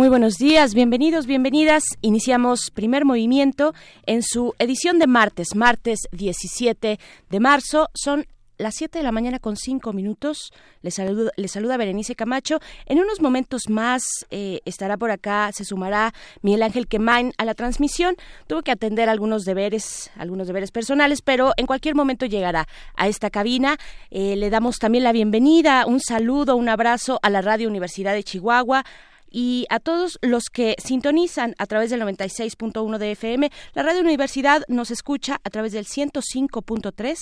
Muy buenos días, bienvenidos, bienvenidas. Iniciamos primer movimiento en su edición de martes, martes 17 de marzo. Son las 7 de la mañana con 5 minutos. Les saluda, les saluda Berenice Camacho. En unos momentos más eh, estará por acá, se sumará Miguel Ángel Quemain a la transmisión. Tuvo que atender algunos deberes, algunos deberes personales, pero en cualquier momento llegará a esta cabina. Eh, le damos también la bienvenida, un saludo, un abrazo a la Radio Universidad de Chihuahua, y a todos los que sintonizan a través del 96.1 de FM. La Radio Universidad nos escucha a través del 105.3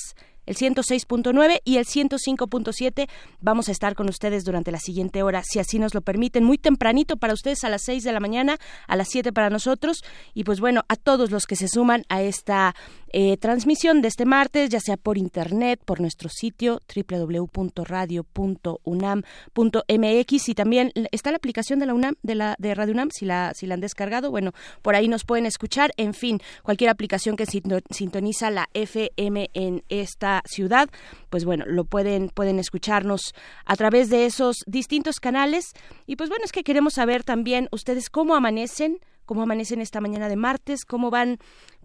el 106.9 y el 105.7. Vamos a estar con ustedes durante la siguiente hora, si así nos lo permiten, muy tempranito para ustedes a las 6 de la mañana, a las 7 para nosotros. Y pues bueno, a todos los que se suman a esta eh, transmisión de este martes, ya sea por internet, por nuestro sitio www.radio.unam.mx y también está la aplicación de la UNAM, de la de Radio UNAM, si la, si la han descargado, bueno, por ahí nos pueden escuchar. En fin, cualquier aplicación que sintoniza la FM en esta ciudad, pues bueno, lo pueden, pueden escucharnos a través de esos distintos canales. Y pues bueno, es que queremos saber también ustedes cómo amanecen, cómo amanecen esta mañana de martes, cómo van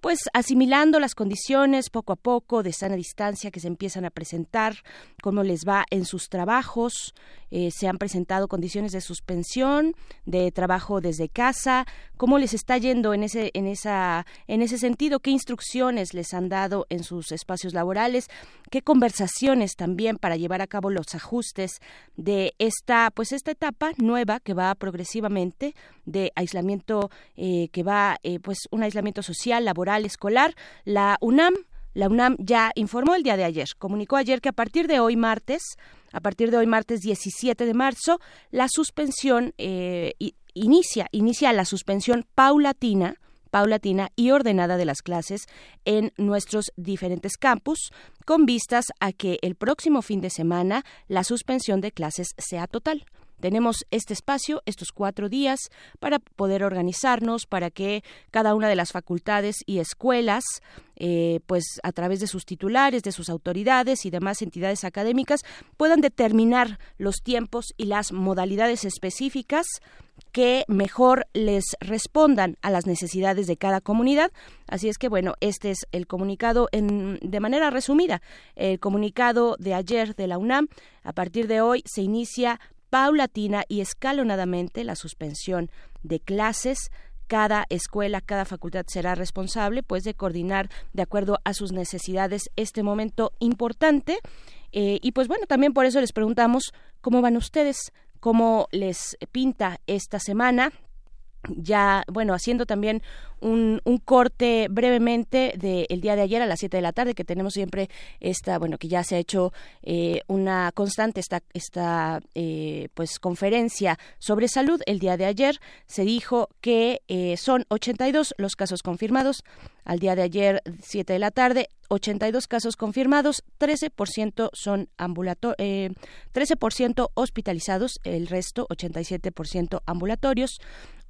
pues asimilando las condiciones poco a poco de sana distancia que se empiezan a presentar, cómo les va en sus trabajos, eh, se han presentado condiciones de suspensión, de trabajo desde casa, cómo les está yendo en ese, en esa, en ese sentido, qué instrucciones les han dado en sus espacios laborales, qué conversaciones también para llevar a cabo los ajustes de esta, pues esta etapa nueva que va progresivamente de aislamiento, eh, que va, eh, pues un aislamiento social, laboral escolar, la UNAM la UNAM ya informó el día de ayer, comunicó ayer que a partir de hoy martes, a partir de hoy martes 17 de marzo, la suspensión eh, inicia, inicia la suspensión paulatina paulatina y ordenada de las clases en nuestros diferentes campus, con vistas a que el próximo fin de semana la suspensión de clases sea total. Tenemos este espacio, estos cuatro días, para poder organizarnos, para que cada una de las facultades y escuelas, eh, pues a través de sus titulares, de sus autoridades y demás entidades académicas, puedan determinar los tiempos y las modalidades específicas que mejor les respondan a las necesidades de cada comunidad. Así es que, bueno, este es el comunicado en, de manera resumida. El comunicado de ayer de la UNAM. A partir de hoy se inicia paulatina y escalonadamente la suspensión de clases. Cada escuela, cada facultad será responsable pues de coordinar de acuerdo a sus necesidades este momento importante. Eh, y pues bueno también por eso les preguntamos cómo van ustedes cómo les pinta esta semana ya, bueno, haciendo también un, un corte brevemente del día de ayer a las 7 de la tarde, que tenemos siempre esta, bueno, que ya se ha hecho eh, una constante esta, esta eh, pues conferencia sobre salud. El día de ayer se dijo que eh, son 82 los casos confirmados. Al día de ayer, 7 de la tarde, 82 casos confirmados, 13% son ambulatorios, eh, 13% hospitalizados, el resto 87% ambulatorios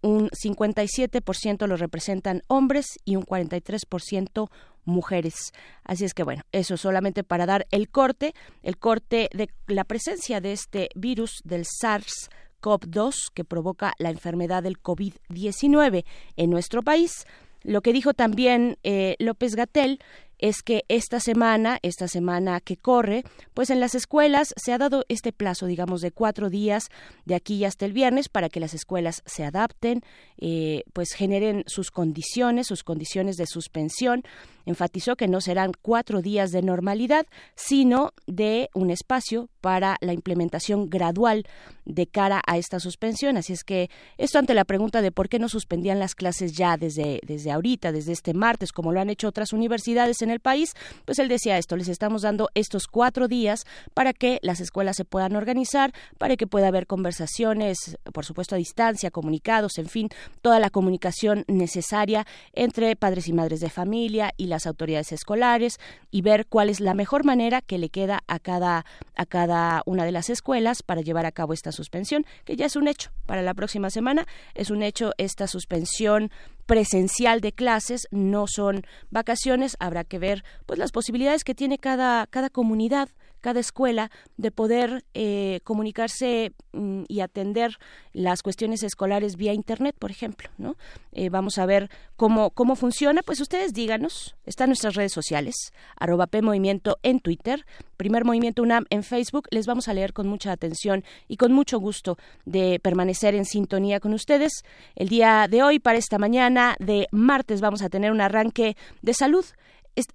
un 57% lo representan hombres y un 43% mujeres. Así es que bueno, eso solamente para dar el corte, el corte de la presencia de este virus del SARS CoV-2 que provoca la enfermedad del COVID-19 en nuestro país. Lo que dijo también eh, López Gatel es que esta semana, esta semana que corre, pues en las escuelas se ha dado este plazo, digamos, de cuatro días de aquí hasta el viernes para que las escuelas se adapten, eh, pues generen sus condiciones, sus condiciones de suspensión. Enfatizó que no serán cuatro días de normalidad, sino de un espacio para la implementación gradual de cara a esta suspensión. Así es que esto ante la pregunta de por qué no suspendían las clases ya desde, desde ahorita, desde este martes, como lo han hecho otras universidades en el país, pues él decía esto, les estamos dando estos cuatro días para que las escuelas se puedan organizar, para que pueda haber conversaciones, por supuesto a distancia, comunicados, en fin, toda la comunicación necesaria entre padres y madres de familia y las autoridades escolares y ver cuál es la mejor manera que le queda a cada, a cada una de las escuelas para llevar a cabo esta suspensión, que ya es un hecho para la próxima semana, es un hecho esta suspensión presencial de clases, no son vacaciones, habrá que ver pues las posibilidades que tiene cada, cada comunidad cada escuela de poder eh, comunicarse mm, y atender las cuestiones escolares vía internet, por ejemplo, ¿no? Eh, vamos a ver cómo, cómo funciona, pues ustedes díganos, están nuestras redes sociales, arroba P Movimiento en Twitter, Primer Movimiento UNAM en Facebook, les vamos a leer con mucha atención y con mucho gusto de permanecer en sintonía con ustedes. El día de hoy, para esta mañana de martes, vamos a tener un arranque de salud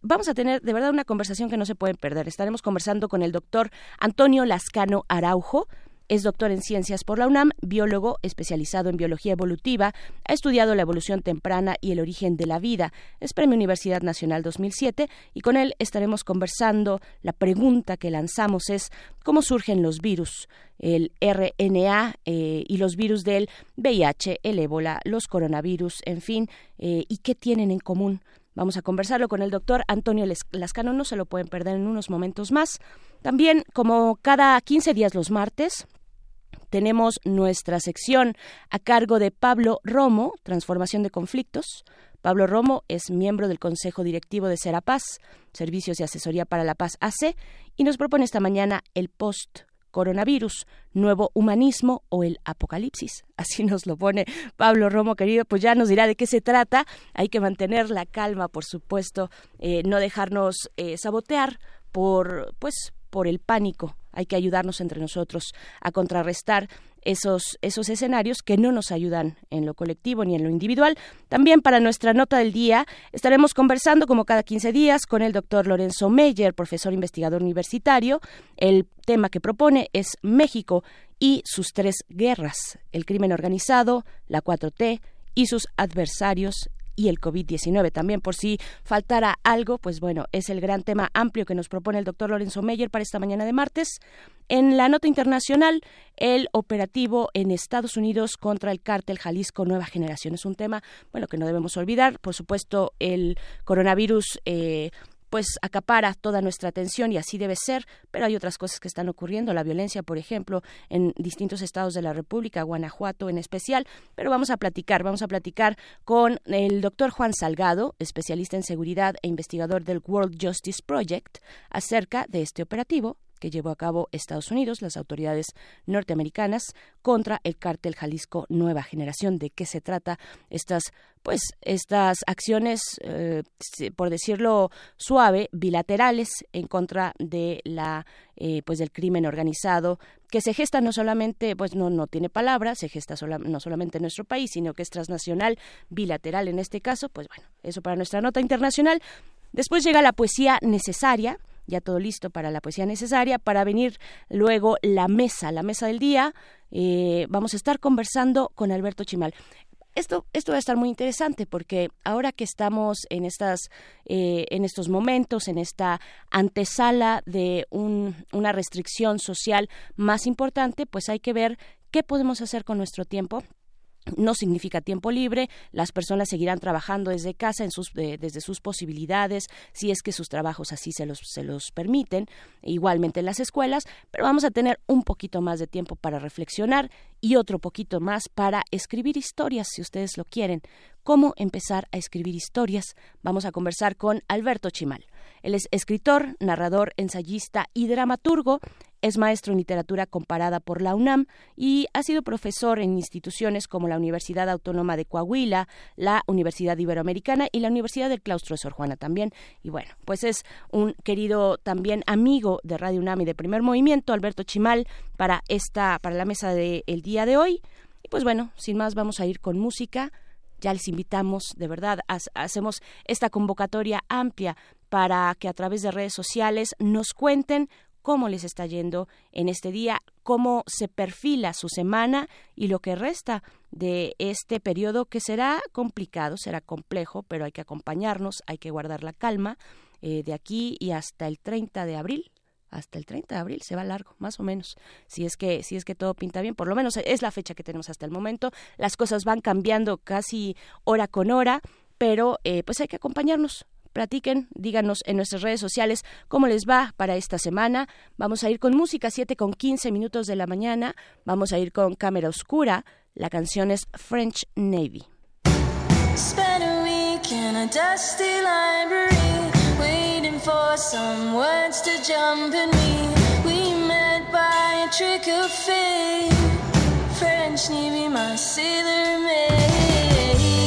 vamos a tener de verdad una conversación que no se pueden perder. Estaremos conversando con el doctor Antonio Lascano Araujo. Es doctor en ciencias por la UNAM, biólogo especializado en biología evolutiva, ha estudiado la evolución temprana y el origen de la vida. Es Premio Universidad Nacional 2007 y con él estaremos conversando. La pregunta que lanzamos es cómo surgen los virus, el RNA eh, y los virus del VIH, el ébola, los coronavirus, en fin, eh, y qué tienen en común. Vamos a conversarlo con el doctor Antonio Lascano, no se lo pueden perder en unos momentos más. También, como cada 15 días los martes, tenemos nuestra sección a cargo de Pablo Romo, Transformación de Conflictos. Pablo Romo es miembro del Consejo Directivo de Serapaz, Servicios de Asesoría para la Paz AC, y nos propone esta mañana el post coronavirus, nuevo humanismo o el apocalipsis. Así nos lo pone Pablo Romo, querido, pues ya nos dirá de qué se trata. Hay que mantener la calma, por supuesto, eh, no dejarnos eh, sabotear por, pues, por el pánico. Hay que ayudarnos entre nosotros a contrarrestar esos, esos escenarios que no nos ayudan en lo colectivo ni en lo individual. También para nuestra nota del día estaremos conversando como cada 15 días con el doctor Lorenzo Meyer, profesor investigador universitario. El tema que propone es México y sus tres guerras, el crimen organizado, la 4T y sus adversarios y el COVID-19. También por si faltara algo, pues bueno, es el gran tema amplio que nos propone el doctor Lorenzo Meyer para esta mañana de martes. En la nota internacional, el operativo en Estados Unidos contra el cártel Jalisco Nueva Generación es un tema, bueno, que no debemos olvidar. Por supuesto, el coronavirus eh, pues acapara toda nuestra atención y así debe ser, pero hay otras cosas que están ocurriendo, la violencia, por ejemplo, en distintos estados de la República, Guanajuato en especial, pero vamos a platicar, vamos a platicar con el doctor Juan Salgado, especialista en seguridad e investigador del World Justice Project, acerca de este operativo que llevó a cabo Estados Unidos, las autoridades norteamericanas, contra el cártel Jalisco Nueva Generación. ¿De qué se trata estas, pues, estas acciones, eh, por decirlo suave, bilaterales en contra de la, eh, pues, del crimen organizado que se gesta no solamente, pues, no, no tiene palabra, se gesta no solamente en nuestro país, sino que es transnacional, bilateral en este caso. Pues bueno, eso para nuestra nota internacional. Después llega la poesía necesaria, ya todo listo para la poesía necesaria, para venir luego la mesa, la mesa del día. Eh, vamos a estar conversando con Alberto Chimal. Esto, esto, va a estar muy interesante porque ahora que estamos en estas eh, en estos momentos en esta antesala de una restricción social más importante pues hay que ver qué podemos hacer con nuestro tiempo no significa tiempo libre, las personas seguirán trabajando desde casa en sus, desde sus posibilidades, si es que sus trabajos así se los, se los permiten, igualmente en las escuelas, pero vamos a tener un poquito más de tiempo para reflexionar y otro poquito más para escribir historias, si ustedes lo quieren. ¿Cómo empezar a escribir historias? Vamos a conversar con Alberto Chimal. Él es escritor, narrador, ensayista y dramaturgo. Es maestro en literatura comparada por la UNAM y ha sido profesor en instituciones como la Universidad Autónoma de Coahuila, la Universidad Iberoamericana y la Universidad del Claustro de Sor Juana también. Y bueno, pues es un querido también amigo de Radio UNAM y de Primer Movimiento, Alberto Chimal, para esta, para la mesa del día de hoy. Y pues bueno, sin más vamos a ir con música ya les invitamos, de verdad, hacemos esta convocatoria amplia para que a través de redes sociales nos cuenten cómo les está yendo en este día, cómo se perfila su semana y lo que resta de este periodo que será complicado, será complejo, pero hay que acompañarnos, hay que guardar la calma eh, de aquí y hasta el 30 de abril hasta el 30 de abril se va largo, más o menos. Si es que si es que todo pinta bien, por lo menos es la fecha que tenemos hasta el momento. Las cosas van cambiando casi hora con hora, pero eh, pues hay que acompañarnos. Platiquen, díganos en nuestras redes sociales cómo les va para esta semana. Vamos a ir con música 7 con 15 minutos de la mañana. Vamos a ir con Cámara Oscura. La canción es French Navy. for some words to jump in me. We met by a trick of fate. French Navy, my sailor maid.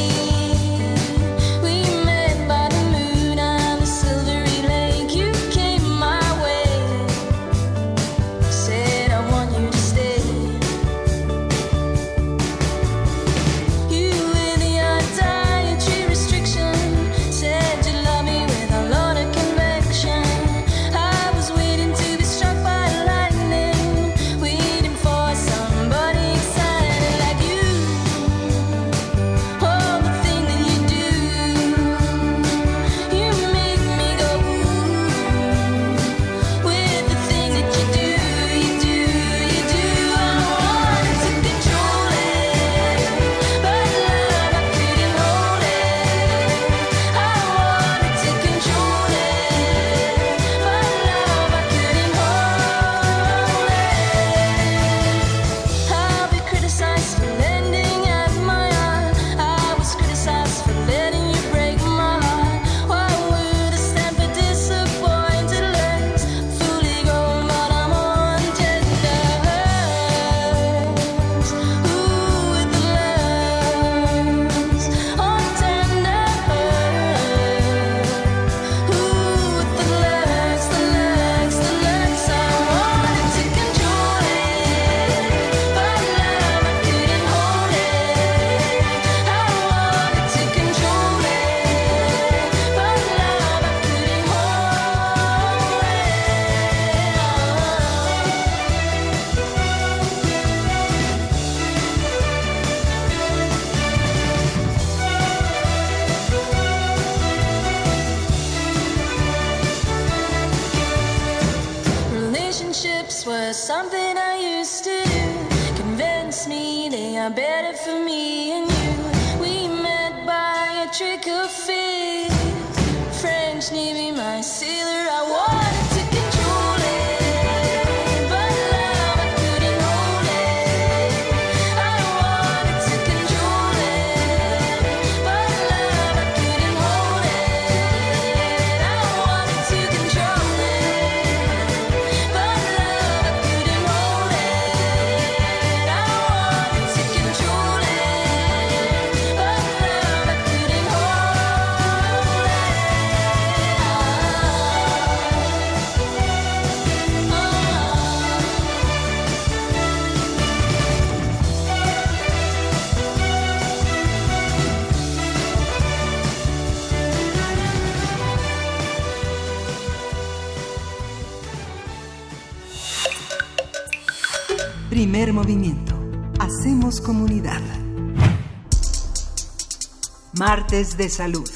Martes de salud.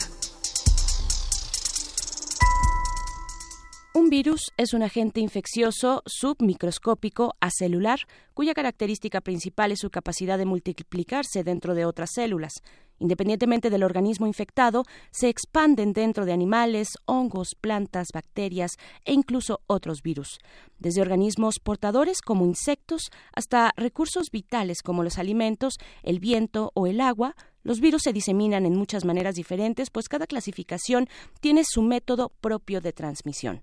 Un virus es un agente infeccioso submicroscópico acelular cuya característica principal es su capacidad de multiplicarse dentro de otras células. Independientemente del organismo infectado, se expanden dentro de animales, hongos, plantas, bacterias e incluso otros virus, desde organismos portadores como insectos hasta recursos vitales como los alimentos, el viento o el agua, los virus se diseminan en muchas maneras diferentes, pues cada clasificación tiene su método propio de transmisión.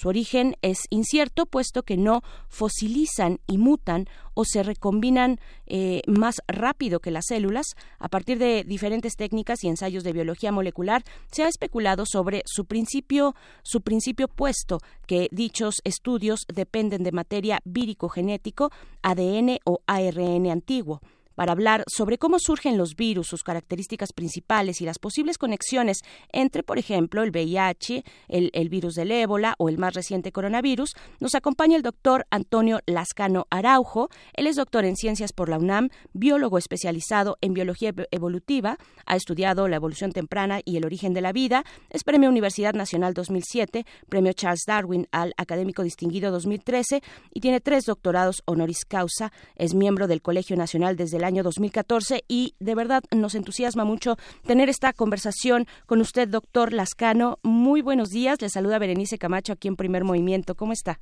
Su origen es incierto, puesto que no fosilizan y mutan o se recombinan eh, más rápido que las células. A partir de diferentes técnicas y ensayos de biología molecular, se ha especulado sobre su principio, su principio puesto que dichos estudios dependen de materia vírico-genético, ADN o ARN antiguo para hablar sobre cómo surgen los virus, sus características principales y las posibles conexiones entre, por ejemplo, el VIH, el, virus del ébola o el más reciente coronavirus, nos acompaña el doctor Antonio Lascano Araujo. Él es doctor en ciencias por la UNAM, biólogo especializado en biología evolutiva, ha estudiado la evolución temprana y el origen de la vida, es Premio Universidad Nacional 2007, Premio Charles Darwin al Académico Distinguido 2013 y tiene tres doctorados honoris causa. Es miembro del Colegio Nacional desde el año 2014 y de verdad nos entusiasma mucho tener esta conversación con usted, doctor Lascano. Muy buenos días. Le saluda Berenice Camacho aquí en Primer Movimiento. ¿Cómo está?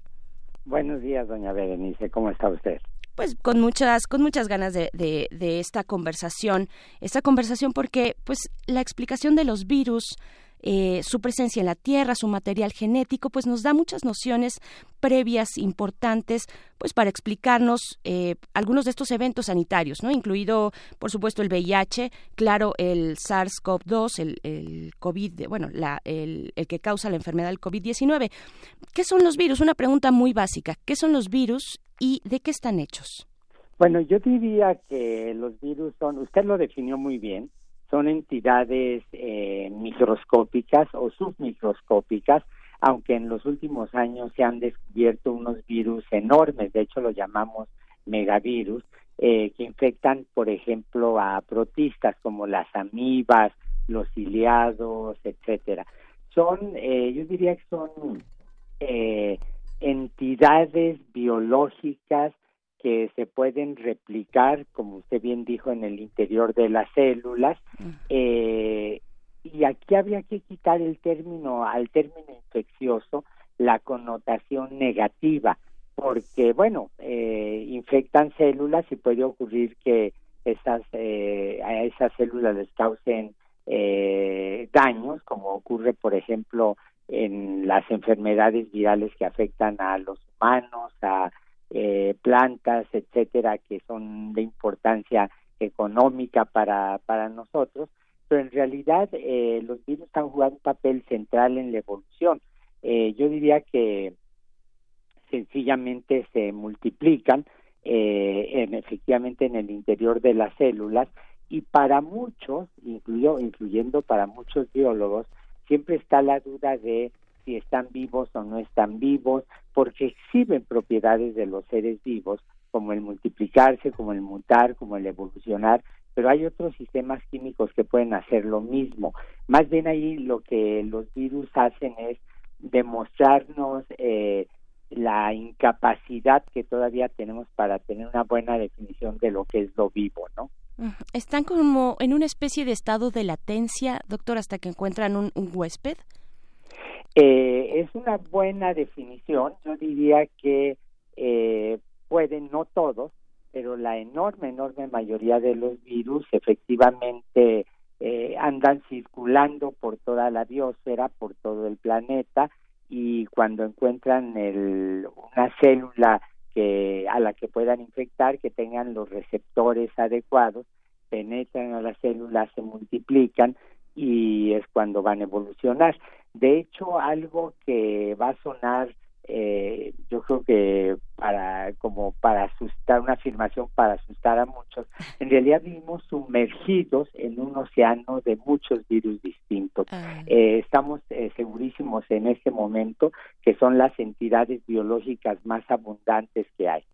Buenos días, doña Berenice. ¿Cómo está usted? pues con muchas con muchas ganas de, de, de, esta conversación esta conversación porque pues la explicación de los virus eh, su presencia en la Tierra, su material genético, pues nos da muchas nociones previas importantes, pues para explicarnos eh, algunos de estos eventos sanitarios, ¿no? Incluido, por supuesto, el VIH, claro, el SARS-CoV-2, el, el, COVID, bueno, la, el, el que causa la enfermedad del COVID-19. ¿Qué son los virus? Una pregunta muy básica. ¿Qué son los virus y de qué están hechos? Bueno, yo diría que los virus son, usted lo definió muy bien, son entidades eh, microscópicas o submicroscópicas, aunque en los últimos años se han descubierto unos virus enormes, de hecho lo llamamos megavirus, eh, que infectan, por ejemplo, a protistas como las amibas, los ciliados, etcétera. Son, eh, yo diría que son eh, entidades biológicas que se pueden replicar, como usted bien dijo, en el interior de las células. Eh, y aquí habría que quitar el término, al término infeccioso, la connotación negativa, porque, bueno, eh, infectan células y puede ocurrir que esas, eh, a esas células les causen eh, daños, como ocurre, por ejemplo, en las enfermedades virales que afectan a los humanos, a eh, plantas, etcétera, que son de importancia económica para, para nosotros, pero en realidad eh, los virus han jugado un papel central en la evolución. Eh, yo diría que sencillamente se multiplican eh, en, efectivamente en el interior de las células y para muchos, incluyo, incluyendo para muchos biólogos, siempre está la duda de si están vivos o no están vivos, porque exhiben propiedades de los seres vivos, como el multiplicarse, como el mutar, como el evolucionar, pero hay otros sistemas químicos que pueden hacer lo mismo. Más bien ahí lo que los virus hacen es demostrarnos eh, la incapacidad que todavía tenemos para tener una buena definición de lo que es lo vivo, ¿no? ¿Están como en una especie de estado de latencia, doctor, hasta que encuentran un, un huésped? Eh, es una buena definición. Yo diría que eh, pueden, no todos, pero la enorme, enorme mayoría de los virus efectivamente eh, andan circulando por toda la biosfera, por todo el planeta, y cuando encuentran el, una célula que a la que puedan infectar, que tengan los receptores adecuados, penetran a la célula, se multiplican y es cuando van a evolucionar. De hecho, algo que va a sonar, eh, yo creo que para como para asustar, una afirmación para asustar a muchos, en realidad vivimos sumergidos en un océano de muchos virus distintos. Ah. Eh, estamos eh, segurísimos en este momento que son las entidades biológicas más abundantes que hay.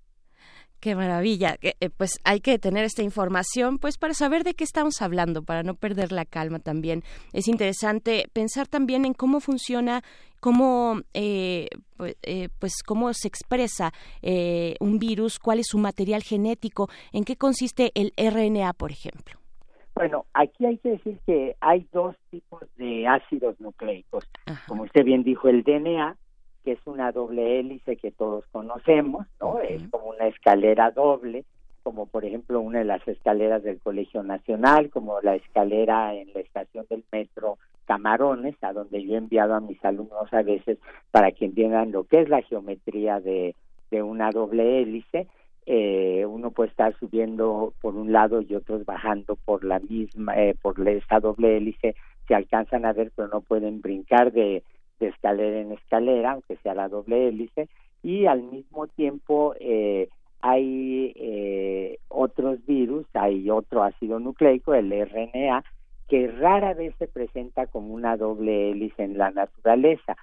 Qué maravilla. Eh, pues hay que tener esta información pues para saber de qué estamos hablando, para no perder la calma también. Es interesante pensar también en cómo funciona, cómo eh, pues, eh, pues cómo se expresa eh, un virus, cuál es su material genético, en qué consiste el RNA, por ejemplo. Bueno, aquí hay que decir que hay dos tipos de ácidos nucleicos. Ajá. Como usted bien dijo, el DNA, que es una doble hélice que todos conocemos, ¿no? Es como una escalera doble, como por ejemplo una de las escaleras del Colegio Nacional, como la escalera en la estación del metro Camarones, a donde yo he enviado a mis alumnos a veces para que entiendan lo que es la geometría de, de una doble hélice. Eh, uno puede estar subiendo por un lado y otros bajando por la misma, eh, por esa doble hélice, se alcanzan a ver, pero no pueden brincar de, de escalera en escalera, aunque sea la doble hélice, y al mismo tiempo eh, hay eh, otros virus, hay otro ácido nucleico, el RNA, que rara vez se presenta como una doble hélice en la naturaleza,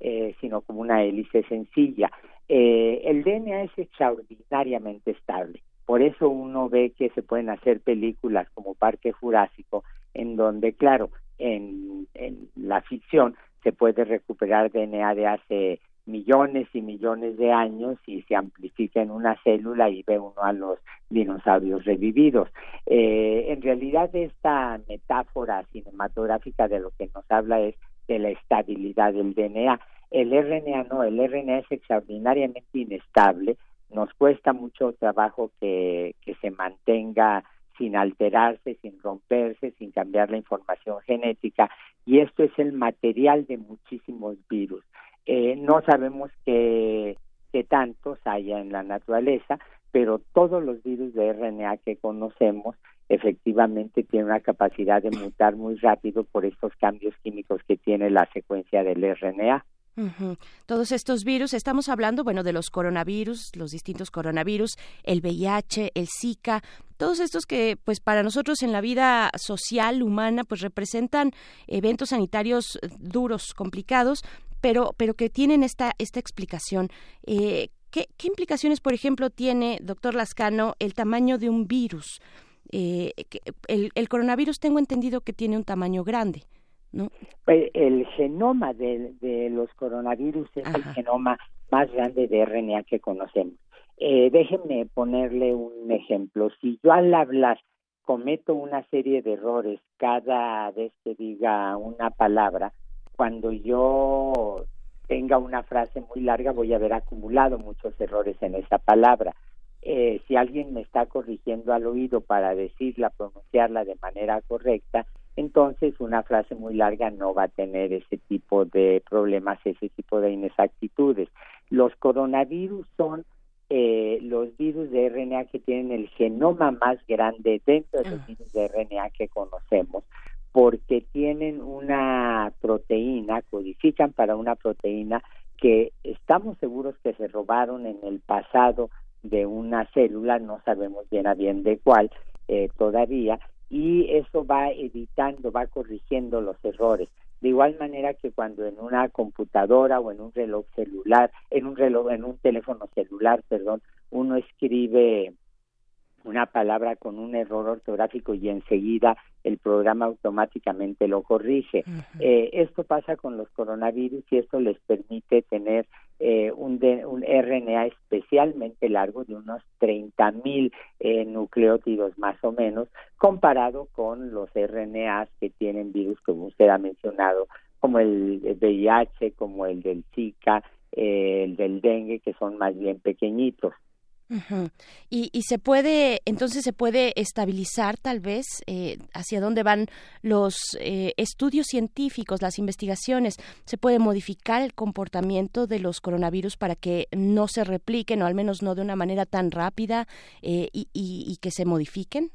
eh, sino como una hélice sencilla. Eh, el DNA es extraordinariamente estable. Por eso uno ve que se pueden hacer películas como Parque Jurásico, en donde, claro, en, en la ficción se puede recuperar DNA de hace millones y millones de años y se amplifica en una célula y ve uno a los dinosaurios revividos. Eh, en realidad esta metáfora cinematográfica de lo que nos habla es de la estabilidad del DNA. El RNA no, el RNA es extraordinariamente inestable, nos cuesta mucho trabajo que, que se mantenga sin alterarse, sin romperse, sin cambiar la información genética, y esto es el material de muchísimos virus. Eh, no sabemos qué, qué tantos haya en la naturaleza, pero todos los virus de RNA que conocemos efectivamente tienen una capacidad de mutar muy rápido por estos cambios químicos que tiene la secuencia del RNA. Todos estos virus, estamos hablando, bueno, de los coronavirus, los distintos coronavirus, el VIH, el Zika, todos estos que, pues, para nosotros en la vida social humana, pues, representan eventos sanitarios duros, complicados, pero, pero que tienen esta, esta explicación. Eh, ¿qué, implicaciones, por ejemplo, tiene, doctor Lascano, el tamaño de un virus? Eh, el, coronavirus tengo entendido que tiene un tamaño grande. ¿No? Pues, el genoma de, de, los coronavirus es el genoma más grande de RNA que conocemos. Eh, déjenme ponerle un ejemplo. Si yo al hablar cometo una serie de errores cada vez que diga una palabra, cuando yo tenga una frase muy larga voy a haber acumulado muchos errores en esa palabra. Eh, si alguien me está corrigiendo al oído para decirla, pronunciarla de manera correcta, entonces una frase muy larga no va a tener ese tipo de problemas, ese tipo de inexactitudes. Los coronavirus son eh, los virus de RNA que tienen el genoma más grande dentro de los virus de RNA que conocemos porque tienen una proteína, codifican para una proteína que estamos seguros que se robaron en el pasado de una célula, no sabemos bien a bien de cuál eh, todavía, y eso va evitando, va corrigiendo los errores. De igual manera que cuando en una computadora o en un reloj celular, en un reloj, en un teléfono celular, perdón, uno escribe una palabra con un error ortográfico y enseguida el programa automáticamente lo corrige. eh, esto pasa con los coronavirus y esto les permite tener eh, un, un RNA especialmente largo de unos 30 mil eh, nucleótidos más o menos, comparado con los RNAs que tienen virus, como usted ha mencionado, como el VIH, como el del Zika, eh, el del dengue, que son más bien pequeñitos y, y, se puede, entonces se puede estabilizar tal vez eh, hacia dónde van los eh, estudios científicos, las investigaciones, se puede modificar el comportamiento de los coronavirus para que no se repliquen o al menos no de una manera tan rápida eh, y, y, que se modifiquen.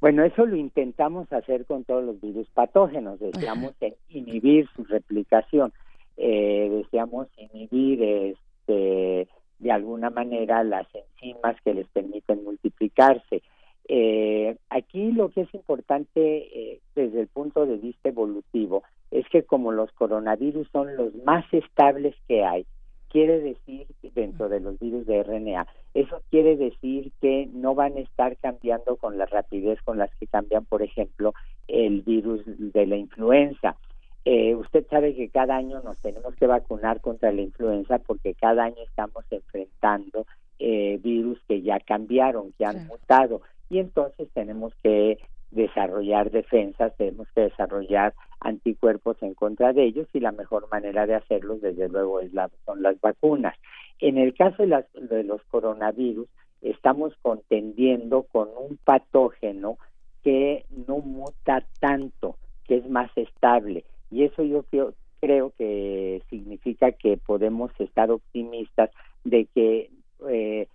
Bueno, eso lo intentamos hacer con todos los virus patógenos, deseamos inhibir su replicación, deseamos inhibir este de alguna manera las enzimas que les permiten multiplicarse. Eh, aquí lo que es importante eh, desde el punto de vista evolutivo es que como los coronavirus son los más estables que hay, quiere decir dentro de los virus de RNA, eso quiere decir que no van a estar cambiando con la rapidez con las que cambian, por ejemplo, el virus de la influenza. Eh, usted sabe que cada año nos tenemos que vacunar contra la influenza porque cada año estamos enfrentando eh, virus que ya cambiaron, que han mutado. Y entonces tenemos que desarrollar defensas, tenemos que desarrollar anticuerpos en contra de ellos y la mejor manera de hacerlos desde luego es la, son las vacunas. En el caso de, las, de los coronavirus estamos contendiendo con un patógeno que no muta tanto, que es más estable y eso yo creo, que significa que podemos estar optimistas de que eh,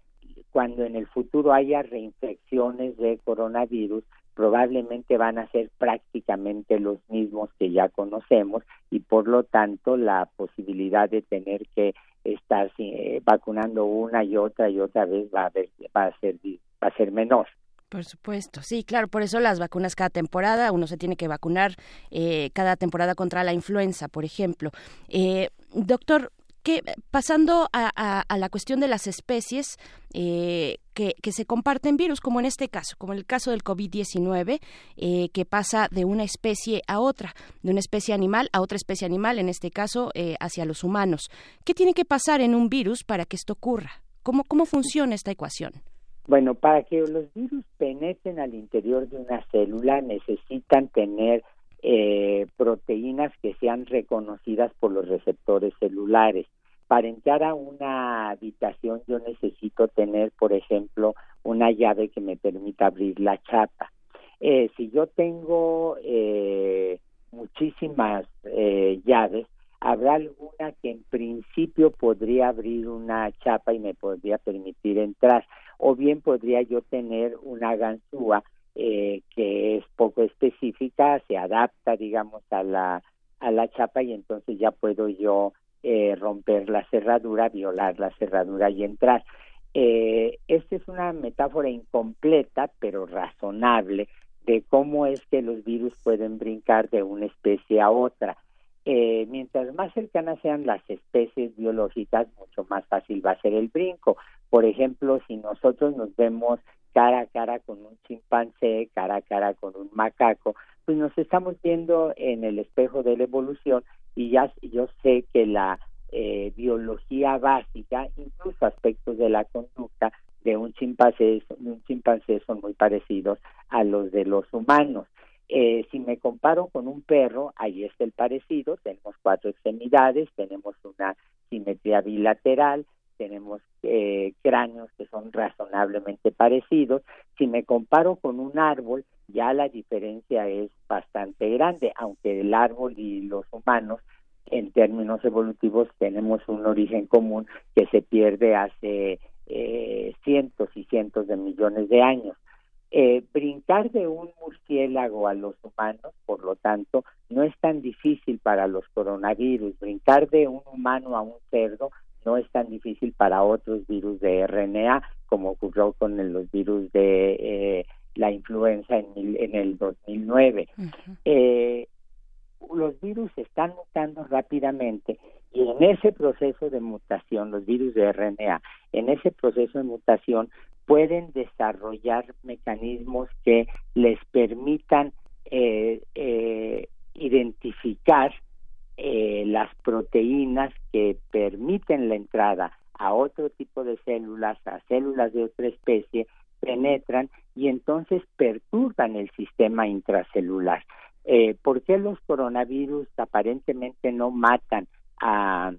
cuando en el futuro haya reinfecciones de coronavirus, probablemente van a ser prácticamente los mismos que ya conocemos y por lo tanto la posibilidad de tener que estar eh, vacunando una y otra y otra vez va a, va a ser va a ser menor. Por supuesto, sí, claro, por eso las vacunas cada temporada, uno se tiene que vacunar eh, cada temporada contra la influenza, por ejemplo. Eh, doctor, que pasando a, la cuestión de las especies eh, que, se comparten virus, como en este caso, como en el caso del COVID-19, eh, que pasa de una especie a otra, de una especie animal a otra especie animal, en este caso eh, hacia los humanos. ¿Qué tiene que pasar en un virus para que esto ocurra? ¿Cómo, cómo funciona esta ecuación? Bueno, para que los virus penetren al interior de una célula necesitan tener eh, proteínas que sean reconocidas por los receptores celulares. Para entrar a una habitación yo necesito tener, por ejemplo, una llave que me permita abrir la chapa. Eh, si yo tengo eh, muchísimas llaves, habrá alguna que en principio podría abrir una chapa y me podría permitir entrar, o bien podría yo tener una ganzúa eh, que es poco específica, se adapta, digamos, a la, a la chapa y entonces ya puedo yo eh, romper la cerradura, violar la cerradura y entrar. Eh, esta es una metáfora incompleta, pero razonable, de cómo es que los virus pueden brincar de una especie a otra. Eh, mientras más cercanas sean las especies biológicas, mucho más fácil va a ser el brinco. Por ejemplo, si nosotros nos vemos cara a cara con un chimpancé, cara a cara con un macaco, pues nos estamos viendo en el espejo de la evolución y ya yo sé que la eh, biología básica, incluso aspectos de la conducta de un chimpancé, un chimpancé son muy parecidos a los de los humanos. Eh, si me comparo con un perro, ahí está el parecido, tenemos cuatro extremidades, tenemos una simetría bilateral, tenemos eh, cráneos que son razonablemente parecidos. Si me comparo con un árbol, ya la diferencia es bastante grande, aunque el árbol y los humanos en términos evolutivos tenemos un origen común que se pierde hace eh, cientos y cientos de millones de años. Eh, brincar de un murciélago a los humanos, por lo tanto, no es tan difícil para los coronavirus. Brincar de un humano a un cerdo no es tan difícil para otros virus de RNA como ocurrió con los virus de eh, la influenza en, en el 2009. eh, los virus están mutando rápidamente y en ese proceso de mutación, los virus de RNA, en ese proceso de mutación pueden desarrollar mecanismos que les permitan eh, eh, identificar eh, las proteínas que permiten la entrada a otro tipo de células, a células de otra especie, penetran y entonces perturban el sistema intracelular. Eh, ¿Por qué los coronavirus aparentemente no matan a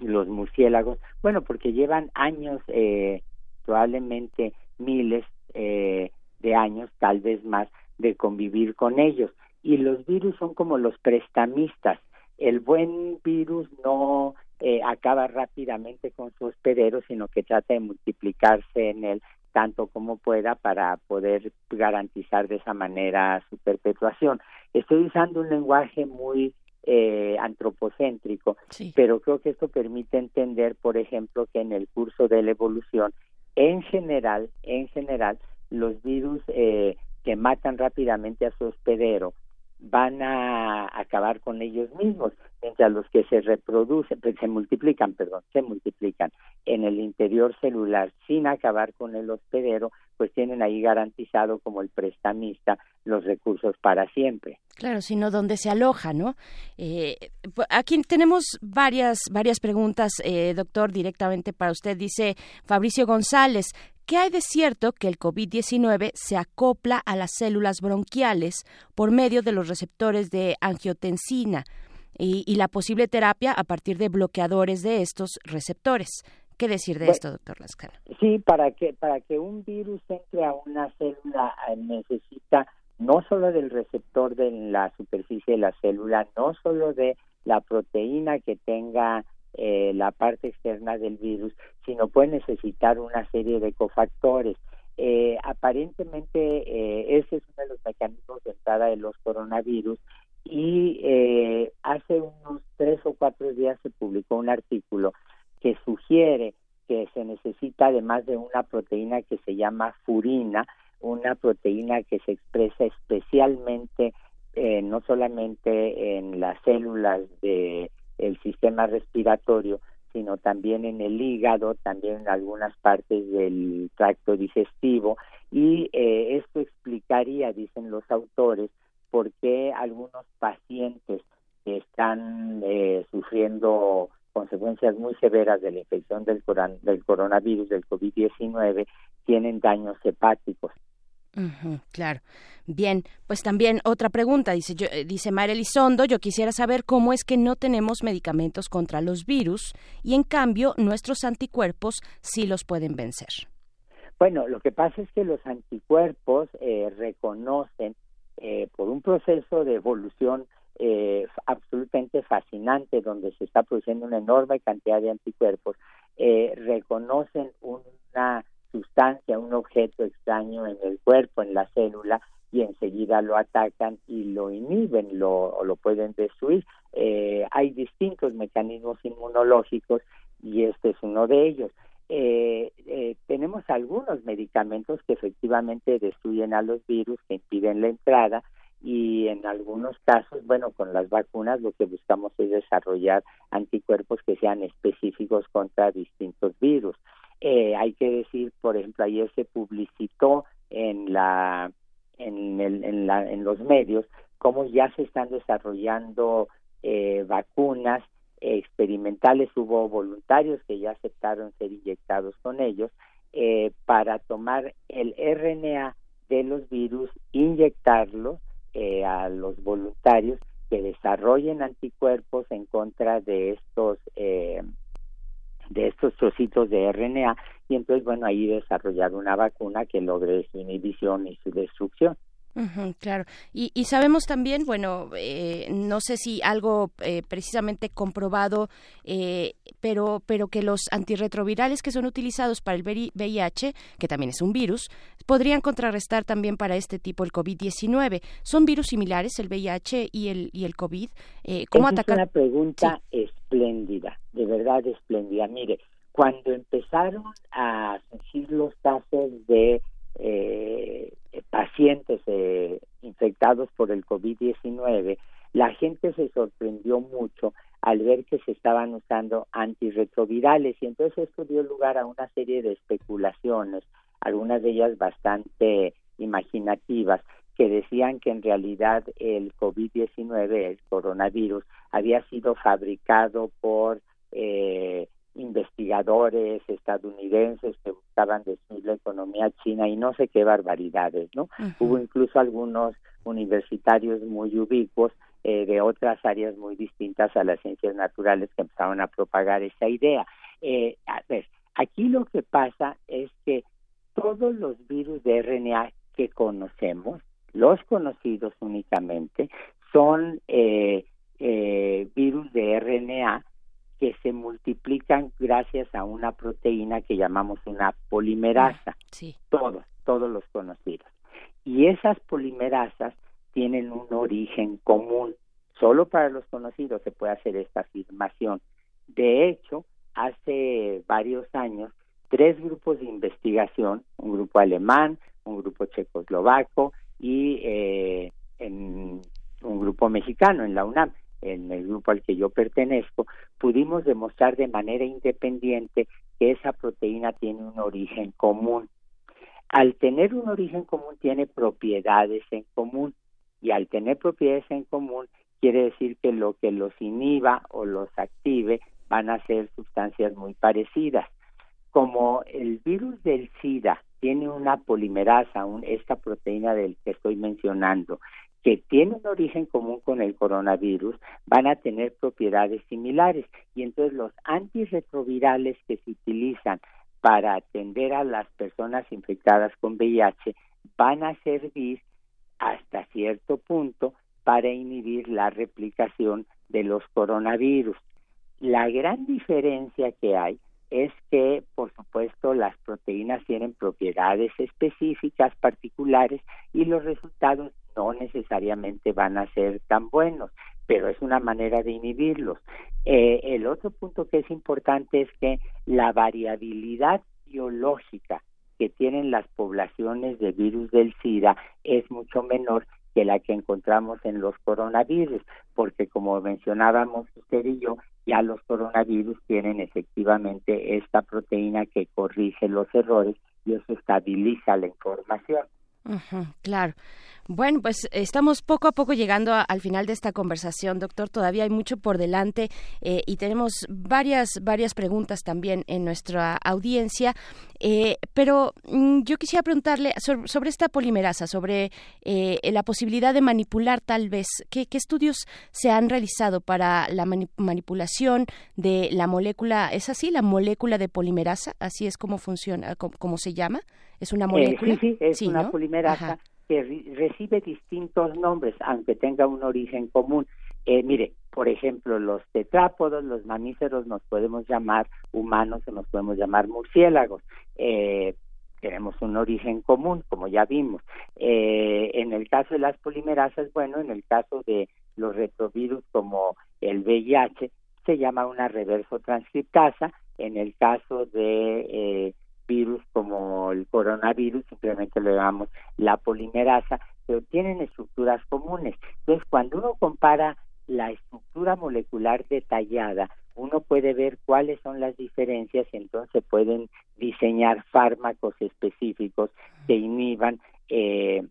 los murciélagos? Bueno, porque llevan años, eh, probablemente miles eh, de años, tal vez más, de convivir con ellos. Y los virus son como los prestamistas el buen virus no eh, acaba rápidamente con su hospedero, sino que trata de multiplicarse en él tanto como pueda para poder garantizar de esa manera su perpetuación. Estoy usando un lenguaje muy eh, antropocéntrico, pero creo que esto permite entender, por ejemplo, que en el curso de la evolución, en general, en general, los virus eh, que matan rápidamente a su hospedero van a acabar con ellos mismos, mientras los que se reproducen, pues, se multiplican, perdón, se multiplican en el interior celular sin acabar con el hospedero, pues tienen ahí garantizado como el prestamista los recursos para siempre. Claro, sino donde se aloja, ¿no? Eh, aquí tenemos varias varias preguntas, eh, doctor, directamente para usted. Dice Fabricio González, ¿Qué hay de cierto que el COVID-19 se acopla a las células bronquiales por medio de los receptores de angiotensina y, la posible terapia a partir de bloqueadores de estos receptores? ¿Qué decir de esto, doctor Lascano? Sí, para que, para que un virus entre a una célula eh, necesita no solo del receptor de la superficie de la célula, no solo de la proteína que tenga eh, la parte externa del virus, sino puede necesitar una serie de cofactores. Eh, aparentemente eh, ese es uno de los mecanismos de entrada de los coronavirus y eh, hace unos tres o cuatro días se publicó un artículo que sugiere que se necesita además de una proteína que se llama furina, una proteína que se expresa especialmente eh, no solamente en las células del el sistema respiratorio, sino también en el hígado, también en algunas partes del tracto digestivo y eh, esto explicaría, dicen los autores, por qué algunos pacientes que están eh, sufriendo consecuencias muy severas de la infección del, del coronavirus, del COVID-19, tienen daños hepáticos. Claro. Bien, pues también otra pregunta, dice, yo, eh, dice Mayra Elizondo, yo quisiera saber cómo es que no tenemos medicamentos contra los virus y en cambio nuestros anticuerpos sí los pueden vencer. Bueno, lo que pasa es que los anticuerpos eh, reconocen eh, por un proceso de evolución eh, absolutamente fascinante donde se está produciendo una enorme cantidad de anticuerpos, eh, reconocen una sustancia, un objeto extraño en el cuerpo, en la célula, y enseguida lo atacan y lo inhiben lo, lo pueden destruir. Eh, hay distintos mecanismos inmunológicos y este es uno de ellos. Eh, eh, tenemos algunos medicamentos que efectivamente destruyen a los virus, que impiden la entrada y en algunos casos, bueno, con las vacunas lo que buscamos es desarrollar anticuerpos que sean específicos contra distintos virus. Eh, hay que decir, por ejemplo, ayer se publicitó en la en, el, en, la, en los medios cómo ya se están desarrollando eh, vacunas experimentales, hubo voluntarios que ya aceptaron ser inyectados con ellos eh, para tomar el RNA de los virus, inyectarlo eh, a los voluntarios que desarrollen anticuerpos en contra de estos eh, de estos trocitos de RNA y entonces bueno ahí desarrollar una vacuna que logre su inhibición y su destrucción claro. Y, y, sabemos también, bueno, eh, no sé si algo eh, precisamente comprobado, eh, pero, pero que los antirretrovirales que son utilizados para el VIH, que también es un virus, podrían contrarrestar también para este tipo el COVID-19. ¿Son virus similares el VIH y el, y el COVID? ¿Cómo atacar? Es una pregunta espléndida, de verdad espléndida. Mire, cuando empezaron a surgir los casos de eh, pacientes eh, infectados por el COVID-19, la gente se sorprendió mucho al ver que se estaban usando antirretrovirales. Y entonces esto dio lugar a una serie de especulaciones, algunas de ellas bastante imaginativas, que decían que en realidad el COVID-19, el coronavirus, había sido fabricado por eh, investigadores estadounidenses que buscaban destruir la economía china y no sé qué barbaridades, ¿no? Hubo incluso algunos universitarios muy ubicuos eh, de otras áreas muy distintas a las ciencias naturales que empezaron a propagar esa idea. Eh, a ver, aquí lo que pasa es que todos los virus de RNA que conocemos, los conocidos únicamente, son eh, eh, virus de RNA que se multiplican gracias a una proteína que llamamos una polimerasa. Sí. Todos, todos los conocidos. Y esas polimerasas tienen un origen común. Solo para los conocidos se puede hacer esta afirmación. De hecho, hace varios años, tres grupos de investigación, un grupo alemán, un grupo checoslovaco y eh, en un grupo mexicano en la UNAM, en el grupo al que yo pertenezco, pudimos demostrar de manera independiente que esa proteína tiene un origen común. Al tener un origen común tiene propiedades en común y al tener propiedades en común quiere decir que lo que los inhiba o los active van a ser sustancias muy parecidas. Como el virus del SIDA tiene una polimerasa, esta proteína del que estoy mencionando, que tienen un origen común con el coronavirus van a tener propiedades similares y entonces los antirretrovirales que se utilizan para atender a las personas infectadas con VIH van a servir hasta cierto punto para inhibir la replicación de los coronavirus. La gran diferencia que hay es que, por supuesto, las proteínas tienen propiedades específicas, particulares, y los resultados no necesariamente van a ser tan buenos, pero es una manera de inhibirlos. Eh, el otro punto que es importante es que la variabilidad biológica que tienen las poblaciones de virus del SIDA es mucho menor que la que encontramos en los coronavirus, porque como mencionábamos usted y yo, ya los coronavirus tienen efectivamente esta proteína que corrige los errores y eso estabiliza la información. claro. Bueno, pues estamos poco a poco llegando al final de esta conversación, doctor. Todavía hay mucho por delante eh, y tenemos varias, varias preguntas también en nuestra audiencia. Eh, pero mm, yo quisiera preguntarle sobre, esta polimerasa, sobre eh, la posibilidad de manipular tal vez. ¿Qué, estudios se han realizado para la manipulación de la molécula? ¿Es así, la molécula de polimerasa? ¿Así es como funciona, cómo, se llama? ¿Es una molécula? sí, sí, es una polimerasa que recibe distintos nombres, aunque tenga un origen común. Eh, mire, por ejemplo, los tetrápodos, los mamíferos nos podemos llamar humanos o nos podemos llamar murciélagos. Eh, tenemos un origen común, como ya vimos. Eh, en el caso de las polimerasas, bueno, en el caso de los retrovirus como el VIH, se llama una reverso transcriptasa. En el caso de eh, virus como el coronavirus, simplemente le llamamos la polimerasa, pero tienen estructuras comunes. Entonces, cuando uno compara la estructura molecular detallada, uno puede ver cuáles son las diferencias y entonces pueden diseñar fármacos específicos que inhiban eh,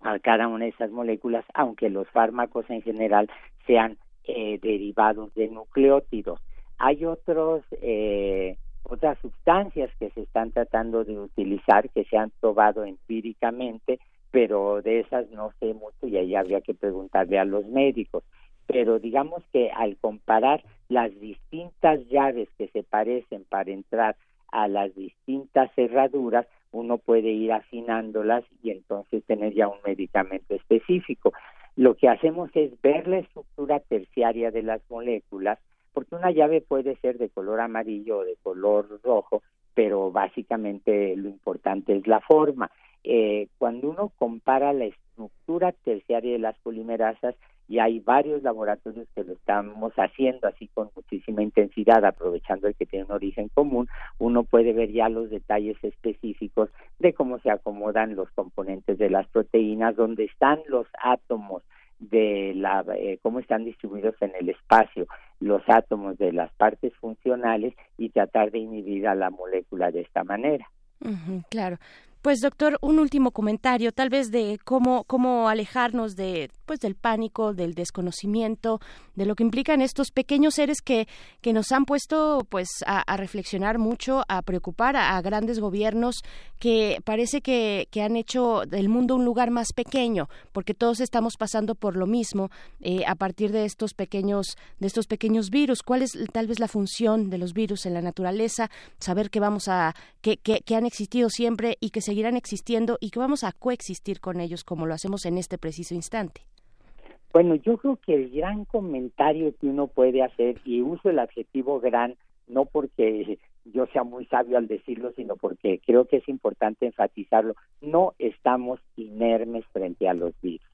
a cada una de esas moléculas, aunque los fármacos en general sean eh, derivados de nucleótidos. Hay otros eh, otras sustancias que se están tratando de utilizar que se han probado empíricamente, pero de esas no sé mucho y ahí habría que preguntarle a los médicos. Pero digamos que al comparar las distintas llaves que se parecen para entrar a las distintas cerraduras, uno puede ir afinándolas y entonces tener ya un medicamento específico. Lo que hacemos es ver la estructura terciaria de las moléculas porque una llave puede ser de color amarillo o de color rojo, pero básicamente lo importante es la forma. Eh, cuando uno compara la estructura terciaria de las polimerasas, y hay varios laboratorios que lo estamos haciendo así con muchísima intensidad, aprovechando el que tiene un origen común, uno puede ver ya los detalles específicos de cómo se acomodan los componentes de las proteínas, dónde están los átomos de la eh, cómo están distribuidos en el espacio los átomos de las partes funcionales y tratar de inhibir a la molécula de esta manera. claro. Pues doctor, un último comentario, tal vez de cómo cómo alejarnos de pues del pánico, del desconocimiento, de lo que implican estos pequeños seres que que nos han puesto pues a, reflexionar mucho, a preocupar a, grandes gobiernos que parece que, que han hecho del mundo un lugar más pequeño, porque todos estamos pasando por lo mismo eh, a partir de estos pequeños de estos pequeños virus. ¿Cuál es tal vez la función de los virus en la naturaleza? Saber que vamos a que, que, que han existido siempre y que se seguirán existiendo y que vamos a coexistir con ellos como lo hacemos en este preciso instante? Bueno, yo creo que el gran comentario que uno puede hacer, y uso el adjetivo gran, no porque yo sea muy sabio al decirlo, sino porque creo que es importante enfatizarlo, no estamos inermes frente a los virus,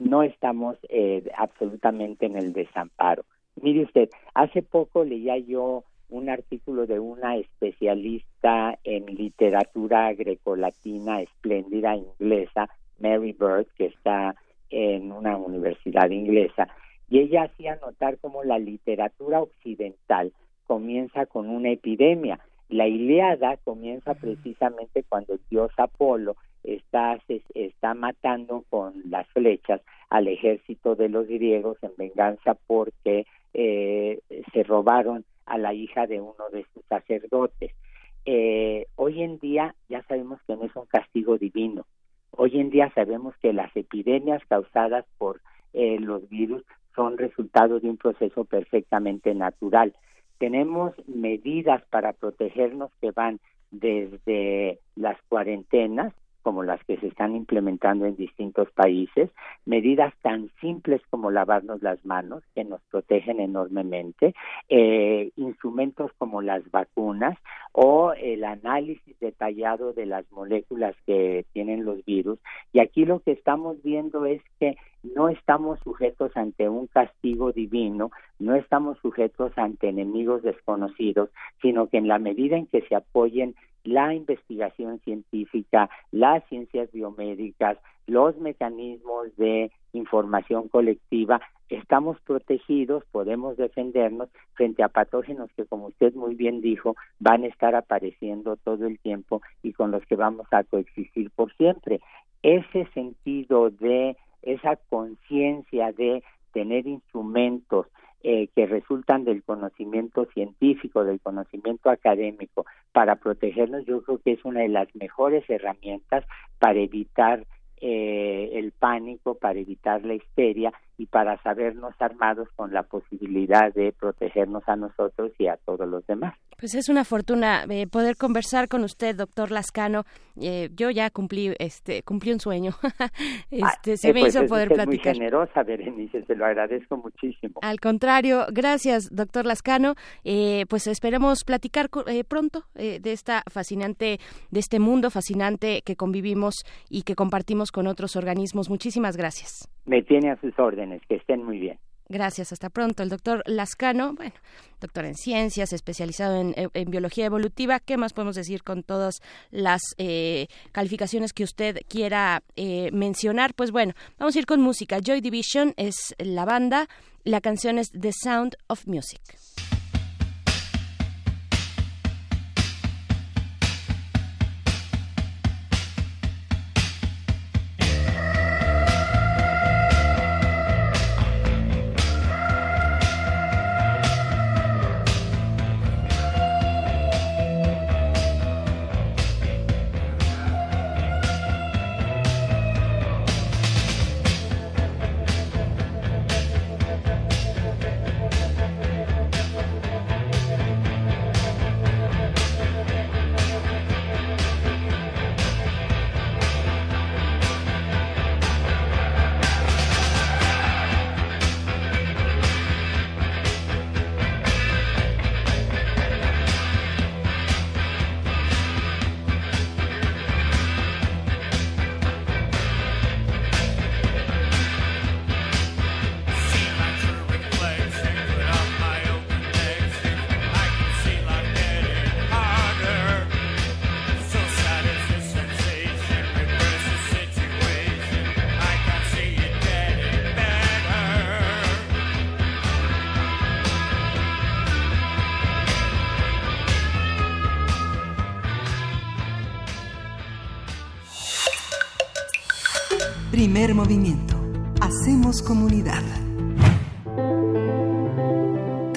no estamos eh, absolutamente en el desamparo. Mire usted, hace poco leía yo un artículo de una especialista en literatura grecolatina espléndida inglesa, Mary Bird, que está en una universidad inglesa, y ella hacía notar cómo la literatura occidental comienza con una epidemia. La Iliada comienza precisamente cuando el dios Apolo está, está matando con las flechas al ejército de los griegos en venganza porque eh, se robaron a la hija de uno de sus sacerdotes. Eh, hoy en día ya sabemos que no es un castigo divino. Hoy en día sabemos que las epidemias causadas por eh, los virus son resultado de un proceso perfectamente natural. Tenemos medidas para protegernos que van desde las cuarentenas, como las que se están implementando en distintos países, medidas tan simples como lavarnos las manos, que nos protegen enormemente, eh, instrumentos como las vacunas o el análisis detallado de las moléculas que tienen los virus. Y aquí lo que estamos viendo es que no estamos sujetos ante un castigo divino, no estamos sujetos ante enemigos desconocidos, sino que en la medida en que se apoyen la investigación científica, las ciencias biomédicas, los mecanismos de información colectiva, estamos protegidos, podemos defendernos frente a patógenos que, como usted muy bien dijo, van a estar apareciendo todo el tiempo y con los que vamos a coexistir por siempre. Ese sentido de esa conciencia de tener instrumentos eh, que resultan del conocimiento científico, del conocimiento académico, para protegernos, yo creo que es una de las mejores herramientas para evitar eh, el pánico, para evitar la histeria y para sabernos armados con la posibilidad de protegernos a nosotros y a todos los demás. Pues es una fortuna eh, poder conversar con usted, doctor Lascano. Eh, yo ya cumplí, este, cumplí un sueño. este, se Ah, me pues hizo es poder usted platicar. Muy generosa, Berenice, se lo agradezco muchísimo. Al contrario, gracias, doctor Lascano. Eh, pues esperemos platicar eh, pronto eh, de esta fascinante, de este mundo fascinante que convivimos y que compartimos con otros organismos. Muchísimas gracias. Me tiene a sus órdenes, que estén muy bien. Gracias, hasta pronto. El doctor Lascano, bueno, doctor en ciencias, especializado en, en biología evolutiva. ¿Qué más podemos decir con todas las eh, calificaciones que usted quiera eh, mencionar? Pues bueno, vamos a ir con música. Joy Division es la banda, la canción es The Sound of Music.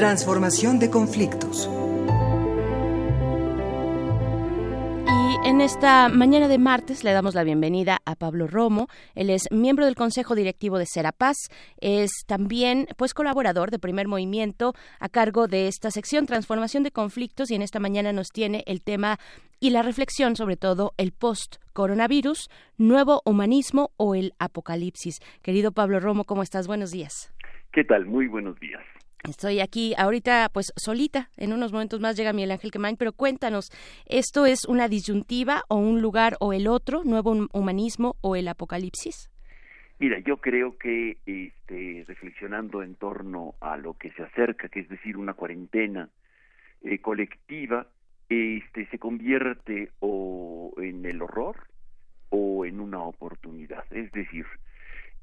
Transformación de conflictos. Y en esta mañana de martes le damos la bienvenida a Pablo Romo. Él es miembro del Consejo Directivo de Serapaz. Es también pues colaborador de Primer Movimiento a cargo de esta sección Transformación de Conflictos y en esta mañana nos tiene el tema y la reflexión sobre todo el post-coronavirus, nuevo humanismo o el apocalipsis. Querido Pablo Romo, ¿cómo estás? Buenos días. ¿Qué tal? Muy buenos días. Estoy aquí ahorita pues solita, en unos momentos más llega Miguel Ángel Quemain, pero cuéntanos, ¿esto es una disyuntiva o un lugar o el otro, nuevo hum- humanismo o el apocalipsis? Mira, yo creo que este, reflexionando en torno a lo que se acerca, que es decir, una cuarentena eh, colectiva, este, se convierte o en el horror o en una oportunidad. Es decir,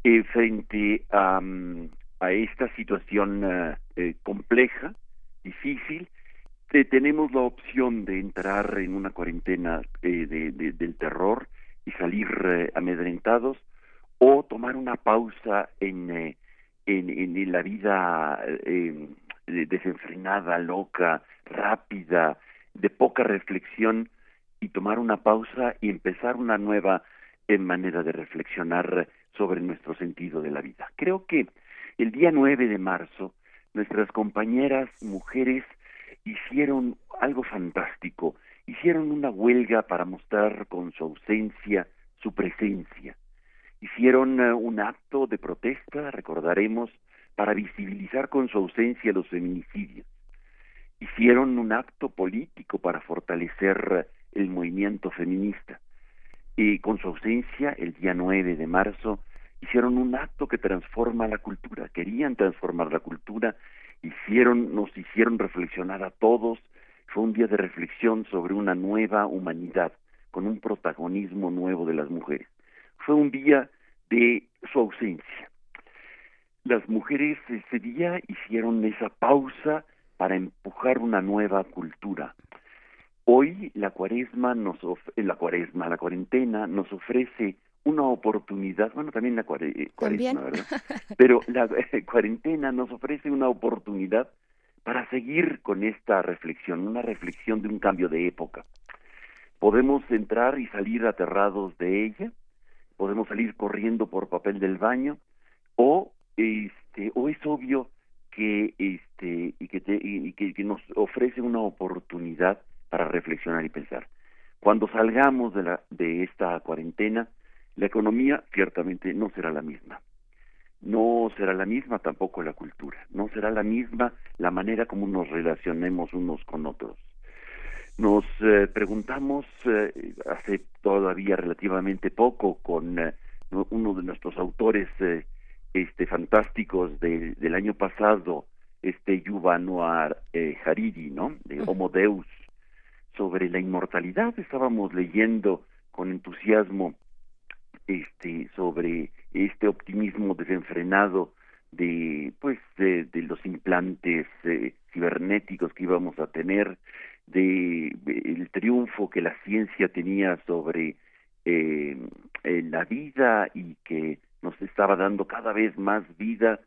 eh, frente a, mm, a esta situación eh, eh, compleja, difícil, te- tenemos la opción de entrar en una cuarentena eh, de- de- del terror y salir eh, amedrentados o tomar una pausa en, eh, en, en la vida eh, desenfrenada, loca, rápida, de poca reflexión y tomar una pausa y empezar una nueva eh, manera de reflexionar sobre nuestro sentido de la vida. Creo que el día 9 de marzo nuestras compañeras mujeres hicieron algo fantástico, hicieron una huelga para mostrar con su ausencia su presencia. Hicieron eh, un acto de protesta, recordaremos, para visibilizar con su ausencia los feminicidios. Hicieron un acto político para fortalecer el movimiento feminista. Y con su ausencia, el día 9 de marzo, hicieron un acto que transforma la cultura, querían transformar la cultura, hicieron, nos hicieron reflexionar a todos, fue un día de reflexión sobre una nueva humanidad, con un protagonismo nuevo de las mujeres. Fue un día de su ausencia. Las mujeres ese día hicieron esa pausa para empujar una nueva cultura. Hoy la cuaresma nos la cuaresma, la cuarentena nos ofrece una oportunidad, bueno, también la eh, cuaresma, ¿verdad? Pero la eh, cuarentena nos ofrece una oportunidad para seguir con esta reflexión, una reflexión de un cambio de época. Podemos entrar y salir aterrados de ella, podemos salir corriendo por papel del baño, o este, o es obvio que este y que, y que nos ofrece una oportunidad para reflexionar y pensar. Cuando salgamos de la de esta cuarentena, la economía ciertamente no será la misma. No será la misma tampoco la cultura. No será la misma la manera como nos relacionemos unos con otros. Nos eh, preguntamos eh, hace todavía relativamente poco con eh, uno de nuestros autores este fantásticos del año pasado, este Yuval Noir Hariri, ¿no? De Homo Deus, sobre la inmortalidad. Estábamos leyendo con entusiasmo este sobre este optimismo desenfrenado de pues de, los implantes eh, cibernéticos que íbamos a tener de, el triunfo que la ciencia tenía sobre eh, la vida y que nos estaba dando cada vez más vida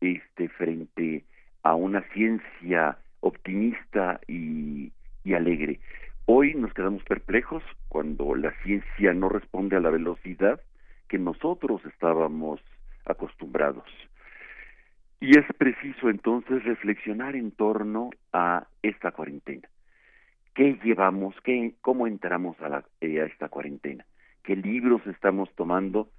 este frente a una ciencia optimista y alegre Hoy nos quedamos perplejos cuando la ciencia no responde a la velocidad que nosotros estábamos acostumbrados. Y es preciso entonces reflexionar en torno a esta cuarentena. ¿Qué llevamos? Qué, ¿Cómo entramos a, eh, a esta cuarentena? ¿Qué libros estamos tomando?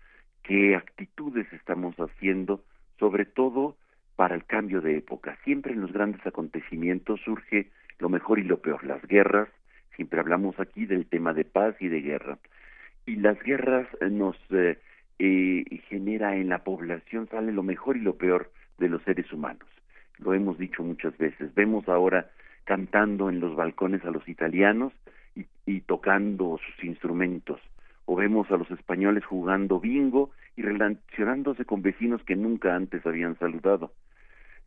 ¿Qué actitudes estamos haciendo? Sobre todo para el cambio de época. Siempre en los grandes acontecimientos surge lo mejor y lo peor, las guerras, Siempre hablamos aquí del tema de paz y de guerra. Y las guerras eh, nos eh, eh, genera en la población, sale lo mejor y lo peor de los seres humanos. Lo hemos dicho muchas veces. Vemos ahora cantando en los balcones a los italianos y, y tocando sus instrumentos. O vemos a los españoles jugando bingo y relacionándose con vecinos que nunca antes habían saludado.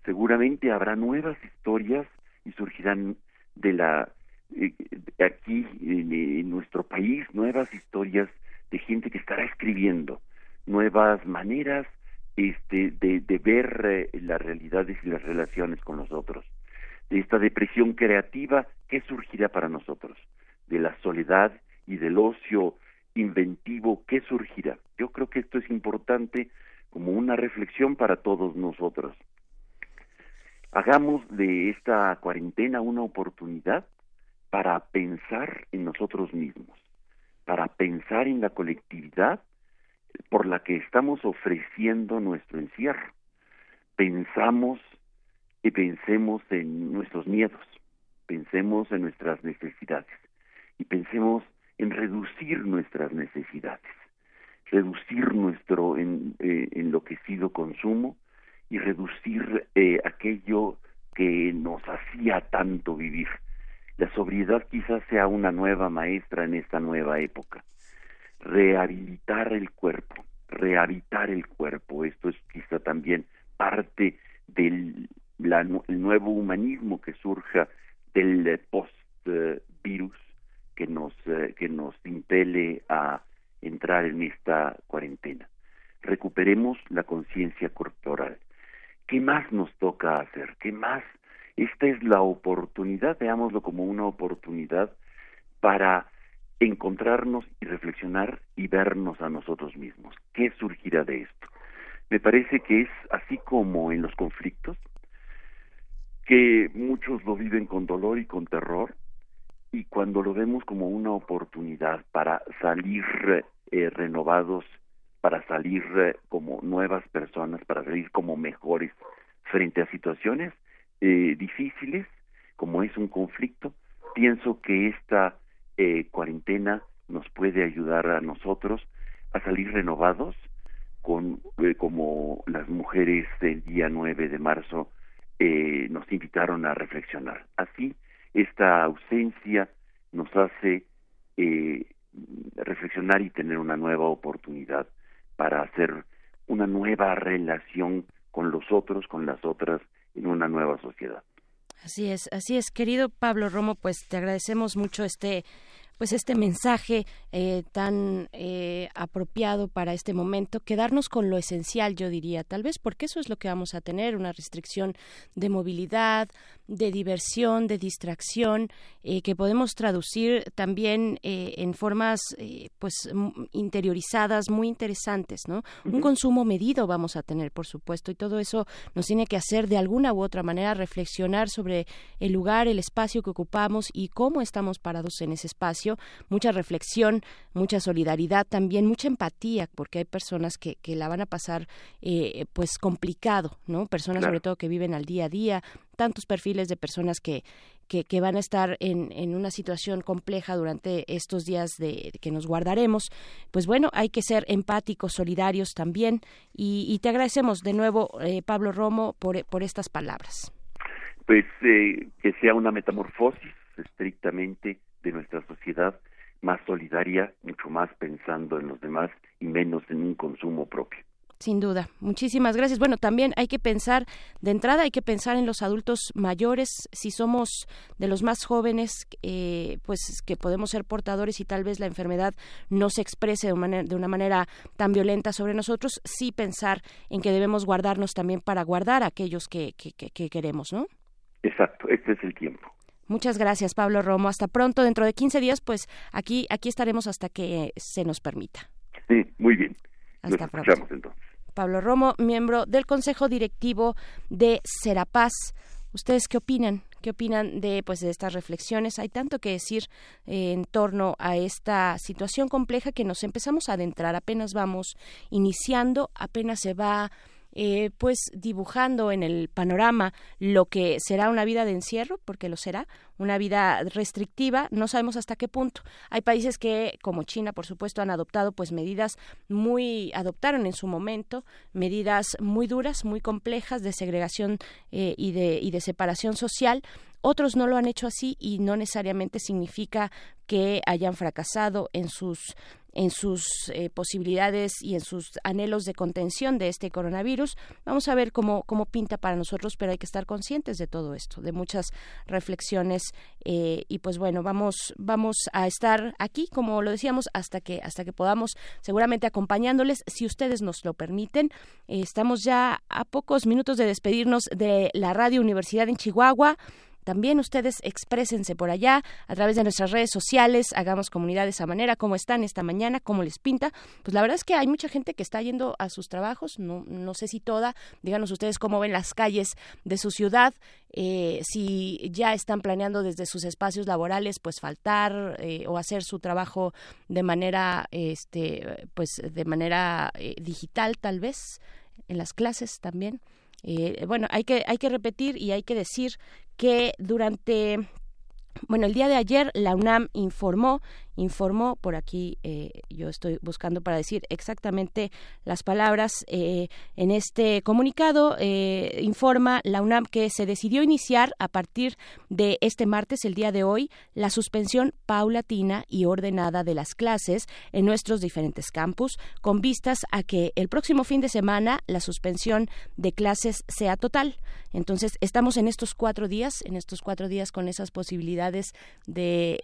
Seguramente habrá nuevas historias y surgirán de la eh, aquí en, nuestro país nuevas historias de gente que estará escribiendo nuevas maneras este, de, de ver eh, las realidades y las relaciones con los otros, de esta depresión creativa que surgirá para nosotros, de la soledad y del ocio inventivo que surgirá. Yo creo que esto es importante como una reflexión para todos nosotros. Hagamos de esta cuarentena una oportunidad para pensar en nosotros mismos, para pensar en la colectividad por la que estamos ofreciendo nuestro encierro. Pensamos y pensemos en nuestros miedos, pensemos en nuestras necesidades y pensemos en reducir nuestras necesidades, reducir nuestro en, eh, enloquecido consumo y reducir eh, aquello que nos hacía tanto vivir la sobriedad quizás sea una nueva maestra en esta nueva época. Rehabilitar el cuerpo, rehabitar el cuerpo, esto es quizá también parte del nuevo humanismo que surja del post-virus que nos, eh, que nos impele a entrar en esta cuarentena. Recuperemos la conciencia corporal. ¿Qué más nos toca hacer? ¿Qué más esta es la oportunidad, veámoslo como una oportunidad para encontrarnos y reflexionar y vernos a nosotros mismos. ¿Qué surgirá de esto? Me parece que es así como en los conflictos, que muchos lo viven con dolor y con terror, y cuando lo vemos como una oportunidad para salir eh, renovados, para salir eh, como nuevas personas, para salir como mejores frente a situaciones eh, difíciles, como es un conflicto, pienso que esta cuarentena nos puede ayudar a nosotros a salir renovados, con como las mujeres del día 9 de marzo nos invitaron a reflexionar. Así, esta ausencia nos hace eh, reflexionar y tener una nueva oportunidad para hacer una nueva relación con los otros, con las otras, en una nueva sociedad. Así es, así es, querido Pablo Romo, pues te agradecemos mucho este pues este mensaje eh, tan eh, apropiado para este momento, quedarnos con lo esencial, yo diría, tal vez porque eso es lo que vamos a tener, una restricción de movilidad, de diversión, de distracción, eh, que podemos traducir también en formas pues interiorizadas muy interesantes, ¿no? Un consumo medido vamos a tener, por supuesto, y todo eso nos tiene que hacer de alguna u otra manera reflexionar sobre el lugar, el espacio que ocupamos y cómo estamos parados en ese espacio mucha reflexión, mucha solidaridad también, mucha empatía, porque hay personas que, que la van a pasar eh, pues complicado, ¿no? Personas sobre todo que viven al día a día, tantos perfiles de personas que, que, van a estar en, en, una situación compleja durante estos días de, que nos guardaremos. Pues bueno, hay que ser empáticos, solidarios también. Y, te agradecemos de nuevo, eh, Pablo Romo, por, por estas palabras. Pues eh, que sea una metamorfosis estrictamente de nuestra sociedad más solidaria, mucho más pensando en los demás y menos en un consumo propio. Sin duda. Muchísimas gracias. Bueno, también hay que pensar, de entrada hay que pensar en los adultos mayores, si somos de los más jóvenes, eh, pues que podemos ser portadores y tal vez la enfermedad no se exprese de una, manera, de una manera tan violenta sobre nosotros, sí pensar en que debemos guardarnos también para guardar a aquellos que, que, que queremos, ¿no? Exacto, este es el tiempo. Muchas gracias, Pablo Romo. Hasta pronto. Dentro de 15 días, pues aquí, aquí estaremos hasta que se nos permita. Sí, muy bien. Hasta pronto. Entonces. Pablo Romo, miembro del Consejo Directivo de Serapaz. ¿Ustedes qué opinan? ¿Qué opinan de, pues, de estas reflexiones? Hay tanto que decir eh, en torno a esta situación compleja que nos empezamos a adentrar. Apenas vamos iniciando, apenas se va eh, pues dibujando en el panorama lo que será una vida de encierro, porque lo será, una vida restrictiva, no sabemos hasta qué punto. Hay países que, como China, por supuesto, han adoptado pues medidas muy, adoptaron en su momento medidas muy duras, muy complejas de segregación eh, y, de, y de separación social, otros no lo han hecho así y no necesariamente significa que hayan fracasado en sus en sus eh, posibilidades y en sus anhelos de contención de este coronavirus. Vamos a ver cómo, cómo pinta para nosotros, pero hay que estar conscientes de todo esto, de muchas reflexiones eh, y pues bueno, vamos, vamos a estar aquí, como lo decíamos, hasta que, hasta que podamos, seguramente acompañándoles, si ustedes nos lo permiten. Eh, estamos ya a pocos minutos de despedirnos de la Radio Universidad en Chihuahua. También ustedes exprésense por allá a través de nuestras redes sociales, hagamos comunidad de esa manera, cómo están esta mañana, cómo les pinta. Pues la verdad es que hay mucha gente que está yendo a sus trabajos, no, no sé si toda, díganos ustedes cómo ven las calles de su ciudad, eh, si ya están planeando desde sus espacios laborales pues faltar eh, o hacer su trabajo de manera este pues de manera eh, digital tal vez en las clases también eh, bueno, hay que, hay que repetir y hay que decir que durante bueno, el día de ayer la UNAM informó informó, por aquí eh, yo estoy buscando para decir exactamente las palabras, eh, en este comunicado eh, informa la UNAM que se decidió iniciar a partir de este martes, el día de hoy, la suspensión paulatina y ordenada de las clases en nuestros diferentes campus, con vistas a que el próximo fin de semana la suspensión de clases sea total. Entonces, estamos en estos cuatro días, en estos cuatro días con esas posibilidades de,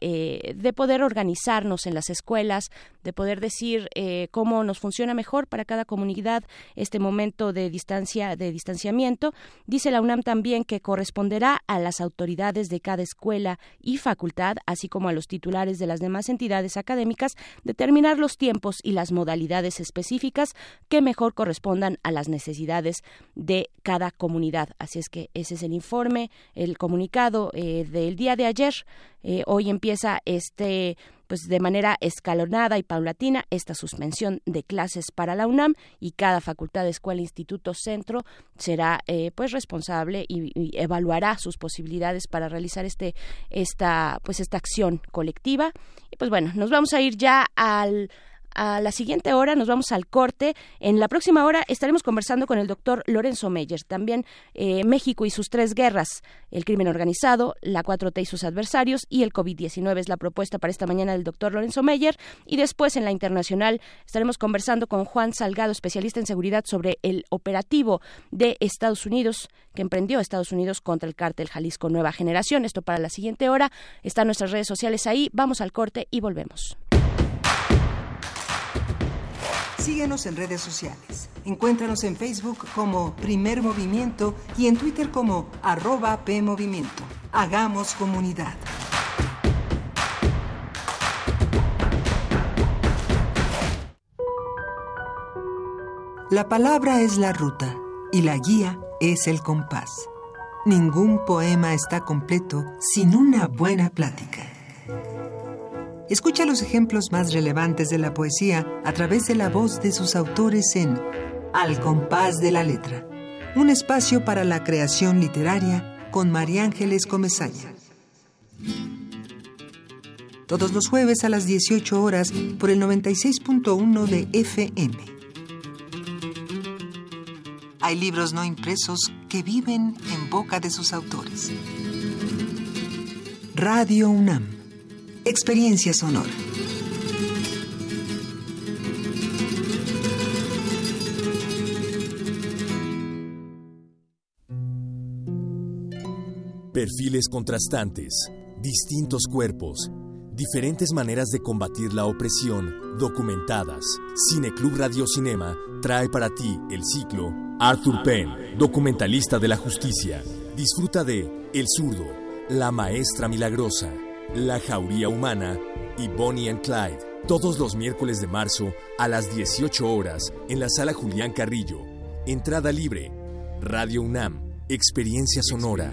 de poder organizar en las escuelas, de poder decir eh, cómo nos funciona mejor para cada comunidad este momento de distancia, de distanciamiento. Dice la UNAM también que corresponderá a las autoridades de cada escuela y facultad, así como a los titulares de las demás entidades académicas, determinar los tiempos y las modalidades específicas que mejor correspondan a las necesidades de cada comunidad. Así es que ese es el informe, el comunicado eh, del día de ayer. Eh, hoy empieza este pues de manera escalonada y paulatina esta suspensión de clases para la UNAM y cada facultad, escuela, instituto, centro será eh, pues responsable y, y, evaluará sus posibilidades para realizar este esta pues esta acción colectiva. Y pues bueno nos vamos a ir ya al a la siguiente hora nos vamos al corte. En la próxima hora estaremos conversando con el doctor Lorenzo Meyer, también eh, México y sus tres guerras, el crimen organizado, la 4T y sus adversarios y el COVID-19 es la propuesta para esta mañana del doctor Lorenzo Meyer. Y después en la internacional estaremos conversando con Juan Salgado, especialista en seguridad, sobre el operativo de Estados Unidos que emprendió Estados Unidos contra el cártel Jalisco Nueva Generación. Esto para la siguiente hora. Están nuestras redes sociales ahí. Vamos al corte y volvemos. Síguenos en redes sociales. Encuéntranos en Facebook como Primer Movimiento y en Twitter como arroba PMovimiento. Hagamos comunidad. La palabra es la ruta y la guía es el compás. Ningún poema está completo sin una buena plática. Escucha los ejemplos más relevantes de la poesía a través de la voz de sus autores en Al compás de la letra, un espacio para la creación literaria con María Ángeles Comesaña. Todos los jueves a las 18 horas por el 96.1 de FM. Hay libros no impresos que viven en boca de sus autores. Radio UNAM Experiencia Sonora. Perfiles contrastantes, distintos cuerpos, diferentes maneras de combatir la opresión, documentadas. Cineclub Radio Cinema trae para ti el ciclo Arthur Penn, documentalista de la justicia. Disfruta de El zurdo, La maestra milagrosa, la Jauría Humana y Bonnie and Clyde, todos los miércoles de marzo a las 18 horas en la sala Julián Carrillo. Entrada libre. Radio UNAM, Experiencia Sonora.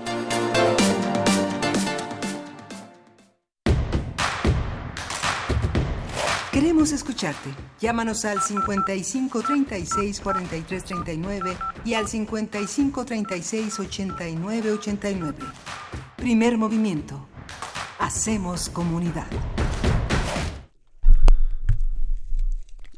Queremos escucharte. Llámanos al 55 36 43 39 y al 55 36 89 89. Primer movimiento. Hacemos comunidad.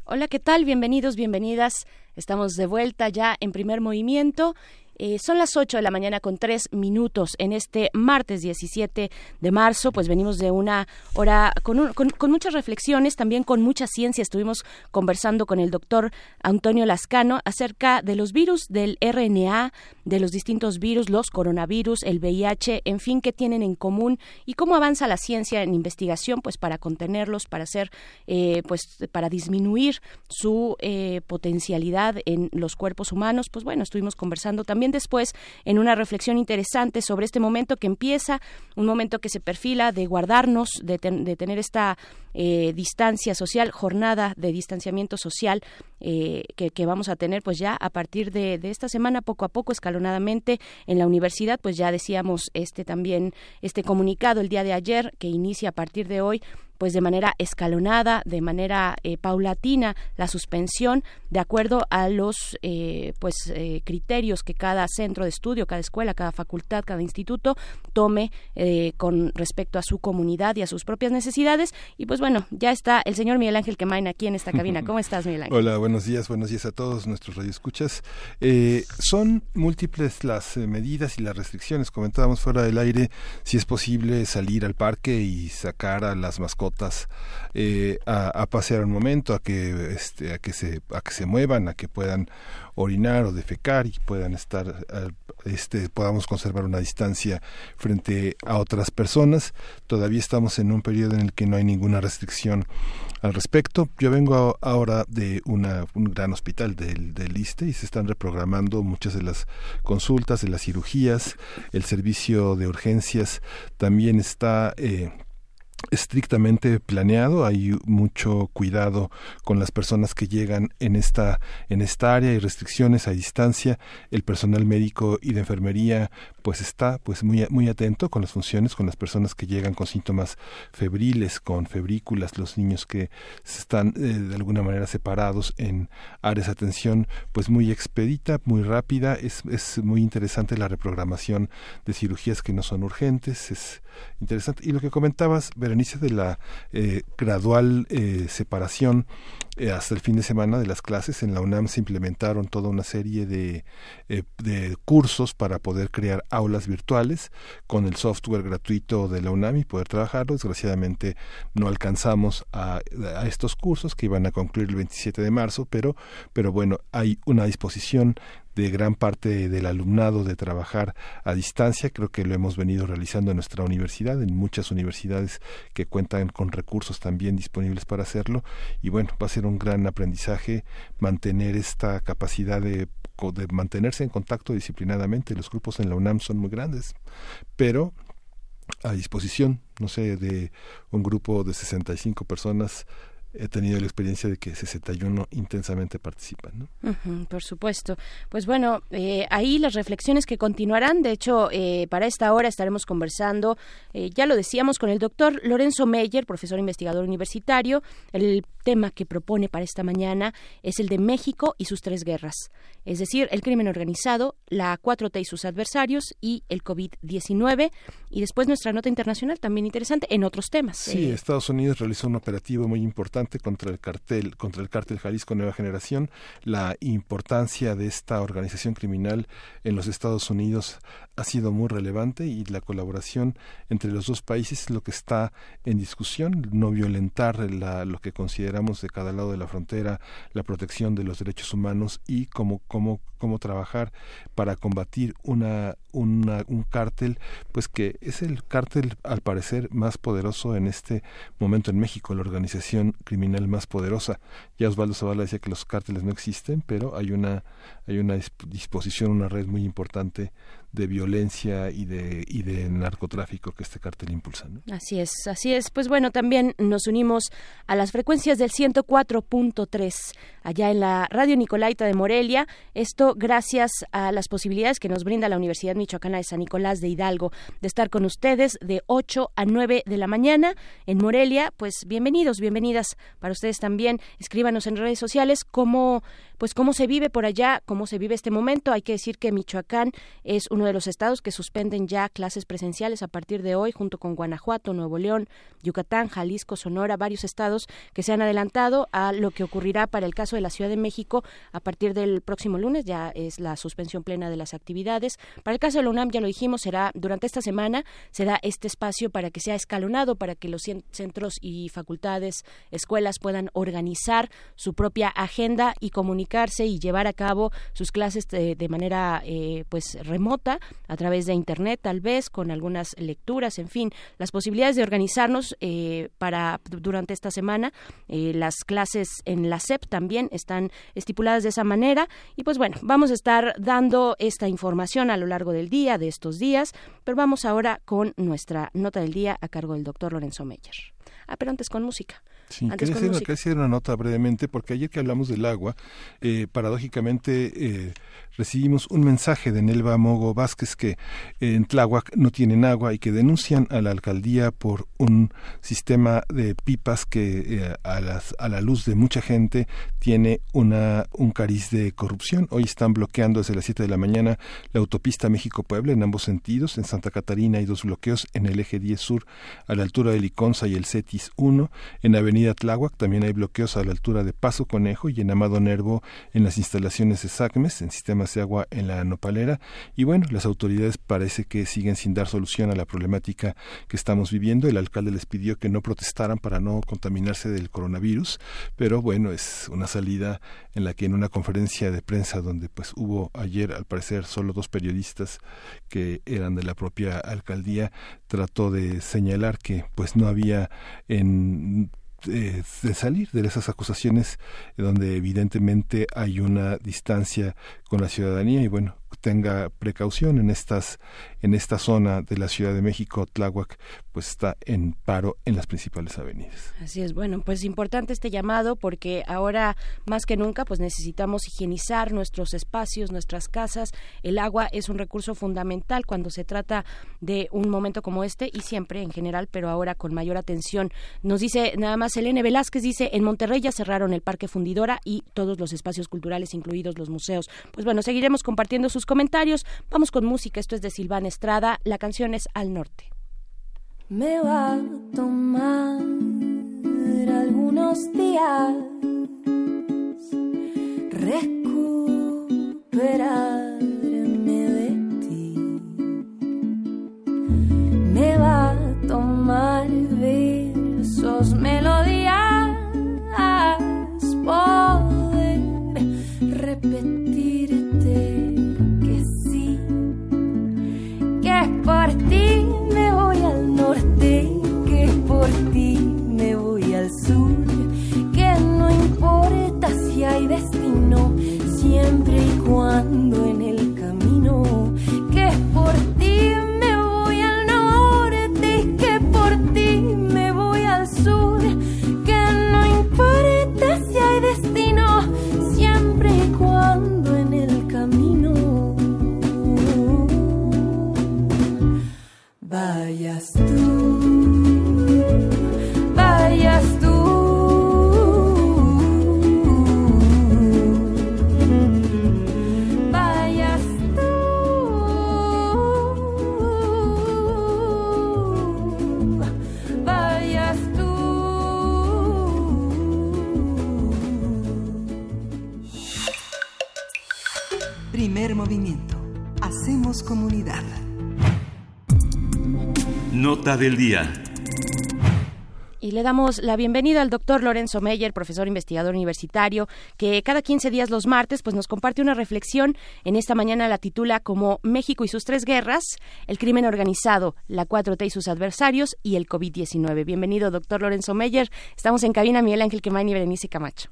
Hola, ¿qué tal? Bienvenidos, bienvenidas. Estamos de vuelta ya en primer movimiento eh, son las 8 de la mañana con 3 minutos en este martes 17 de marzo. Pues venimos de una hora con, con, muchas reflexiones, también con mucha ciencia. Estuvimos conversando con el doctor Antonio Lascano acerca de los virus del RNA, de los distintos virus, los coronavirus, el VIH, en fin, qué tienen en común y cómo avanza la ciencia en investigación, pues para contenerlos, para hacer, eh, pues para disminuir su eh, potencialidad en los cuerpos humanos. Pues bueno, estuvimos conversando también después en una reflexión interesante sobre este momento que empieza, un momento que se perfila de guardarnos, de, tener esta eh, distancia social, jornada de distanciamiento social eh, que, vamos a tener pues ya a partir de, de, esta semana poco a poco escalonadamente en la universidad. Pues ya decíamos este también este comunicado el día de ayer que inicia a partir de hoy pues de manera escalonada, de manera eh, paulatina, la suspensión de acuerdo a los eh, pues eh, criterios que cada centro de estudio, cada escuela, cada facultad, cada instituto tome con respecto a su comunidad y a sus propias necesidades. Y pues bueno, ya está el señor Miguel Ángel Quemain aquí en esta cabina. ¿Cómo estás, Miguel Ángel? Hola, buenos días, buenos días a todos nuestros radioescuchas. son múltiples las medidas y las restricciones. Comentábamos fuera del aire si es posible salir al parque y sacar a las mascotas eh, a, pasear un momento, a que, este, a, que se, a que se muevan, a que puedan orinar o defecar y puedan estar, este, podamos conservar una distancia frente a otras personas. Todavía estamos en un periodo en el que no hay ninguna restricción al respecto. Yo vengo ahora de una, un gran hospital del, del ISTE y se están reprogramando muchas de las consultas, de las cirugías. El servicio de urgencias también está eh, estrictamente planeado, hay mucho cuidado con las personas que llegan en esta en esta área, hay restricciones a distancia, el personal médico y de enfermería pues está pues muy muy atento con las funciones con las personas que llegan con síntomas febriles, con febrículas, los niños que están eh, de alguna manera separados en áreas de atención pues muy expedita, muy rápida, es, es muy interesante la reprogramación de cirugías que no son urgentes, es interesante. Y lo que comentabas inicio de la eh, gradual eh, separación eh, hasta el fin de semana de las clases. En la UNAM se implementaron toda una serie de, de cursos para poder crear aulas virtuales con el software gratuito de la UNAM y poder trabajarlo. Desgraciadamente no alcanzamos a, a estos cursos que iban a concluir el 27 de marzo, pero, pero bueno, hay una disposición de gran parte del alumnado de trabajar a distancia. Creo que lo hemos venido realizando en nuestra universidad, en muchas universidades que cuentan con recursos también disponibles para hacerlo. Y bueno, va a ser un gran aprendizaje mantener esta capacidad de, de mantenerse en contacto disciplinadamente. Los grupos en la UNAM son muy grandes, pero a disposición, no sé, de un grupo de 65 personas he tenido la experiencia de que 61 intensamente participan. ¿no? por supuesto. Pues bueno, eh, ahí las reflexiones que continuarán. De hecho, eh, para esta hora estaremos conversando, eh, ya lo decíamos, con el doctor Lorenzo Meyer, profesor investigador universitario. El tema que propone para esta mañana es el de México y sus tres guerras, es decir, el crimen organizado, la 4T y sus adversarios y el COVID-19. Y después nuestra nota internacional, también interesante, en otros temas. Sí, Estados Unidos realizó un operativo muy importante contra el cartel, contra el cártel Jalisco Nueva Generación, la importancia de esta organización criminal en los Estados Unidos ha sido muy relevante y la colaboración entre los dos países es lo que está en discusión, no violentar la, lo que consideramos de cada lado de la frontera, la protección de los derechos humanos y cómo, cómo, cómo trabajar para combatir una, una, un cártel, pues que es el cártel al parecer más poderoso en este momento en México, la organización criminal más poderosa. Ya Osvaldo Zavala decía que los cárteles no existen, pero hay una, hay una disposición, una red muy importante de violencia y de, y de narcotráfico que este cártel impulsa. Así es, así es. Pues bueno, también nos unimos a las frecuencias del 104.3 allá en la Radio Nicolaita de Morelia. Esto gracias a las posibilidades que nos brinda la Universidad Michoacana de San Nicolás de Hidalgo de estar con ustedes de 8 a 9 de la mañana en Morelia. Pues bienvenidos, bienvenidas para ustedes también. Escríbanos en redes sociales cómo pues cómo se vive por allá, cómo se vive este momento. Hay que decir que Michoacán es uno de los estados que suspenden ya clases presenciales a partir de hoy, junto con Guanajuato, Nuevo León, Yucatán, Jalisco, Sonora, varios estados que se han adelantado a lo que ocurrirá para el caso de la Ciudad de México a partir del próximo lunes, ya es la suspensión plena de las actividades. Para el caso de la UNAM, ya lo dijimos, será durante esta semana, será este espacio para que sea escalonado, para que los centros y facultades, escuelas puedan organizar su propia agenda y comunicarse y llevar a cabo sus clases de, manera eh, pues remota a través de internet tal vez con algunas lecturas en fin las posibilidades de organizarnos eh, para durante esta semana. Eh, las clases en la SEP también están estipuladas de esa manera. Y pues bueno vamos a estar dando esta información a lo largo del día de estos días. Pero vamos ahora con nuestra nota del día a cargo del doctor Lorenzo Meyer. Ah pero antes con música Sí, quería hacer, una nota brevemente, porque ayer que hablamos del agua, eh, paradójicamente eh, recibimos un mensaje de Nelva Mogo Vázquez que en Tláhuac no tienen agua y que denuncian a la alcaldía por un sistema de pipas que eh, a, las, a la luz de mucha gente tiene una, un cariz de corrupción. Hoy están bloqueando desde las 7 de la mañana la autopista México-Puebla en ambos sentidos. En Santa Catarina hay dos bloqueos en el eje 10 sur a la altura de Liconza y el CETIS 1. En Avenida Tláhuac también hay bloqueos a la altura de Paso Conejo y en Amado Nervo en las instalaciones de SACMES, en sistema de agua en la nopalera y bueno, las autoridades parece que siguen sin dar solución a la problemática que estamos viviendo. El alcalde les pidió que no protestaran para no contaminarse del coronavirus, pero bueno, es una salida en la que en una conferencia de prensa donde pues hubo ayer al parecer solo dos periodistas que eran de la propia alcaldía trató de señalar que pues no había en eh, de salir de esas acusaciones donde evidentemente hay una distancia con la ciudadanía y bueno tenga precaución en estas en esta zona de la Ciudad de México Tláhuac pues está en paro en las principales avenidas. Así es, bueno, pues importante este llamado porque ahora más que nunca pues necesitamos higienizar nuestros espacios, nuestras casas. El agua es un recurso fundamental cuando se trata de un momento como este y siempre en general, pero ahora con mayor atención. Nos dice nada más Elena Velázquez dice, en Monterrey ya cerraron el Parque Fundidora y todos los espacios culturales, incluidos los museos. Pues bueno, seguiremos compartiendo sus comentarios. Vamos con música, esto es de Silvana Estrada, la canción es Al Norte. Me va a tomar algunos días recuperarme del día. Y le damos la bienvenida al doctor Lorenzo Meyer, profesor investigador universitario, que cada 15 días los martes pues nos comparte una reflexión. En esta mañana la titula como México y sus tres guerras, el crimen organizado, la 4T y sus adversarios y el COVID-19. Bienvenido, doctor Lorenzo Meyer. Estamos en cabina Miguel Ángel Quemain y Berenice Camacho.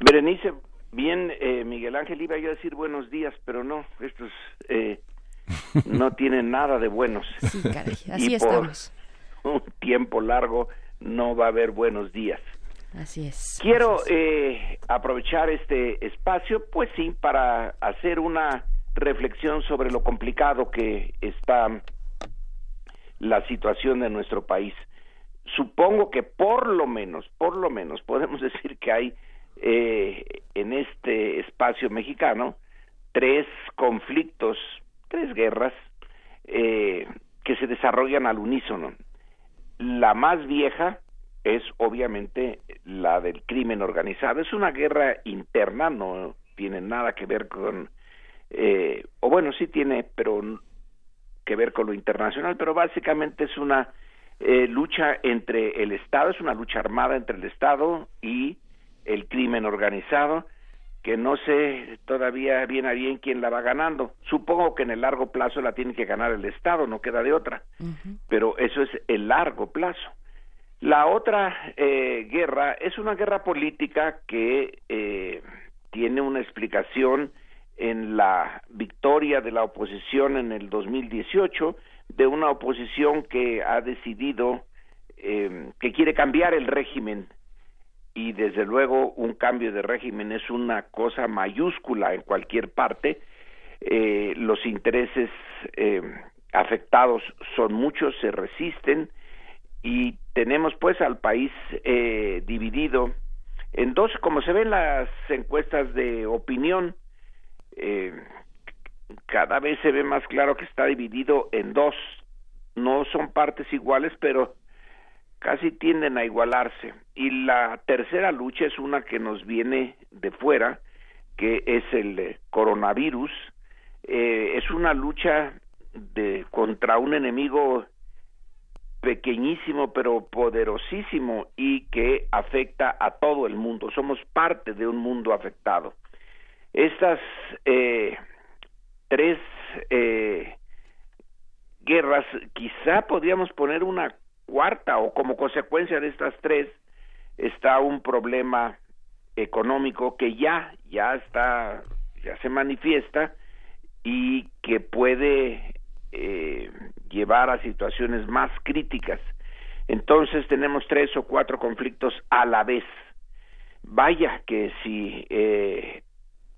Berenice, bien, eh, Miguel Ángel iba yo a decir buenos días, pero no, estos eh, no tienen nada de buenos. Sí, caray, así y por estamos. un tiempo largo no va a haber buenos días. Así es. Quiero eh, aprovechar este espacio, pues sí, para hacer una reflexión sobre lo complicado que está la situación de nuestro país. Supongo que por lo menos, por lo menos, podemos decir que hay eh, en este espacio mexicano tres conflictos, tres guerras eh, que se desarrollan al unísono. La más vieja es obviamente la del crimen organizado. Es una guerra interna, no tiene nada que ver con, eh, o bueno, sí tiene, pero que ver con lo internacional, pero básicamente es una eh, lucha entre el Estado, es una lucha armada entre el Estado y el crimen organizado, que no sé todavía bien a bien quién la va ganando. Supongo que en el largo plazo la tiene que ganar el Estado, no queda de otra, pero eso es el largo plazo. La otra eh, guerra es una guerra política que eh, tiene una explicación en la victoria de la oposición en el 2018, de una oposición que ha decidido eh, que quiere cambiar el régimen y desde luego un cambio de régimen es una cosa mayúscula en cualquier parte. Eh, los intereses eh, afectados son muchos, se resisten y tenemos pues al país eh, dividido en dos, como se ven las encuestas de opinión, eh, cada vez se ve más claro que está dividido en dos. No son partes iguales, pero casi tienden a igualarse. Y la tercera lucha es una que nos viene de fuera, que es el eh, coronavirus. Eh, es una lucha de contra un enemigo pequeñísimo pero poderosísimo y que afecta a todo el mundo. Somos parte de un mundo afectado. Estas eh, tres eh, guerras, quizá podríamos poner una cuarta o como consecuencia de estas tres está un problema económico que ya ya está ya se manifiesta y que puede eh, llevar a situaciones más críticas. Entonces tenemos tres o cuatro conflictos a la vez. Vaya que si eh,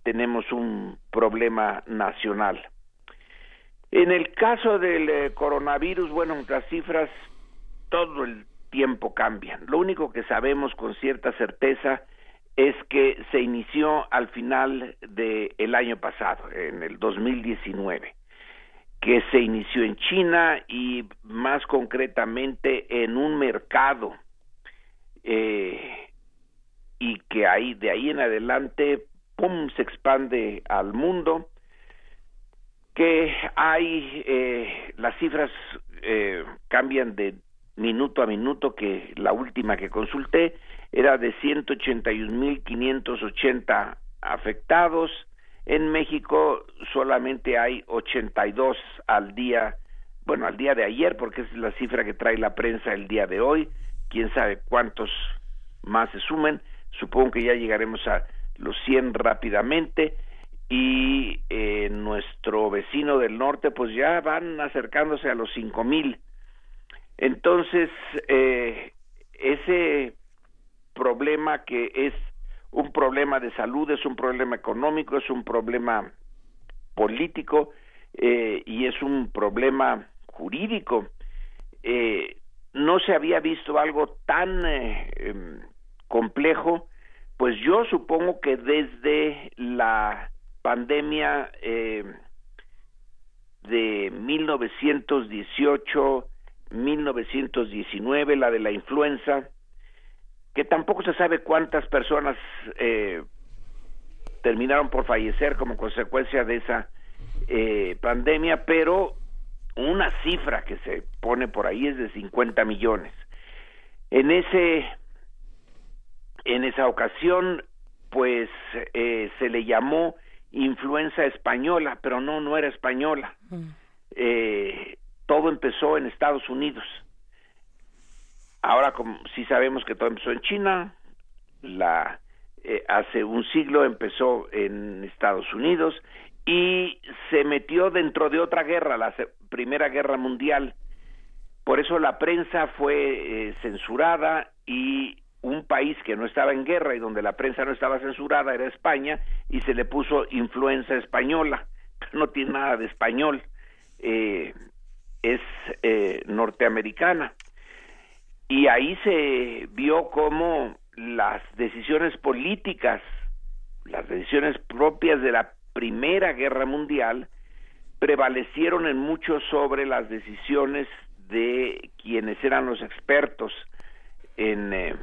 tenemos un problema nacional. En el caso del eh, coronavirus bueno las cifras todo el tiempo cambian. Lo único que sabemos con cierta certeza es que se inició al final del año pasado, en el 2019, que se inició en China y más concretamente en un mercado eh, y que ahí de ahí en adelante pum se expande al mundo que hay eh, las cifras eh, cambian de minuto a minuto que la última que consulté era de 181.580 afectados. En México solamente hay 82 al día, bueno, al día de ayer, porque es la cifra que trae la prensa el día de hoy. Quién sabe cuántos más se sumen. Supongo que ya llegaremos a los 100 rápidamente. Y eh, nuestro vecino del norte, pues ya van acercándose a los 5.000 mil entonces, eh, ese problema que es un problema de salud, es un problema económico, es un problema político eh, y es un problema jurídico. Eh, no se había visto algo tan em, complejo, pues yo supongo que desde la pandemia de 1918 1919, la de la influenza, que tampoco se sabe cuántas personas eh, terminaron por fallecer como consecuencia de esa eh, pandemia, pero una cifra que se pone por ahí es de 50 millones. En ese en esa ocasión, pues eh, se le llamó influenza española, pero no, no era española. Mm. Eh, todo empezó en Estados Unidos. Ahora, como sí sabemos que todo empezó en China, la eh, hace un siglo empezó en Estados Unidos y se metió dentro de otra guerra, la Primera Guerra Mundial. Por eso la prensa fue eh, censurada y un país que no estaba en guerra y donde la prensa no estaba censurada era España y se le puso influenza española. No tiene nada de español. Eh, es eh, norteamericana. Y ahí se vio cómo las decisiones políticas las decisiones propias de la Primera Guerra Mundial prevalecieron en mucho sobre las decisiones de quienes eran los expertos en eh,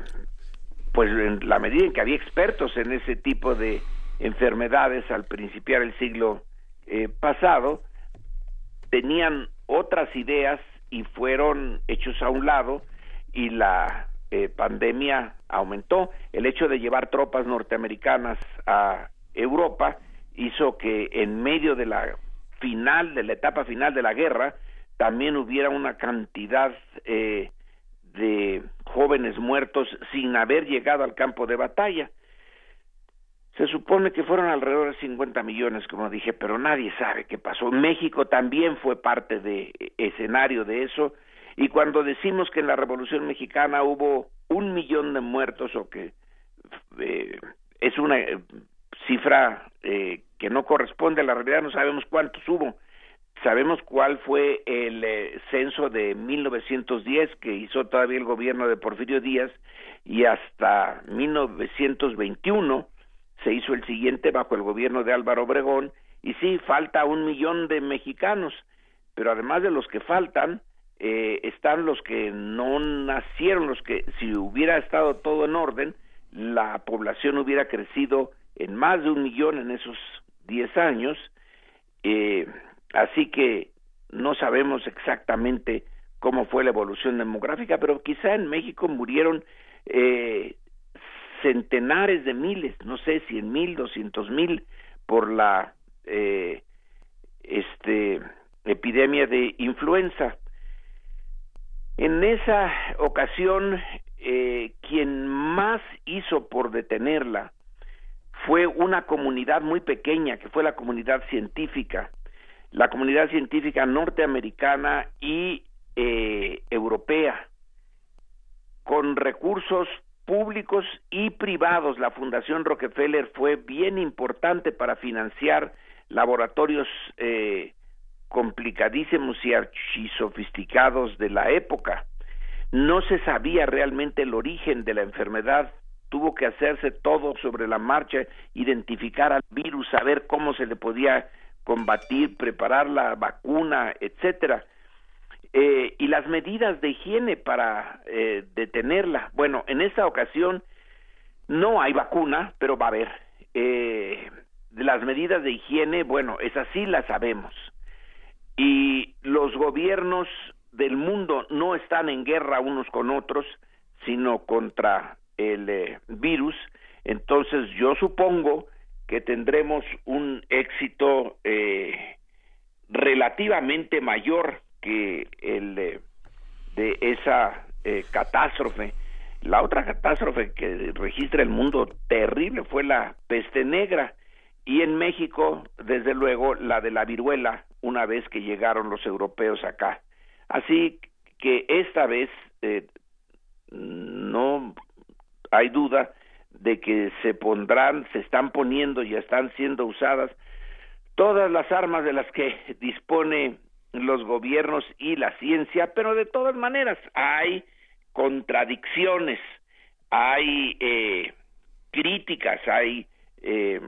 pues en la medida en que había expertos en ese tipo de enfermedades al principiar el siglo eh, pasado tenían otras ideas y fueron hechos a un lado y la eh, pandemia aumentó. El hecho de llevar tropas norteamericanas a Europa hizo que en medio de la final, de la etapa final de la guerra, también hubiera una cantidad eh, de jóvenes muertos sin haber llegado al campo de batalla. Se supone que fueron alrededor de 50 millones, como dije, pero nadie sabe qué pasó. México también fue parte de escenario de eso, y cuando decimos que en la Revolución Mexicana hubo un millón de muertos, o que eh, es una eh, cifra eh, que no corresponde a la realidad, no sabemos cuántos hubo. Sabemos cuál fue el censo de 1910 que hizo todavía el gobierno de Porfirio Díaz y hasta 1921 se hizo el siguiente bajo el gobierno de Álvaro Obregón y sí, falta un millón de mexicanos, pero además de los que faltan, eh, están los que no nacieron, los que si hubiera estado todo en orden, la población hubiera crecido en más de un millón en esos diez años, eh, así que no sabemos exactamente cómo fue la evolución demográfica, pero quizá en México murieron eh, centenares de miles, no sé, cien mil, doscientos mil, por la eh, este epidemia de influenza. En esa ocasión, eh, quien más hizo por detenerla fue una comunidad muy pequeña, que fue la comunidad científica, la comunidad científica norteamericana y eh, europea, con recursos públicos y privados. La Fundación Rockefeller fue bien importante para financiar laboratorios eh, complicadísimos y archisofisticados de la época. No se sabía realmente el origen de la enfermedad, tuvo que hacerse todo sobre la marcha, identificar al virus, saber cómo se le podía combatir, preparar la vacuna, etcétera. Eh, y las medidas de higiene para eh, detenerla. Bueno, en esta ocasión no hay vacuna, pero va a haber. Eh, las medidas de higiene, bueno, esas sí las sabemos. Y los gobiernos del mundo no están en guerra unos con otros, sino contra el virus. Entonces yo supongo que tendremos un éxito relativamente mayor que el de, esa eh, catástrofe. La otra catástrofe que registra el mundo terrible fue la peste negra y en México, desde luego, la de la viruela una vez que llegaron los europeos acá. Así que esta vez eh, no hay duda de que se pondrán, se están poniendo y están siendo usadas todas las armas de las que dispone los gobiernos y la ciencia, pero de todas maneras hay contradicciones, hay eh, críticas, hay eh,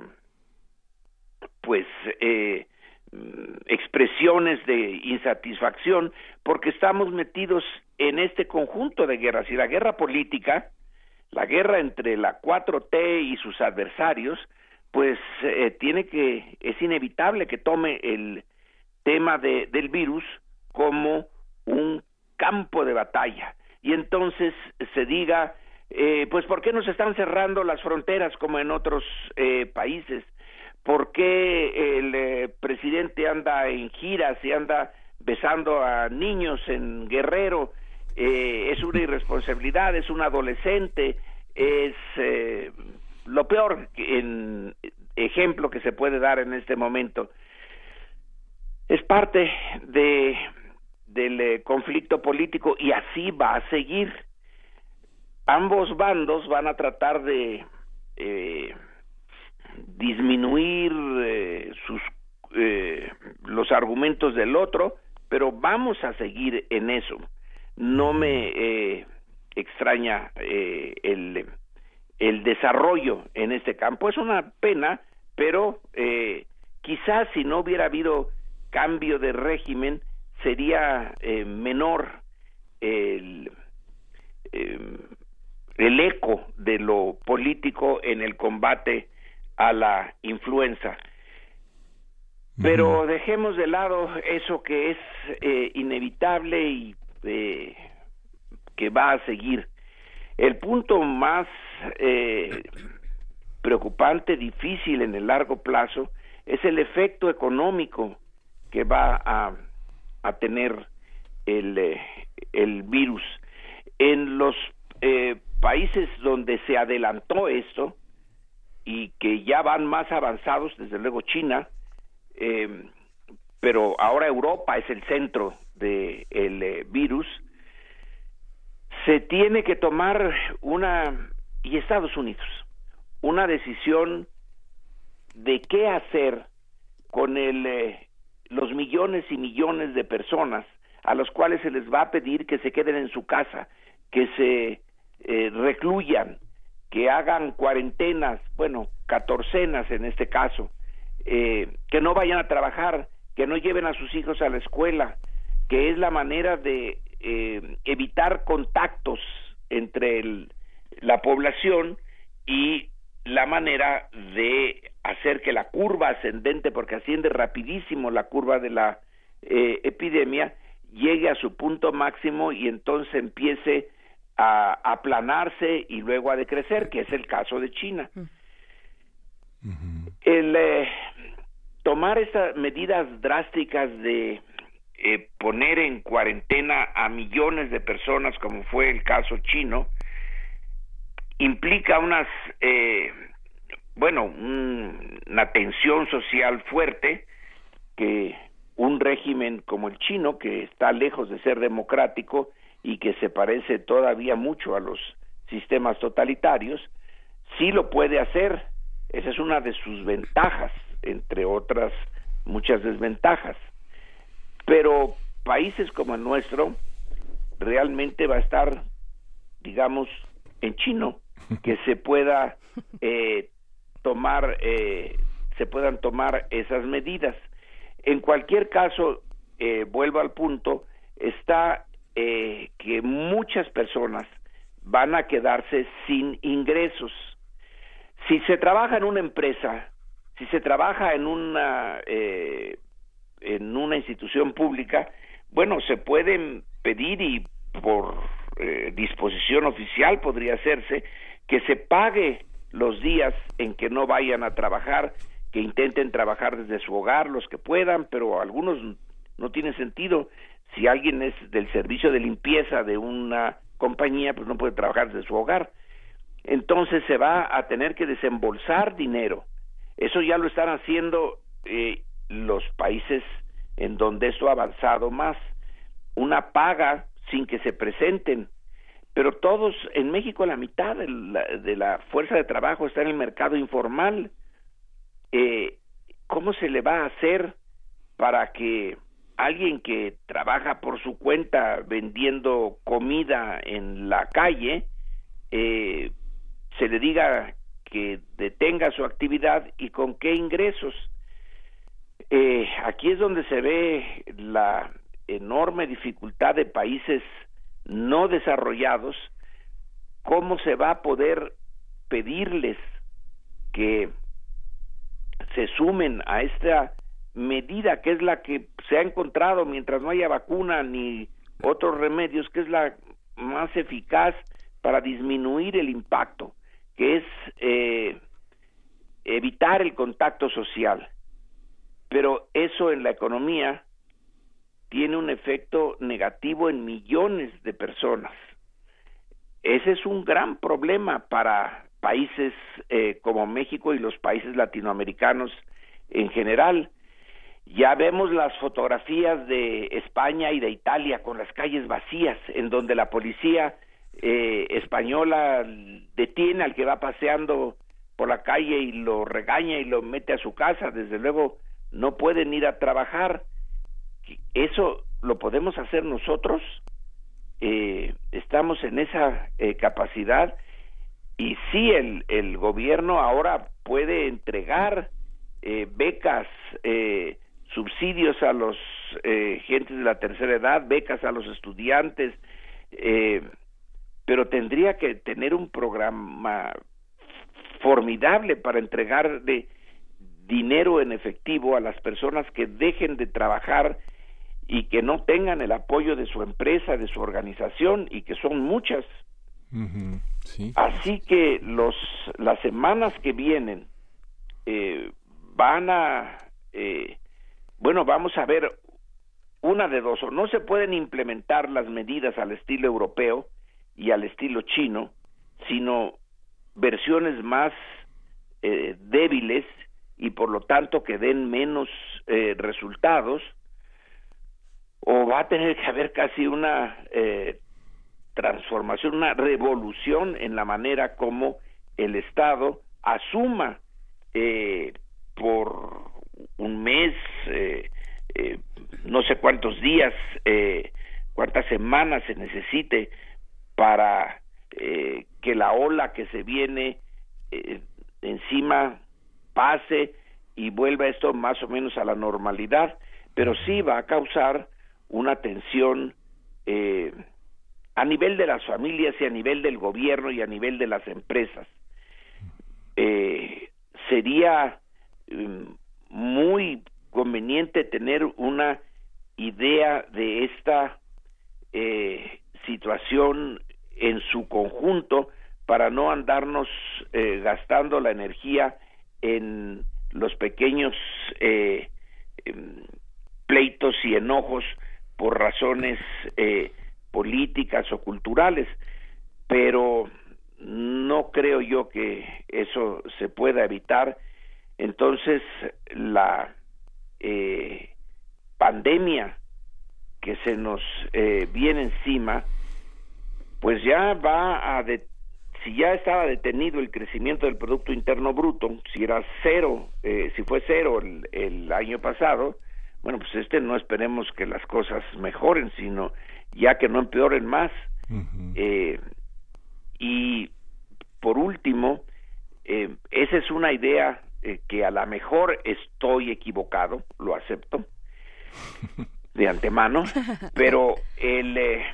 pues eh, expresiones de insatisfacción porque estamos metidos en este conjunto de guerras. Y la guerra política, la guerra entre la 4T y sus adversarios, pues tiene que es inevitable que tome el tema de, del virus como un campo de batalla. Y entonces se diga eh, pues por qué nos están cerrando las fronteras como en otros eh, países por qué el eh, presidente anda en giras y anda besando a niños en Guerrero eh, es una irresponsabilidad es un adolescente es eh, lo peor ejemplo que se puede dar en este momento es parte de del eh, conflicto político y así va a seguir. Ambos bandos van a tratar de eh, disminuir eh, sus los argumentos del otro, pero vamos a seguir en eso. No me extraña el el desarrollo en este campo. Es una pena, pero eh, quizás si no hubiera habido cambio de régimen sería eh, menor el, em, el eco de lo político en el combate a la influenza. Pero dejemos de lado eso que es eh, inevitable y eh, que va a seguir. El punto más eh, preocupante, difícil en el largo plazo, es el efecto económico que va a, a tener el, eh, el virus. En los eh, países donde se adelantó esto y que ya van más avanzados, desde luego China, eh, pero ahora Europa es el centro del de virus, se tiene que tomar una, y Estados Unidos, una decisión de qué hacer con el, los millones y millones de personas a los cuales se les va a pedir que se queden en su casa, que se eh, recluyan, que hagan cuarentenas, bueno, catorcenas en este caso, eh, que no vayan a trabajar, que no lleven a sus hijos a la escuela, que es la manera de eh, evitar contactos entre el, la población y la manera de hacer que la curva ascendente, porque asciende rapidísimo la curva de la eh, epidemia, llegue a su punto máximo y entonces empiece a aplanarse y luego a decrecer, que es el caso de China. El eh, tomar estas medidas drásticas de eh, poner en cuarentena a millones de personas, como fue el caso chino, implica unas, eh, bueno, una tensión social fuerte que un régimen como el chino, que está lejos de ser democrático y que se parece todavía mucho a los sistemas totalitarios, sí lo puede hacer. Esa es una de sus ventajas, entre otras muchas desventajas. Pero países como el nuestro realmente va a estar, digamos, en chino, que se pueda eh, tomar, eh, se puedan tomar esas medidas. En cualquier caso, eh, vuelvo al punto, está eh, que muchas personas van a quedarse sin ingresos. Si se trabaja en una empresa, si se trabaja en una eh, en una institución pública, bueno, se pueden pedir y por eh, disposición oficial podría hacerse que se pague los días en que no vayan a trabajar que intenten trabajar desde su hogar los que puedan, pero algunos no tiene sentido. Si alguien es del servicio de limpieza de una compañía, pues no puede trabajar desde su hogar. Entonces se va a tener que desembolsar dinero. Eso ya lo están haciendo eh, los países en donde esto ha avanzado más. Una paga sin que se presenten. Pero todos, en México la mitad de la, de la fuerza de trabajo está en el mercado informal eh, ¿cómo se le va a hacer para que alguien que trabaja por su cuenta vendiendo comida en la calle eh, se le diga que detenga su actividad y con qué ingresos. Eh, aquí es donde se ve la enorme dificultad de países no desarrollados, cómo se va a poder pedirles que se sumen a esta medida que es la que se ha encontrado mientras no haya vacuna ni otros remedios, que es la más eficaz para disminuir el impacto, que es eh, evitar el contacto social. Pero eso en la economía tiene un efecto negativo en millones de personas. Ese es un gran problema para países eh, como México y los países latinoamericanos en general. Ya vemos las fotografías de España y de Italia con las calles vacías, en donde la policía eh, española detiene al que va paseando por la calle y lo regaña y lo mete a su casa. Desde luego no pueden ir a trabajar. Eso lo podemos hacer nosotros. Eh, estamos en esa capacidad y sí, el, el gobierno ahora puede entregar eh, becas, eh, subsidios a los eh, gentes de la tercera edad, becas a los estudiantes, eh, pero tendría que tener un programa formidable para entregar de dinero en efectivo a las personas que dejen de trabajar y que no tengan el apoyo de su empresa, de su organización y que son muchas. Así que los las semanas que vienen eh, van a eh, bueno vamos a ver una de dos. O no se pueden implementar las medidas al estilo europeo y al estilo chino sino versiones más eh, débiles y por lo tanto que den menos eh, resultados o va a tener que haber casi una eh, transformación, una revolución en la manera como el Estado asuma eh, por un mes, eh, eh, no sé cuántos días, cuántas semanas se necesite para que la ola que se viene encima pase y vuelva esto más o menos a la normalidad, pero sí va a causar una tensión eh, a nivel de las familias y a nivel del gobierno y a nivel de las empresas. Eh, sería mm, muy conveniente tener una idea de esta eh, situación en su conjunto para no andarnos eh, gastando la energía en los pequeños eh, em, pleitos y enojos por razones eh, políticas o culturales, pero no creo yo que eso se pueda evitar. Entonces, la eh, pandemia que se nos eh, viene encima, pues ya va a, si ya estaba detenido el crecimiento del Producto Interno Bruto, si era cero, eh, si fue cero el, el año pasado, bueno, pues este no esperemos que las cosas mejoren, sino ya que no empeoren más. eh, y por último, eh, esa es una idea eh, que a lo mejor estoy equivocado, lo acepto de antemano, pero el, eh,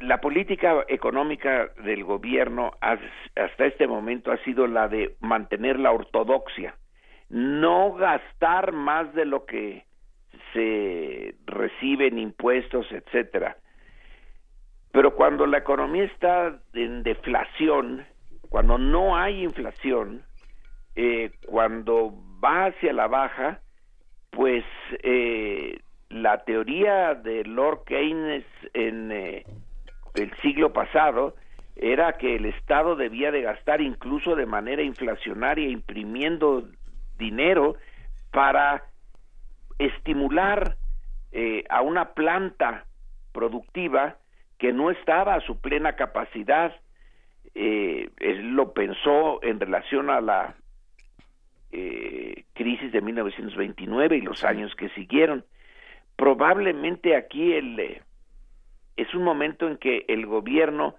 la política económica del gobierno has- hasta este momento ha sido la de mantener la ortodoxia, no gastar más de lo que se recibe en impuestos, etcétera. Pero cuando la economía está en deflación, cuando no hay inflación, eh, cuando va hacia la baja, pues eh, la teoría de Lord Keynes en eh, el siglo pasado era que el Estado debía de gastar incluso de manera inflacionaria, imprimiendo dinero para estimular eh, a una planta productiva que no estaba a su plena capacidad. Eh, él lo pensó en relación a la eh, crisis de 1929 y los años que siguieron. Probablemente aquí el, eh, es un momento en que el gobierno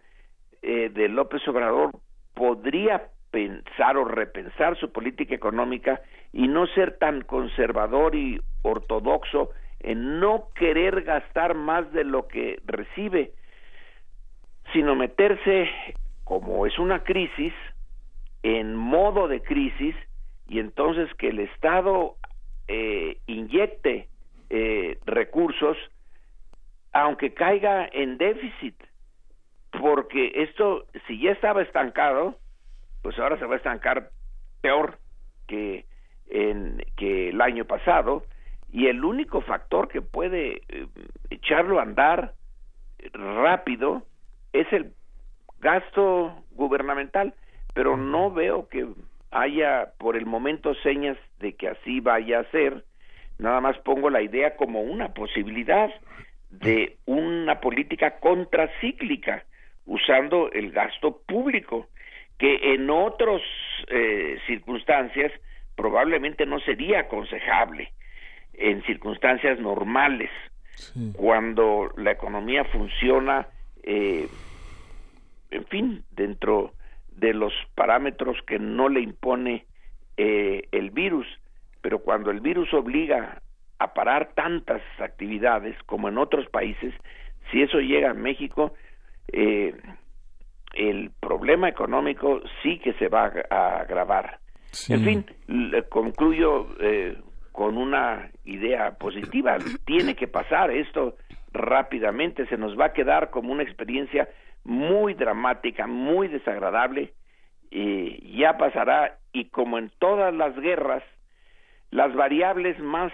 eh, de López Obrador podría pensar o repensar su política económica y no ser tan conservador y ortodoxo en no querer gastar más de lo que recibe, sino meterse, como es una crisis, en modo de crisis y entonces que el Estado eh, inyecte eh, recursos aunque caiga en déficit porque esto si ya estaba estancado pues ahora se va a estancar peor que en que el año pasado y el único factor que puede eh, echarlo a andar rápido es el gasto gubernamental pero no veo que haya por el momento señas de que así vaya a ser. Nada más pongo la idea como una posibilidad de una política contracíclica usando el gasto público que en otras eh, circunstancias probablemente no sería aconsejable en circunstancias normales cuando la economía funciona eh, en fin dentro de los parámetros que no le impone eh, el virus, pero cuando el virus obliga a parar tantas actividades como en otros países, si eso llega a México, eh, el problema económico sí que se va a agravar. En fin, concluyo eh, con una idea positiva. Tiene que pasar esto rápidamente, se nos va a quedar como una experiencia muy dramática, muy desagradable, y ya pasará y como en todas las guerras, las variables más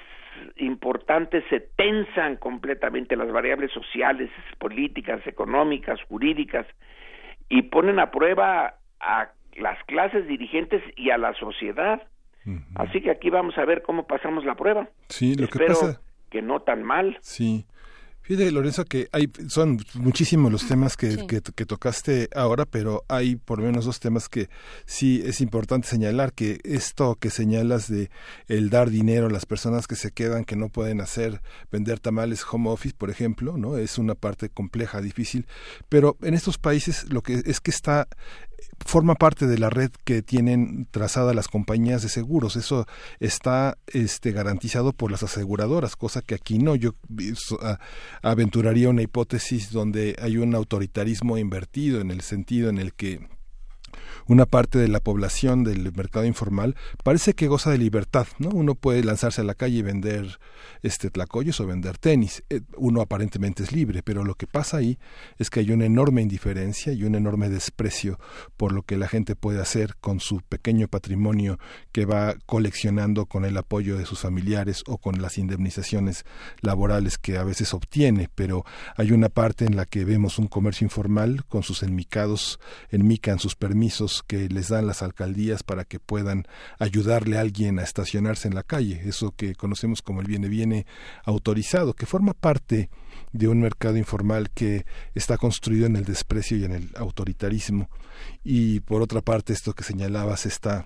importantes se tensan completamente, las variables sociales, políticas, económicas, jurídicas, y ponen a prueba a las clases dirigentes y a la sociedad. Así que aquí vamos a ver cómo pasamos la prueba. Sí, lo Espero que pasa. que no tan mal. Sí. Fíjate, Lorenzo, que hay, son muchísimos los temas que, que, que, tocaste ahora, pero hay por lo menos dos temas que sí es importante señalar, que esto que señalas de el dar dinero a las personas que se quedan, que no pueden hacer, vender tamales home office, por ejemplo, ¿no? Es una parte compleja, difícil, pero en estos países lo que es que está forma parte de la red que tienen trazada las compañías de seguros. Eso está este, garantizado por las aseguradoras, cosa que aquí no. Yo aventuraría una hipótesis donde hay un autoritarismo invertido en el sentido en el que una parte de la población del mercado informal parece que goza de libertad, ¿no? Uno puede lanzarse a la calle y vender este tlacoyos o vender tenis. Eh, uno aparentemente es libre, pero lo que pasa ahí es que hay una enorme indiferencia y un enorme desprecio por lo que la gente puede hacer con su pequeño patrimonio que va coleccionando con el apoyo de sus familiares o con las indemnizaciones laborales que a veces obtiene, pero hay una parte en la que vemos un comercio informal con sus enmicados, enmican sus permisos que les dan las alcaldías para que puedan ayudarle a alguien a estacionarse en la calle, eso que conocemos como el viene viene autorizado, que forma parte de un mercado informal que está construido en el desprecio y en el autoritarismo. Y por otra parte, esto que señalabas, esta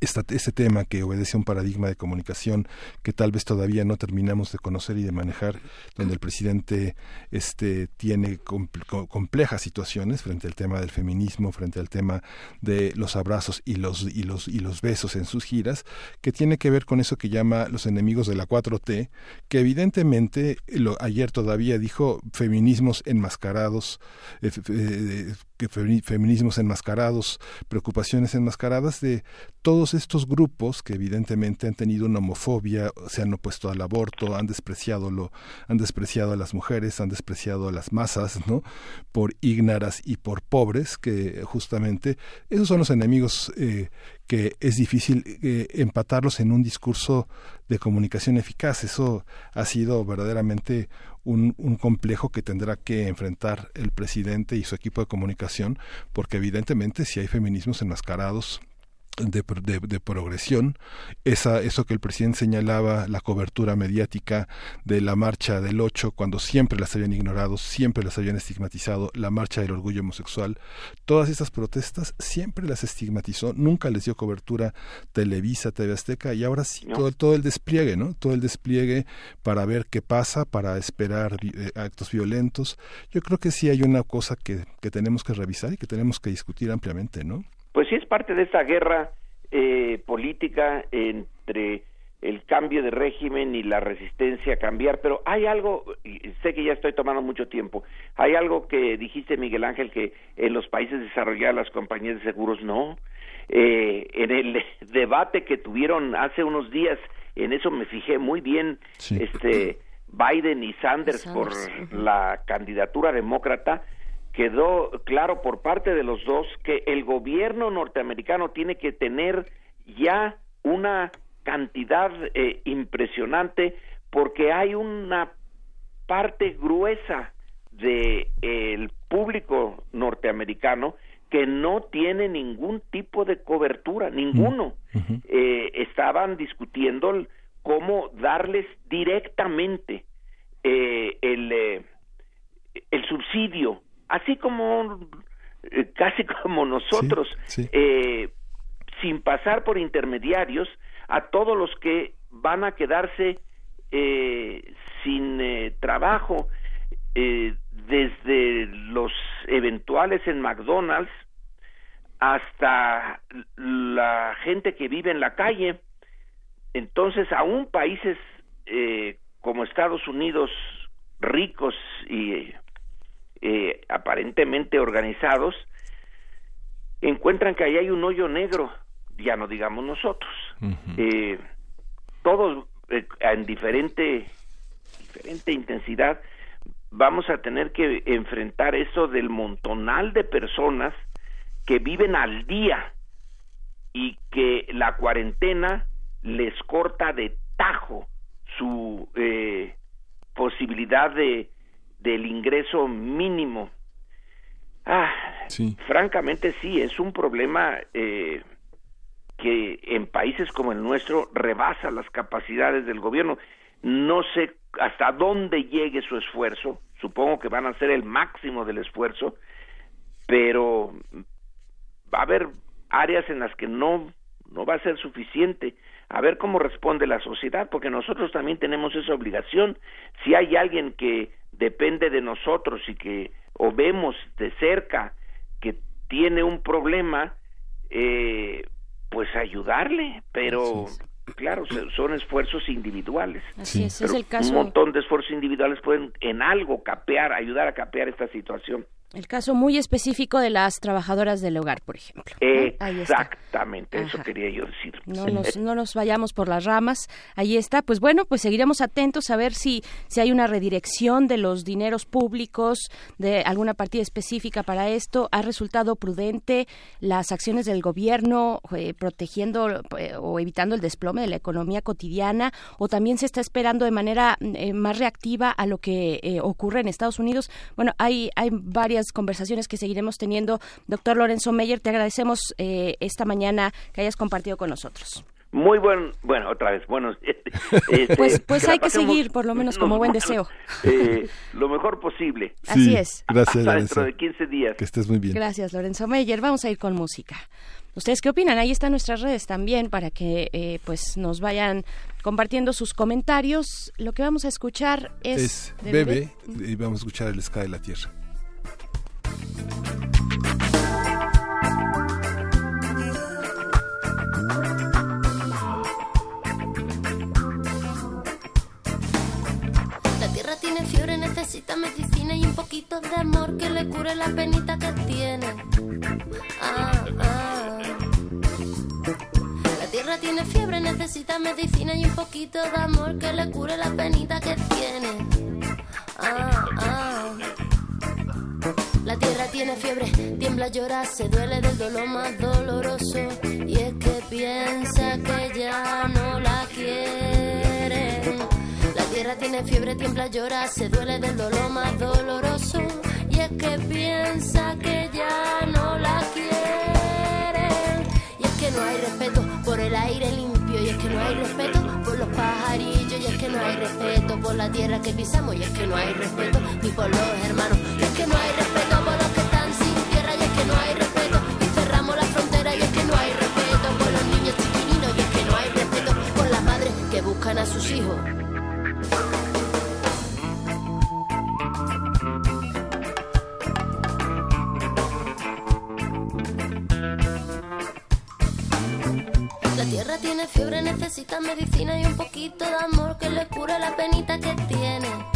este tema que obedece a un paradigma de comunicación que tal vez todavía no terminamos de conocer y de manejar, donde el presidente este, tiene complejas situaciones frente al tema del feminismo, frente al tema de los abrazos y los, y los, y los besos en sus giras, que tiene que ver con eso que llama los enemigos de la 4T, que evidentemente lo, ayer todavía dijo feminismos enmascarados, eh, eh, que feminismos enmascarados, preocupaciones enmascaradas de todos estos grupos que evidentemente han tenido una homofobia, se han opuesto al aborto, han despreciado lo, han despreciado a las mujeres, han despreciado a las masas, ¿no? Por ígnaras y por pobres, que justamente esos son los enemigos eh, que es difícil eh, empatarlos en un discurso de comunicación eficaz. Eso ha sido verdaderamente un, un, complejo que tendrá que enfrentar el presidente y su equipo de comunicación, porque evidentemente si hay feminismos enmascarados, de, de, progresión, esa, eso que el presidente señalaba, la cobertura mediática de la marcha del 8, cuando siempre las habían ignorado, siempre las habían estigmatizado, la marcha del orgullo homosexual, todas estas protestas siempre las estigmatizó, nunca les dio cobertura Televisa, TV Azteca, y ahora sí, todo, todo el despliegue, ¿no? Todo el despliegue para ver qué pasa, para esperar eh, actos violentos. Yo creo que sí hay una cosa que, que tenemos que revisar y que tenemos que discutir ampliamente, ¿no? Pues sí es parte de esa guerra eh, política entre el cambio de régimen y la resistencia a cambiar, pero hay algo, sé que ya estoy tomando mucho tiempo, hay algo que dijiste Miguel Ángel que en los países desarrollados las compañías de seguros no. Eh, en el debate que tuvieron hace unos días, en eso me fijé muy bien, este Biden y Sanders, por la candidatura demócrata, quedó claro por parte de los dos que el gobierno norteamericano tiene que tener ya una cantidad eh, impresionante porque hay una parte gruesa del el público norteamericano que no tiene ningún tipo de cobertura, ninguno. eh, estaban discutiendo cómo darles directamente eh, el, eh, el subsidio así como eh, casi como nosotros, Eh, sin pasar por intermediarios, a todos los que van a quedarse eh, sin eh, trabajo, desde los eventuales en McDonald's hasta la gente que vive en la calle. Entonces, aún países eh, como Estados Unidos ricos y eh, aparentemente organizados, encuentran que ahí hay un hoyo negro, ya no digamos nosotros. eh, todos eh, en diferente, diferente intensidad vamos a tener que enfrentar eso del montonal de personas que viven al día y que la cuarentena les corta de tajo su eh, posibilidad de del ingreso mínimo. Ah, francamente sí, es un problema eh, que en países como el nuestro rebasa las capacidades del gobierno. No sé hasta dónde llegue su esfuerzo, supongo que van a hacer el máximo del esfuerzo, pero va a haber áreas en las que no no va a ser suficiente a ver cómo responde la sociedad porque nosotros también tenemos esa obligación si hay alguien que depende de nosotros y que o vemos de cerca que tiene un problema eh, pues ayudarle pero claro son esfuerzos individuales. Así es, Pero es el caso- un montón de esfuerzos individuales pueden en algo capear ayudar a capear esta situación El caso muy específico de las trabajadoras del hogar, por ejemplo. Exactamente, eso quería yo decir. No nos, no nos vayamos por las ramas. Ahí está. Pues bueno, pues seguiremos atentos a ver si, si hay una redirección de los dineros públicos de alguna partida específica para esto. ¿Ha resultado prudente las acciones del gobierno eh, protegiendo eh, o evitando el desplome de la economía cotidiana? ¿O también se está esperando de manera eh, más reactiva a lo que eh, ocurre en Estados Unidos? Bueno, hay, hay varias conversaciones que seguiremos teniendo. Doctor Lorenzo Meyer, te agradecemos eh, esta mañana que hayas compartido con nosotros. Muy buen, bueno, otra vez, bueno. este, Pues, pues la hay que pasemos seguir, por lo menos como buen deseo. eh, lo mejor posible. Así es. Gracias, Hasta Lorenzo. dentro de 15 días. Que estés muy bien. Gracias, Lorenzo Meyer. Vamos a ir con música. ¿Ustedes qué opinan? Ahí están nuestras redes también para que eh, pues nos vayan compartiendo sus comentarios. Lo que vamos a escuchar es... Es Bebe y vamos a escuchar el Ska de la Tierra. La tierra tiene fiebre, necesita medicina y un poquito de amor que le cure la penita que tiene. Ah, ah. La tierra tiene fiebre, necesita medicina y un poquito de amor que le cure la penita que tiene. Ah. Tiene fiebre, tiembla, llora, se duele del dolor más doloroso. Y es que piensa que ya no la quieren. La tierra tiene fiebre, tiembla, llora, se duele del dolor más doloroso. Y es que piensa que ya no la quieren. Y es que no hay respeto por el aire limpio. Y es que no hay respeto por los pajarillos. Y es que no hay respeto por la tierra que pisamos. Y es que no hay respeto ni por los hermanos. Y es que no hay respeto que no hay respeto. Y cerramos la frontera. Y es que no hay respeto por los niños chiquininos. Y es que no hay respeto por las madres que buscan a sus hijos. La tierra tiene fiebre, necesita medicina y un poquito de amor que le cure la penita que tiene.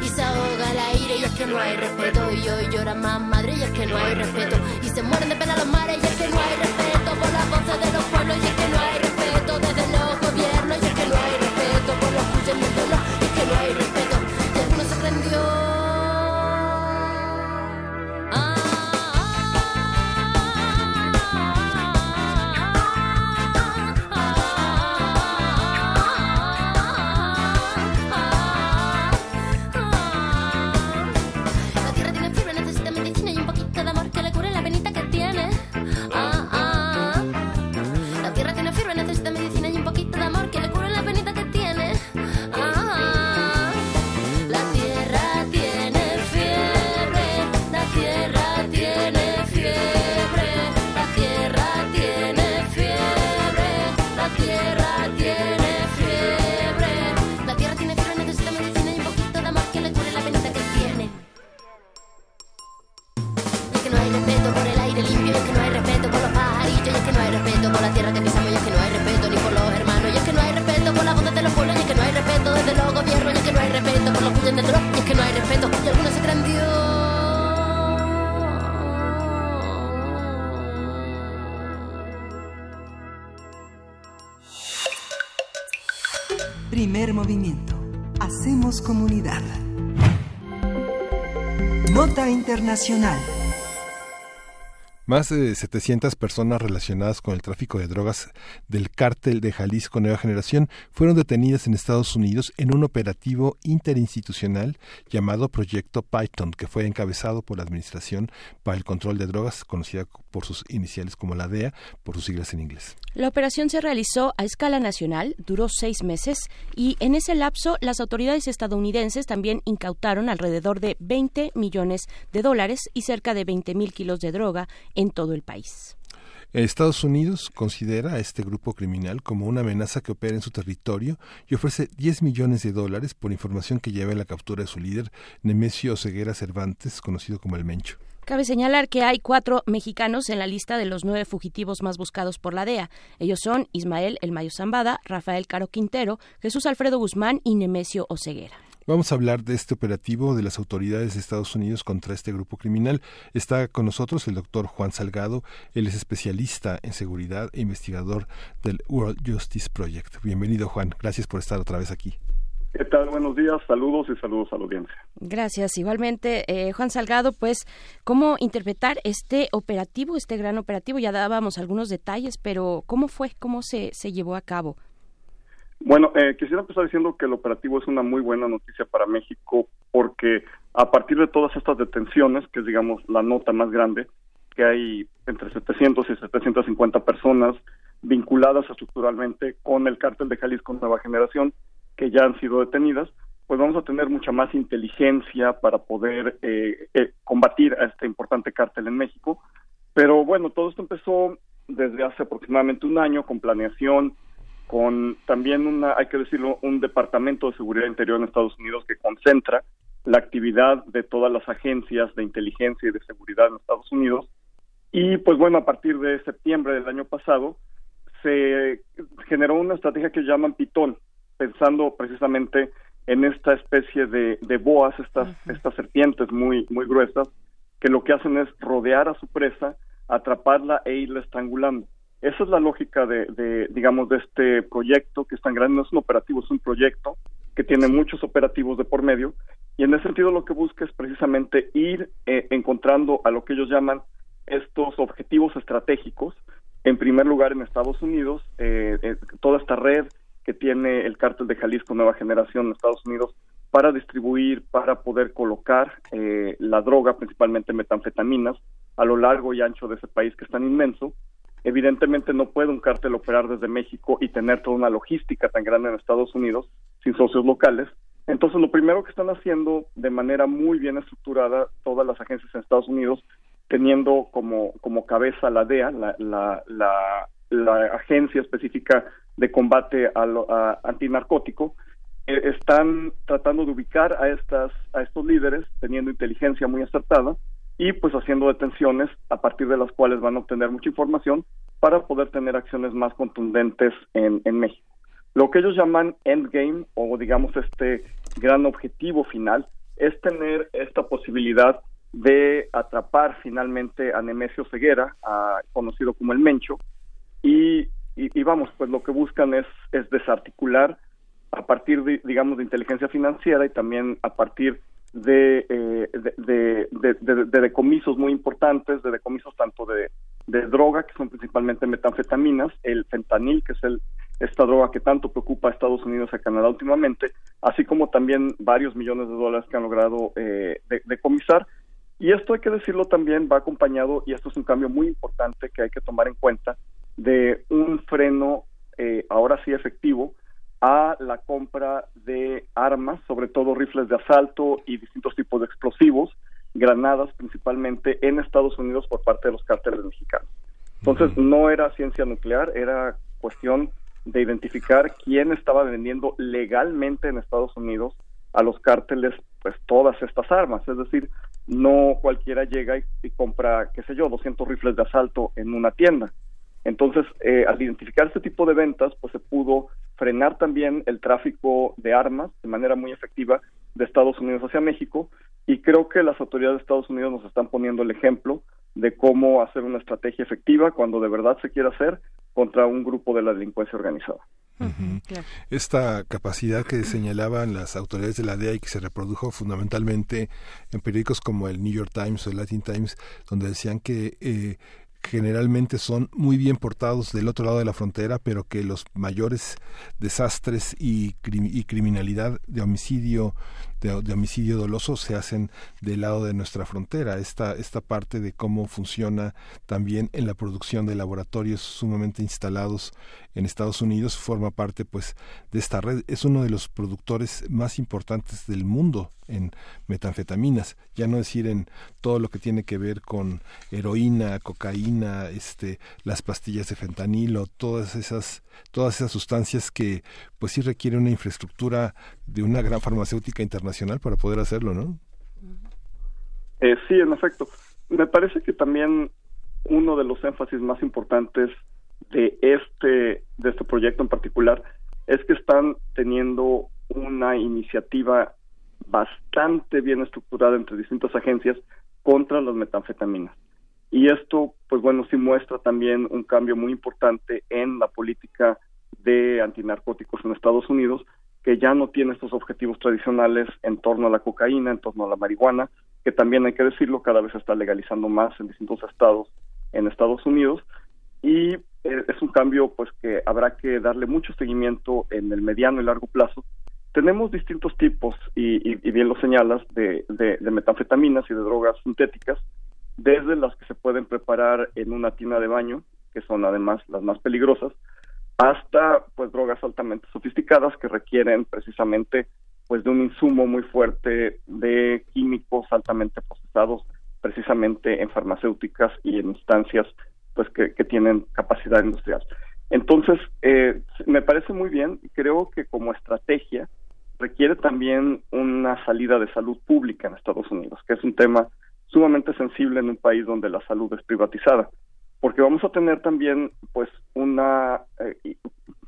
Y se ahoga el aire. Y es que no hay respeto y hoy llora más madre. Y es que no hay respeto y se mueren de pena los mares. Y es que no hay respeto desde los gobiernos, y es que no hay respeto por los puñeteros, y es que no hay respeto, y algunos se creen Dios. Primer movimiento. Hacemos comunidad. Nota Internacional. Más de 700 personas relacionadas con el tráfico de drogas del cártel de Jalisco Nueva Generación fueron detenidas en Estados Unidos en un operativo interinstitucional llamado Proyecto Python, que fue encabezado por la Administración para el Control de Drogas, conocida por sus iniciales como la DEA, por sus siglas en inglés. La operación se realizó a escala nacional, duró seis meses y en ese lapso las autoridades estadounidenses también incautaron alrededor de 20 millones de dólares y cerca de 20 mil kilos de droga en todo el país. Estados Unidos considera a este grupo criminal como una amenaza que opera en su territorio y ofrece 10 millones de dólares por información que lleve a la captura de su líder, Nemesio Ceguera Cervantes, conocido como el Mencho. Cabe señalar que hay cuatro mexicanos en la lista de los nueve fugitivos más buscados por la DEA. Ellos son Ismael El Mayo Zambada, Rafael Caro Quintero, Jesús Alfredo Guzmán y Nemesio Oceguera. Vamos a hablar de este operativo de las autoridades de Estados Unidos contra este grupo criminal. Está con nosotros el doctor Juan Salgado. Él es especialista en seguridad e investigador del World Justice Project. Bienvenido, Juan. Gracias por estar otra vez aquí. ¿Qué tal? Buenos días, saludos y saludos a la audiencia. Gracias. Igualmente, eh, Juan Salgado, pues, ¿cómo interpretar este operativo, este gran operativo? Ya dábamos algunos detalles, pero ¿cómo fue? ¿Cómo se, se llevó a cabo? Bueno, eh, quisiera empezar diciendo que el operativo es una muy buena noticia para México porque a partir de todas estas detenciones, que es digamos la nota más grande, que hay entre 700 y 750 personas vinculadas estructuralmente con el cártel de Jalisco Nueva Generación, que ya han sido detenidas, pues vamos a tener mucha más inteligencia para poder eh, eh, combatir a este importante cártel en México. Pero bueno, todo esto empezó desde hace aproximadamente un año con planeación, con también una, hay que decirlo, un departamento de seguridad interior en Estados Unidos que concentra la actividad de todas las agencias de inteligencia y de seguridad en Estados Unidos. Y pues bueno, a partir de septiembre del año pasado se generó una estrategia que llaman Pitón, pensando precisamente en esta especie de, de boas, estas, estas serpientes muy, muy gruesas, que lo que hacen es rodear a su presa, atraparla e irla estrangulando. Esa es la lógica de, de, digamos, de este proyecto que es tan grande, no es un operativo, es un proyecto que tiene muchos operativos de por medio. Y en ese sentido lo que busca es precisamente ir eh, encontrando a lo que ellos llaman estos objetivos estratégicos, en primer lugar en Estados Unidos, eh, eh, toda esta red que tiene el cártel de Jalisco Nueva Generación en Estados Unidos para distribuir, para poder colocar eh, la droga, principalmente metanfetaminas, a lo largo y ancho de ese país que es tan inmenso, Evidentemente no puede un cártel operar desde México y tener toda una logística tan grande en Estados Unidos sin socios locales. Entonces lo primero que están haciendo de manera muy bien estructurada todas las agencias en Estados Unidos, teniendo como, como cabeza la DEA, la, la, la, agencia específica de combate al a antinarcótico, eh, están tratando de ubicar a estas a estos líderes teniendo inteligencia muy acertada y pues haciendo detenciones a partir de las cuales van a obtener mucha información para poder tener acciones más contundentes en, en México. Lo que ellos llaman endgame o digamos este gran objetivo final es tener esta posibilidad de atrapar finalmente a Nemesio Ceguera, conocido como el Mencho, y, y, vamos, pues lo que buscan es, es desarticular a partir de, digamos, de inteligencia financiera y también a partir de, eh, de, decomisos muy importantes, de decomisos tanto de, droga, que son principalmente metanfetaminas, el fentanil, que es el, esta droga que tanto preocupa a Estados Unidos y a Canadá últimamente, así como también varios millones de dólares que han logrado eh, decomisar. Y esto hay que decirlo también, va acompañado, y esto es un cambio muy importante que hay que tomar en cuenta, de un freno eh, ahora sí efectivo a la compra de armas, sobre todo rifles de asalto y distintos tipos de explosivos, granadas principalmente en Estados Unidos por parte de los cárteles mexicanos. Entonces no era ciencia nuclear, era cuestión de identificar quién estaba vendiendo legalmente en Estados Unidos a los cárteles pues todas estas armas, es decir, no cualquiera llega y, y compra, qué sé yo, 200 rifles de asalto en una tienda. Entonces, eh, al identificar este tipo de ventas, pues se pudo frenar también el tráfico de armas de manera muy efectiva de Estados Unidos hacia México y creo que las autoridades de Estados Unidos nos están poniendo el ejemplo de cómo hacer una estrategia efectiva cuando de verdad se quiere hacer contra un grupo de la delincuencia organizada. Esta capacidad que señalaban las autoridades de la DEA y que se reprodujo fundamentalmente en periódicos como el New York Times o el Latin Times, donde decían que eh, generalmente son muy bien portados del otro lado de la frontera, pero que los mayores desastres y, criminalidad de homicidio de, homicidio doloso se hacen del lado de nuestra frontera. Esta, esta parte de cómo funciona también en la producción de laboratorios sumamente instalados en Estados Unidos forma parte pues de esta red. Es uno de los productores más importantes del mundo en metanfetaminas, ya no decir en todo lo que tiene que ver con heroína, cocaína, este, las pastillas de fentanilo, todas esas, todas esas sustancias que pues sí requieren una infraestructura de una gran farmacéutica internacional para poder hacerlo, ¿no? Eh, sí, en efecto. Me parece que también uno de los énfasis más importantes de este de este proyecto en particular es que están teniendo una iniciativa bastante bien estructurada entre distintas agencias contra las metanfetaminas. Y esto, pues bueno, sí muestra también un cambio muy importante en la política de antinarcóticos en Estados Unidos, que ya no tiene estos objetivos tradicionales en torno a la cocaína, en torno a la marihuana, que también hay que decirlo, cada vez se está legalizando más en distintos estados en Estados Unidos. Y eh, es un cambio pues que habrá que darle mucho seguimiento en el mediano y largo plazo. Tenemos distintos tipos, y, bien lo señalas, de, metanfetaminas y de drogas sintéticas, desde las que se pueden preparar en una tina de baño, que son además las más peligrosas, hasta pues drogas altamente sofisticadas que requieren precisamente pues de un insumo muy fuerte de químicos altamente procesados precisamente en farmacéuticas y en instancias pues que, tienen capacidad industrial. Entonces, eh, me parece muy bien, creo que como estrategia requiere también una salida de salud pública en Estados Unidos, que es un tema sumamente sensible en un país donde la salud es privatizada porque vamos a tener también pues una eh,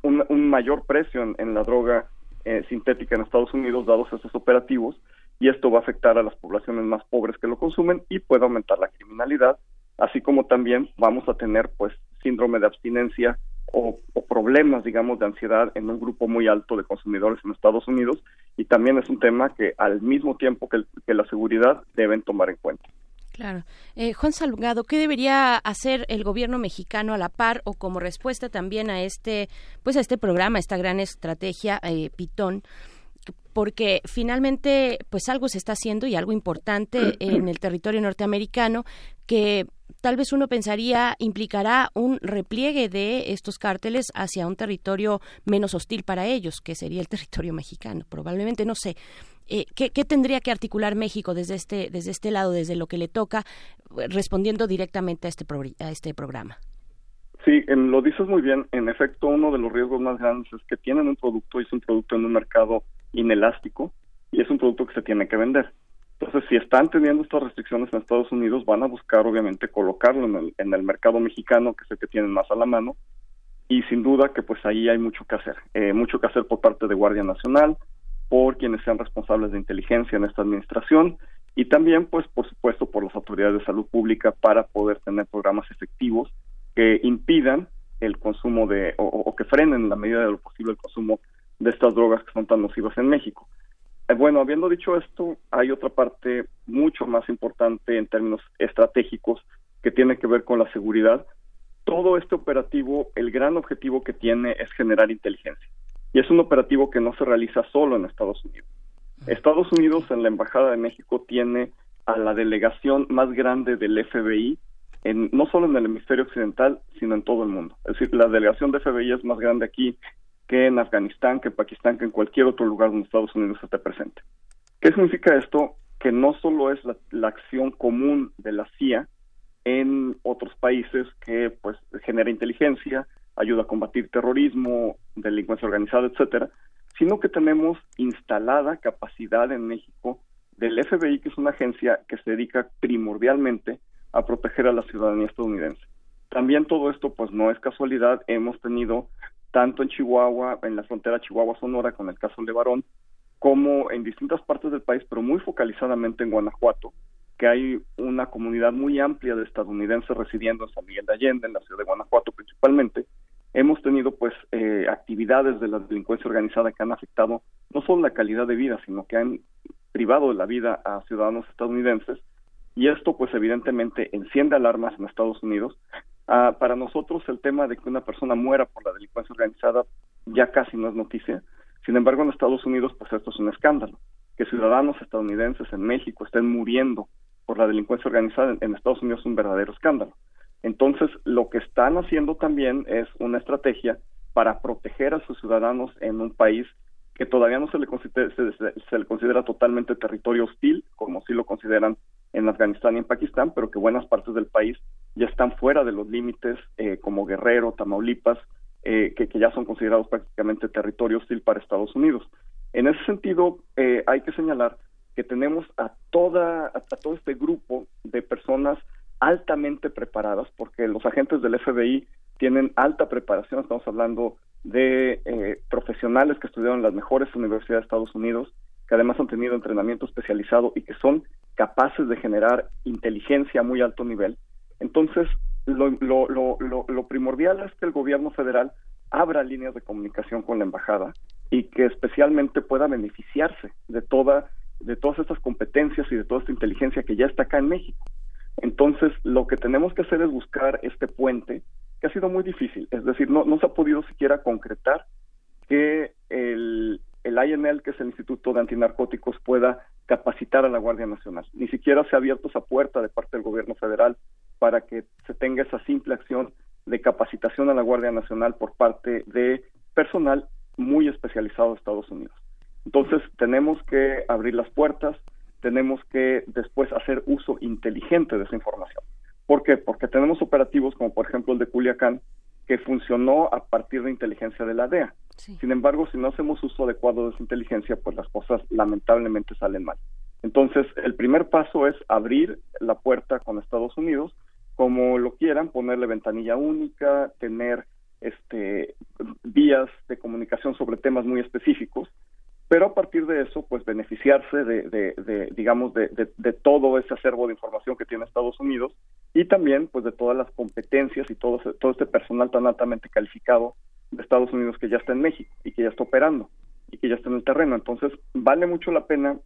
un, mayor precio en, la droga eh, sintética en Estados Unidos dados esos operativos y esto va a afectar a las poblaciones más pobres que lo consumen y puede aumentar la criminalidad así como también vamos a tener pues síndrome de abstinencia o, problemas digamos de ansiedad en un grupo muy alto de consumidores en Estados Unidos y también es un tema que al mismo tiempo que la seguridad deben tomar en cuenta. Claro. Eh, Juan Salgado, ¿qué debería hacer el gobierno mexicano a la par o como respuesta también a este, pues a este programa, esta gran estrategia eh, Pitón? porque finalmente pues algo se está haciendo y algo importante en el territorio norteamericano que tal vez uno pensaría implicará un repliegue de estos cárteles hacia un territorio menos hostil para ellos, que sería el territorio mexicano, probablemente, no sé. Eh, ¿qué, tendría que articular México desde este, desde este lado, desde lo que le toca, respondiendo directamente a este, a este programa? Sí, lo dices muy bien. En efecto, uno de los riesgos más grandes es que tienen un producto y es un producto en un mercado inelástico y es un producto que se tiene que vender. Entonces, si están teniendo estas restricciones en Estados Unidos, van a buscar obviamente colocarlo en el, en el mercado mexicano, que es el que tienen más a la mano, y sin duda que pues ahí hay mucho que hacer, eh, mucho que hacer por parte de Guardia Nacional, por quienes sean responsables de inteligencia en esta administración y también, pues, por supuesto, por las autoridades de salud pública para poder tener programas efectivos que impidan el consumo de o, que frenen en la medida de lo posible el consumo de estas drogas que son tan nocivas en México. Eh, bueno, habiendo dicho esto, hay otra parte mucho más importante en términos estratégicos que tiene que ver con la seguridad. Todo este operativo, el gran objetivo que tiene es generar inteligencia y es un operativo que no se realiza solo en Estados Unidos. Estados Unidos en la Embajada de México tiene a la delegación más grande del FBI, en, no solo en el hemisferio occidental, sino en todo el mundo. Es decir, la delegación de FBI es más grande aquí que en Afganistán, que en Pakistán, que en cualquier otro lugar donde Estados Unidos esté presente. ¿Qué significa esto? Que no solo es la acción común de la CIA en otros países que pues genera inteligencia, ayuda a combatir terrorismo, delincuencia organizada, etcétera, sino que tenemos instalada capacidad en México del FBI, que es una agencia que se dedica primordialmente a proteger a la ciudadanía estadounidense. También todo esto, pues no es casualidad, hemos tenido tanto en Chihuahua, en la frontera Chihuahua-Sonora, con el caso de Barón, como en distintas partes del país, pero muy focalizadamente en Guanajuato, que hay una comunidad muy amplia de estadounidenses residiendo en San Miguel de Allende, en la ciudad de Guanajuato principalmente. Hemos tenido pues eh, actividades de la delincuencia organizada que han afectado no solo la calidad de vida, sino que han privado de la vida a ciudadanos estadounidenses y esto pues evidentemente enciende alarmas en Estados Unidos. Ah, para nosotros el tema de que una persona muera por la delincuencia organizada ya casi no es noticia. Sin embargo, en Estados Unidos pues esto es un escándalo. Que ciudadanos estadounidenses en México estén muriendo por la delincuencia organizada en Estados Unidos es un verdadero escándalo. Entonces, lo que están haciendo también es una estrategia para proteger a sus ciudadanos en un país que todavía no se le considera, se, le considera totalmente territorio hostil, como sí lo consideran en Afganistán y en Pakistán, pero que buenas partes del país ya están fuera de los límites, eh, como Guerrero, Tamaulipas, eh, que, ya son considerados prácticamente territorio hostil para Estados Unidos. En ese sentido, eh, hay que señalar que tenemos a toda a, todo este grupo de personas altamente preparadas, porque los agentes del FBI tienen alta preparación, estamos hablando de eh, profesionales que estudiaron en las mejores universidades de Estados Unidos, que además han tenido entrenamiento especializado y que son capaces de generar inteligencia a muy alto nivel. Entonces, lo, lo, lo, lo, primordial es que el gobierno federal abra líneas de comunicación con la embajada y que especialmente pueda beneficiarse de toda de todas estas competencias y de toda esta inteligencia que ya está acá en México. Entonces, lo que tenemos que hacer es buscar este puente, que ha sido muy difícil, es decir, no, se ha podido siquiera concretar que el, el INL, que es el Instituto de Antinarcóticos, pueda capacitar a la Guardia Nacional. Ni siquiera se ha abierto esa puerta de parte del gobierno federal para que se tenga esa simple acción de capacitación a la Guardia Nacional por parte de personal muy especializado de Estados Unidos. Entonces, tenemos que abrir las puertas, tenemos que después hacer uso inteligente de esa información. ¿Por qué? Porque tenemos operativos como por ejemplo el de Culiacán, que funcionó a partir de inteligencia de la DEA. Sin embargo, si no hacemos uso adecuado de esa inteligencia, pues las cosas lamentablemente salen mal. Entonces, el primer paso es abrir la puerta con Estados Unidos, como lo quieran, ponerle ventanilla única, tener este vías de comunicación sobre temas muy específicos pero a partir de eso, pues beneficiarse de, de, digamos, de, de, todo ese acervo de información que tiene Estados Unidos y también, pues, de todas las competencias y todo, todo este personal tan altamente calificado de Estados Unidos que ya está en México y que ya está operando y que ya está en el terreno. Entonces, vale mucho la pena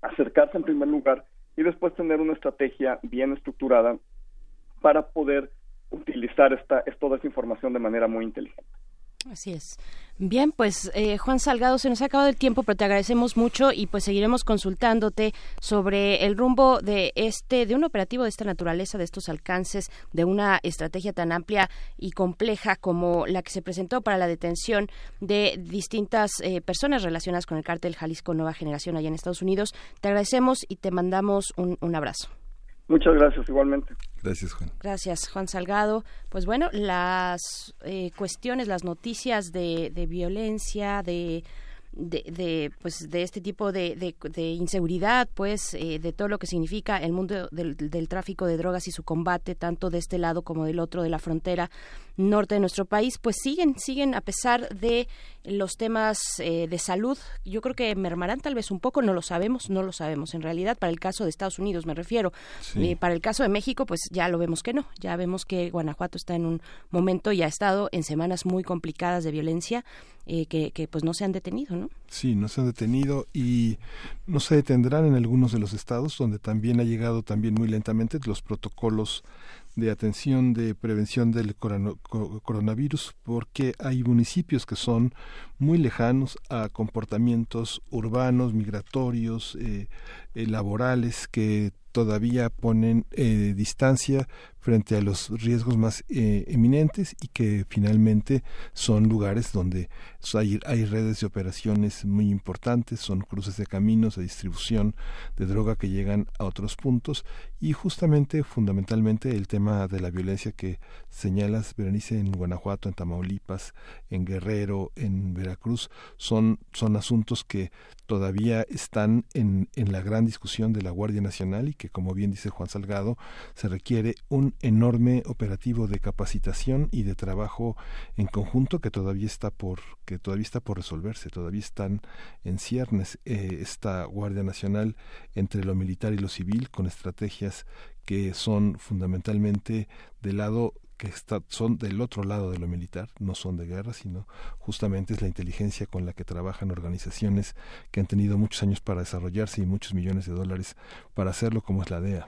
acercarse en primer lugar y después tener una estrategia bien estructurada para poder utilizar esta, toda esta información de manera muy inteligente. Así es. Bien, pues eh, Juan Salgado, se nos ha acabado el tiempo, pero te agradecemos mucho y pues seguiremos consultándote sobre el rumbo de este, de un operativo de esta naturaleza, de estos alcances, de una estrategia tan amplia y compleja como la que se presentó para la detención de distintas eh, personas relacionadas con el cártel Jalisco Nueva Generación allá en Estados Unidos. Te agradecemos y te mandamos un abrazo. Muchas gracias, igualmente. Gracias, Juan. Gracias, Juan Salgado. Pues bueno, las eh, cuestiones, las noticias de, de violencia, de de, pues de este tipo de, de, inseguridad pues eh, de todo lo que significa el mundo del, del, tráfico de drogas y su combate tanto de este lado como del otro de la frontera norte de nuestro país pues siguen siguen a pesar de los temas eh, de salud yo creo que mermarán tal vez un poco no lo sabemos no lo sabemos en realidad para el caso de Estados Unidos me refiero eh, para el caso de México pues ya lo vemos que no ya vemos que Guanajuato está en un momento y ha estado en semanas muy complicadas de violencia eh, que, que, pues no se han detenido, ¿no? Sí, no se han detenido y no se detendrán en algunos de los estados donde también ha llegado también muy lentamente los protocolos de atención de prevención del coronavirus porque hay municipios que son muy lejanos a comportamientos urbanos, migratorios, eh, eh, laborales que todavía ponen eh, distancia frente a los riesgos más eh, eminentes y que finalmente son lugares donde hay, redes de operaciones muy importantes, son cruces de caminos de distribución de droga que llegan a otros puntos. Y justamente, fundamentalmente, el tema de la violencia que señalas, Berenice, en Guanajuato, en Tamaulipas, en Guerrero, en Veracruz, son, son asuntos que todavía están en, en la gran discusión de la Guardia Nacional y que, como bien dice Juan Salgado, se requiere un enorme operativo de capacitación y de trabajo en conjunto que todavía está por que todavía está por resolverse, todavía están en ciernes eh, esta Guardia Nacional entre lo militar y lo civil con estrategias que son fundamentalmente del lado que está, son del otro lado de lo militar, no son de guerra, sino justamente es la inteligencia con la que trabajan organizaciones que han tenido muchos años para desarrollarse y muchos millones de dólares para hacerlo, como es la DEA.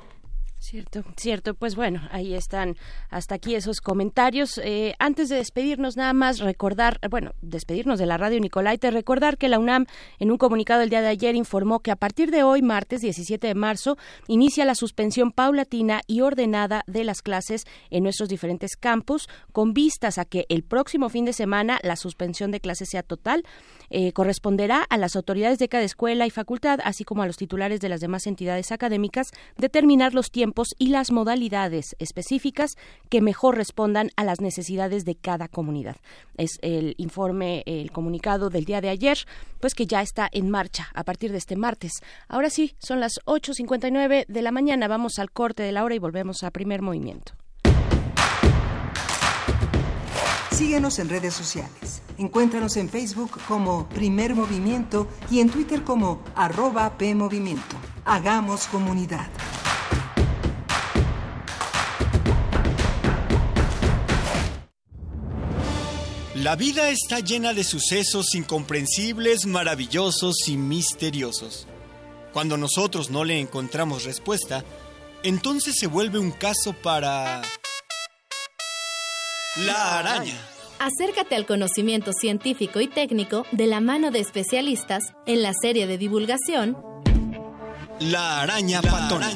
Cierto, cierto. Pues bueno, ahí están hasta aquí esos comentarios. Eh, antes de despedirnos, nada más recordar, bueno, despedirnos de la radio Nicolaite, recordar que la UNAM en un comunicado el día de ayer informó que a partir de hoy, martes 17 de marzo, inicia la suspensión paulatina y ordenada de las clases en nuestros diferentes campus, con vistas a que el próximo fin de semana la suspensión de clases sea total. Eh, corresponderá a las autoridades de cada escuela y facultad, así como a los titulares de las demás entidades académicas, determinar los tiempos y las modalidades específicas que mejor respondan a las necesidades de cada comunidad. Es el informe, el comunicado del día de ayer, pues que ya está en marcha a partir de este martes. Ahora sí, son las 8.59 de la mañana. Vamos al corte de la hora y volvemos a primer movimiento. Síguenos en redes sociales. Encuéntranos en Facebook como Primer Movimiento y en Twitter como arroba PMovimiento. Hagamos comunidad. La vida está llena de sucesos incomprensibles, maravillosos y misteriosos. Cuando nosotros no le encontramos respuesta, entonces se vuelve un caso para... La araña. Acércate al conocimiento científico y técnico de la mano de especialistas en la serie de divulgación La araña patona.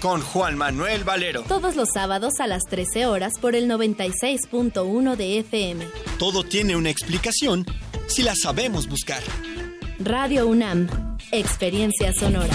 Con Juan Manuel Valero. Todos los sábados a las 13 horas por el 96.1 de FM. Todo tiene una explicación si la sabemos buscar. Radio UNAM. Experiencia sonora.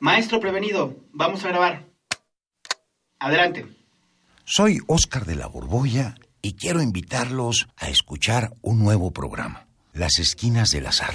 Maestro prevenido, vamos a grabar. Adelante. Soy Óscar de la Borbolla y quiero invitarlos a escuchar un nuevo programa, Las Esquinas del Azar.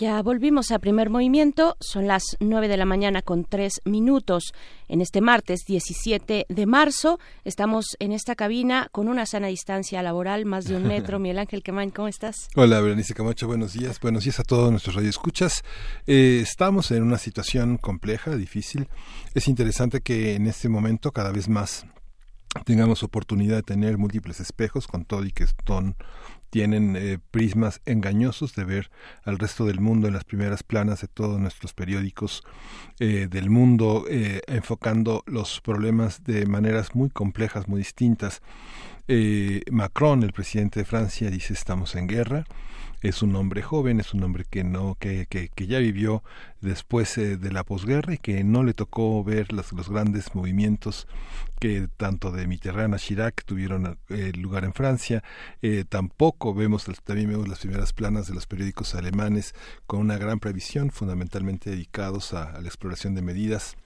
Ya volvimos a primer movimiento, son las 9 de la mañana con 3 minutos. En este martes 17 de marzo estamos en esta cabina con una sana distancia laboral, más de un metro. Miguel Ángel Quemain, ¿cómo estás? Hola, Berenice Camacho, buenos días. Buenos días a todos nuestros radioescuchas. Eh, estamos en una situación compleja, difícil. Es interesante que en este momento cada vez más tengamos oportunidad de tener múltiples espejos con todo y que son tienen eh, prismas engañosos de ver al resto del mundo en las primeras planas de todos nuestros periódicos eh, del mundo, eh, enfocando los problemas de maneras muy complejas, muy distintas. Macron, el presidente de Francia, dice estamos en guerra es un hombre joven, es un hombre que no que, que, que ya vivió después eh, de la posguerra y que no le tocó ver los, los grandes movimientos que tanto de Mitterrand a Chirac tuvieron eh, lugar en Francia. Eh, tampoco vemos, también vemos las primeras planas de los periódicos alemanes con una gran previsión, fundamentalmente dedicados a la exploración de medidas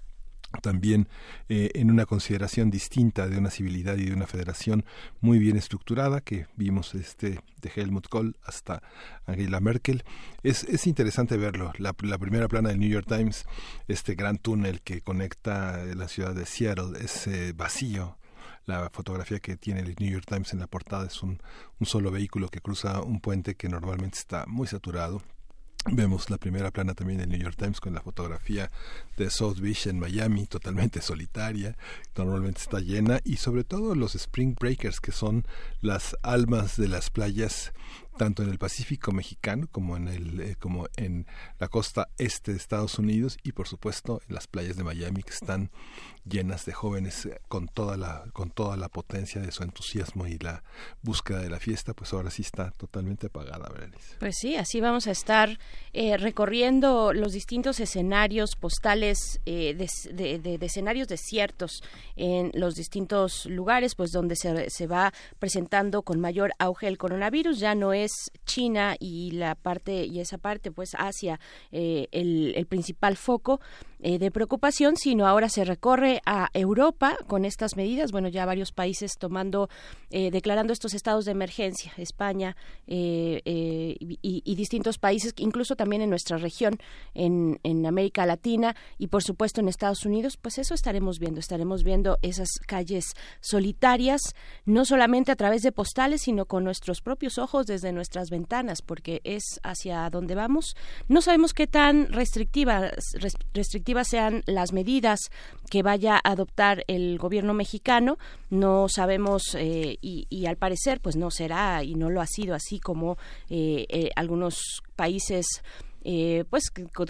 también eh, en una consideración distinta de una civilidad y de una federación muy bien estructurada que vimos este de Helmut Kohl hasta Angela Merkel. Es, es interesante verlo. La, primera plana del New York Times este gran túnel que conecta la ciudad de Seattle es eh, vacío. La fotografía que tiene el New York Times en la portada es un solo vehículo que cruza un puente que normalmente está muy saturado Vemos la primera plana también del New York Times con la fotografía de South Beach en Miami, totalmente solitaria, normalmente está llena, y sobre todo los Spring Breakers, que son las almas de las playas tanto en el Pacífico mexicano como en el eh, como en la costa este de Estados Unidos y por supuesto en las playas de Miami que están llenas de jóvenes eh, con toda la con toda la potencia de su entusiasmo y la búsqueda de la fiesta pues ahora sí está totalmente apagada Berenice. pues sí así vamos a estar eh, recorriendo los distintos escenarios postales de, de, escenarios desiertos en los distintos lugares pues donde se, se va presentando con mayor auge el coronavirus ya no es China y la parte y esa parte pues Asia eh, el, principal foco eh, de preocupación, sino ahora se recorre a Europa con estas medidas. Bueno, ya varios países tomando, eh, declarando estos estados de emergencia, España y, distintos países, incluso también en nuestra región, en, en América Latina y por supuesto en Estados Unidos, pues eso estaremos viendo, estaremos viendo esas calles solitarias, no solamente a través de postales, sino con nuestros propios ojos desde nuestras ventanas, porque es hacia donde vamos. No sabemos qué tan restrictivas, restrictivas sean las medidas que adoptar el gobierno mexicano. No sabemos eh, y, al parecer, pues no será y no lo ha sido así como eh, eh, algunos países pues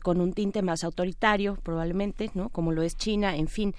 con, un tinte más autoritario probablemente, ¿no? Como lo es China, en fin.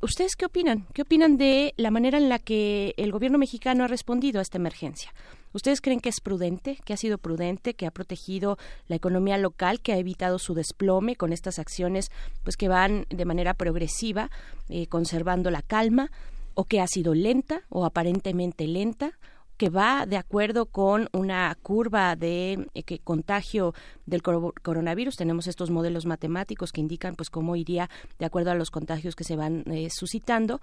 ¿Ustedes qué opinan? ¿Qué opinan de la manera en la que el gobierno mexicano ha respondido a esta emergencia? ¿Ustedes creen que es prudente, que ha sido prudente, que ha protegido la economía local, que ha evitado su desplome con estas acciones pues que van de manera progresiva eh, conservando la calma o que ha sido lenta o aparentemente lenta? que va de acuerdo con una curva de eh, contagio del coronavirus. Tenemos estos modelos matemáticos que indican pues cómo iría de acuerdo a los contagios que se van eh, suscitando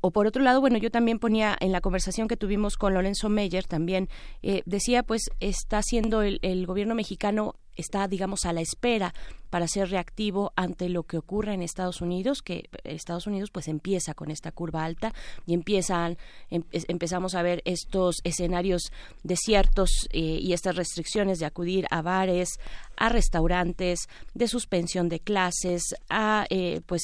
o por otro lado, bueno, yo también ponía en la conversación que tuvimos con Lorenzo Meyer, también eh, decía, pues está haciendo el, gobierno mexicano está, digamos, a la espera para ser reactivo ante lo que ocurre en Estados Unidos, que Estados Unidos pues empieza con esta curva alta y empiezan, em, empezamos a ver estos escenarios desiertos eh, y estas restricciones de acudir a bares, a restaurantes, de suspensión de clases, a eh, pues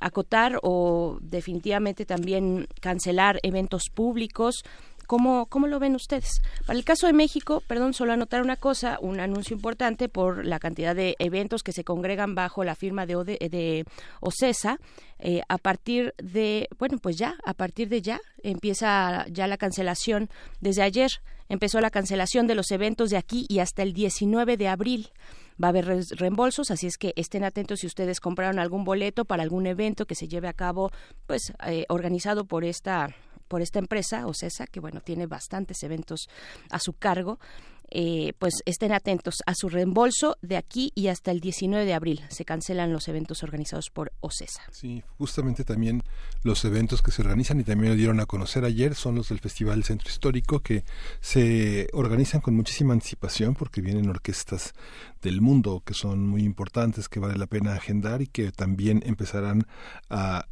acotar o definitivamente también cancelar eventos públicos ¿Cómo, ¿Cómo lo ven ustedes? Para el caso de México, perdón, solo anotar una cosa, un anuncio importante por la cantidad de eventos que se congregan bajo la firma de, de OCESA. Eh, a partir de, bueno, pues ya, a partir de ya, empieza ya la cancelación. Desde ayer empezó la cancelación de los eventos de aquí y hasta el 19 de abril va a haber reembolsos, así es que estén atentos si ustedes compraron algún boleto para algún evento que se lleve a cabo, pues eh, organizado por esta por esta empresa, OCESA, que bueno, tiene bastantes eventos a su cargo. Eh, pues estén atentos a su reembolso de aquí y hasta el 19 de abril. Se cancelan los eventos organizados por OCESA. Sí, justamente también los eventos que se organizan y también lo dieron a conocer ayer son los del Festival Centro Histórico que se organizan con muchísima anticipación porque vienen orquestas del mundo que son muy importantes, que vale la pena agendar y que también empezarán a,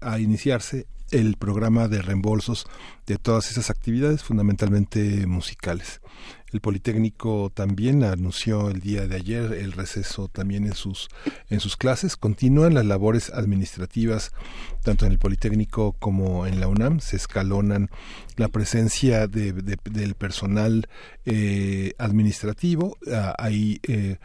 a iniciarse el programa de reembolsos de todas esas actividades fundamentalmente musicales. El Politécnico también anunció el día de ayer el receso también en sus en sus clases. Continúan las labores administrativas tanto en el Politécnico como en la UNAM. Se escalonan la presencia de, del personal eh, administrativo. Ah, hay eh,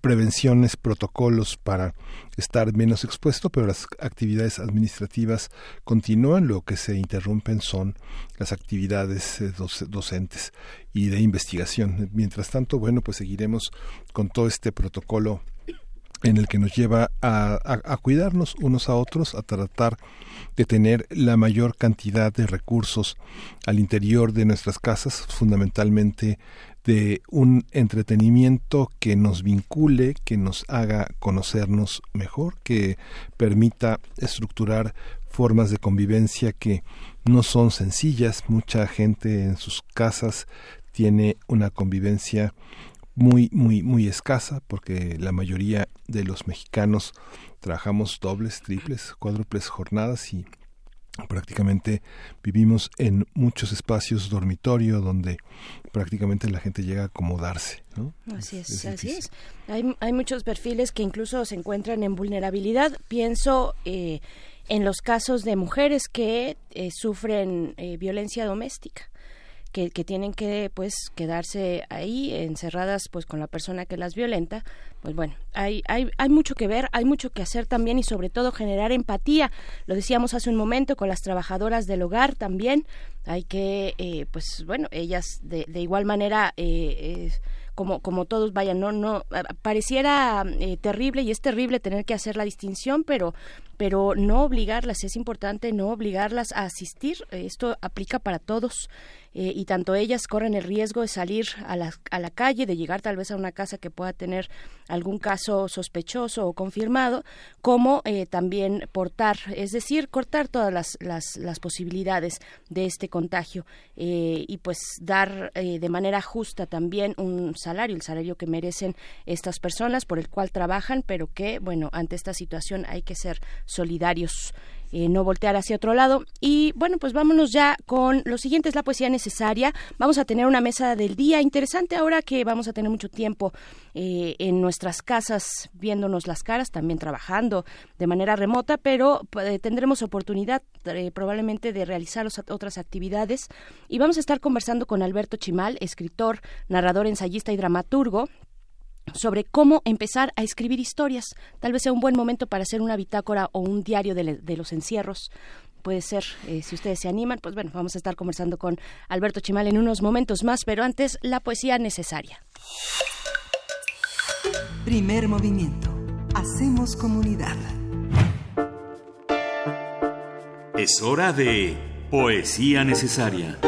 prevenciones, protocolos para estar menos expuesto, pero las actividades administrativas continúan, lo que se interrumpen son las actividades eh, docentes y de investigación. Mientras tanto, bueno, pues seguiremos con todo este protocolo en el que nos lleva a, a, cuidarnos unos a otros, a tratar de tener la mayor cantidad de recursos al interior de nuestras casas, fundamentalmente de un entretenimiento que nos vincule, que nos haga conocernos mejor, que permita estructurar formas de convivencia que no son sencillas. Mucha gente en sus casas tiene una convivencia muy, muy, muy escasa porque la mayoría de los mexicanos trabajamos dobles, triples, cuádruples jornadas y prácticamente vivimos en muchos espacios dormitorio donde prácticamente la gente llega a acomodarse. ¿no? Así es, así es. Hay, hay, muchos perfiles que incluso se encuentran en vulnerabilidad. Pienso eh, en los casos de mujeres que eh, sufren eh, violencia doméstica que, tienen que pues quedarse ahí encerradas pues con la persona que las violenta pues bueno hay, hay, hay mucho que ver hay mucho que hacer también y sobre todo generar empatía. Lo decíamos hace un momento con las trabajadoras del hogar también. Hay que eh, pues bueno ellas de, de igual manera eh, como, como todos vayan, no, no, pareciera eh, terrible y es terrible tener que hacer la distinción, pero, pero no obligarlas, es importante no obligarlas a asistir, esto aplica para todos eh, y tanto ellas corren el riesgo de salir a la, a la calle, de llegar tal vez a una casa que pueda tener algún caso sospechoso o confirmado, como eh, también portar, es decir, cortar todas las, las, las posibilidades de este contagio eh, y pues dar de manera justa también un salario, el salario que merecen estas personas por el cual trabajan, pero que, bueno, ante esta situación hay que ser solidarios. Eh, no voltear hacia otro lado. Y bueno, pues vámonos ya con lo siguiente, es la poesía necesaria. Vamos a tener una mesa del día interesante ahora que vamos a tener mucho tiempo eh, en nuestras casas viéndonos las caras, también trabajando de manera remota, pero eh, tendremos oportunidad probablemente de realizar otras actividades. Y vamos a estar conversando con Alberto Chimal, escritor, narrador, ensayista y dramaturgo sobre cómo empezar a escribir historias. Tal vez sea un buen momento para hacer una bitácora o un diario de, los encierros. Puede ser, eh, si ustedes se animan, pues bueno, vamos a estar conversando con Alberto Chimal en unos momentos más, pero antes la poesía necesaria. Primer movimiento. Hacemos comunidad. Es hora de poesía necesaria.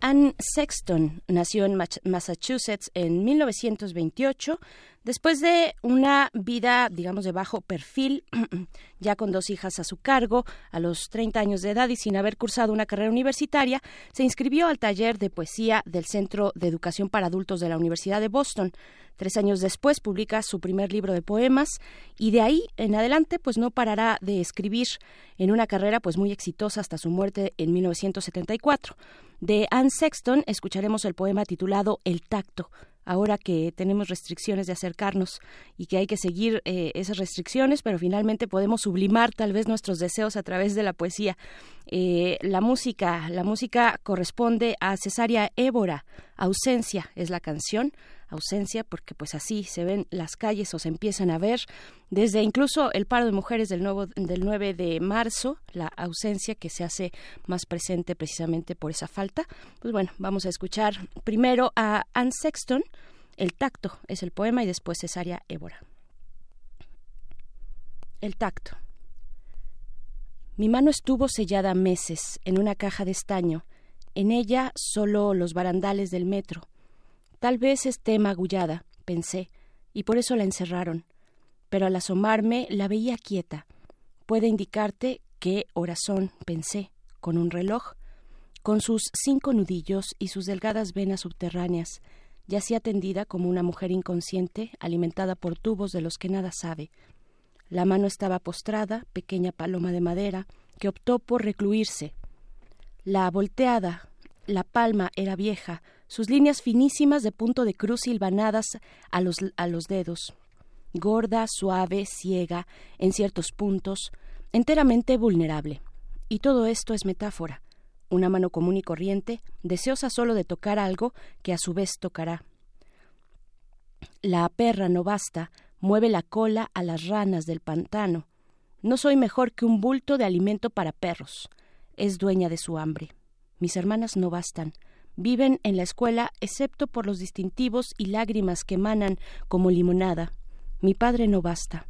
Anne Sexton nació en Massachusetts en 1928. Después de una vida, digamos, de bajo perfil, ya con dos hijas a su cargo, a los 30 años de edad y sin haber cursado una carrera universitaria, se inscribió al taller de poesía del Centro de Educación para Adultos de la Universidad de Boston. Tres años después publica su primer libro de poemas y de ahí en adelante pues no parará de escribir en una carrera pues muy exitosa hasta su muerte en 1974. De Anne Sexton escucharemos el poema titulado El tacto, ahora que tenemos restricciones de acercarnos y que hay que seguir eh, esas restricciones, pero finalmente podemos sublimar tal vez nuestros deseos a través de la poesía. Eh, la música, la música corresponde a Cesárea Évora, Ausencia es la canción ausencia, porque pues así se ven las calles o se empiezan a ver desde incluso el paro de mujeres del, nuevo, del 9 de marzo, la ausencia que se hace más presente precisamente por esa falta. Pues bueno, vamos a escuchar primero a Anne Sexton, El tacto es el poema y después Cesárea Évora. El tacto. Mi mano estuvo sellada meses en una caja de estaño, en ella solo los barandales del metro Tal vez esté magullada, pensé, y por eso la encerraron. Pero al asomarme la veía quieta. Puede indicarte qué horas son, pensé, con un reloj, con sus cinco nudillos y sus delgadas venas subterráneas, yacía tendida como una mujer inconsciente, alimentada por tubos de los que nada sabe. La mano estaba postrada, pequeña paloma de madera, que optó por recluirse. La volteada, la palma era vieja, sus líneas finísimas de punto de cruz silvanadas a los, a los dedos. Gorda, suave, ciega, en ciertos puntos, enteramente vulnerable. Y todo esto es metáfora. Una mano común y corriente, deseosa solo de tocar algo que a su vez tocará. La perra no basta, mueve la cola a las ranas del pantano. No soy mejor que un bulto de alimento para perros. Es dueña de su hambre. Mis hermanas no bastan, viven en la escuela excepto por los distintivos y lágrimas que emanan como limonada. Mi padre no basta.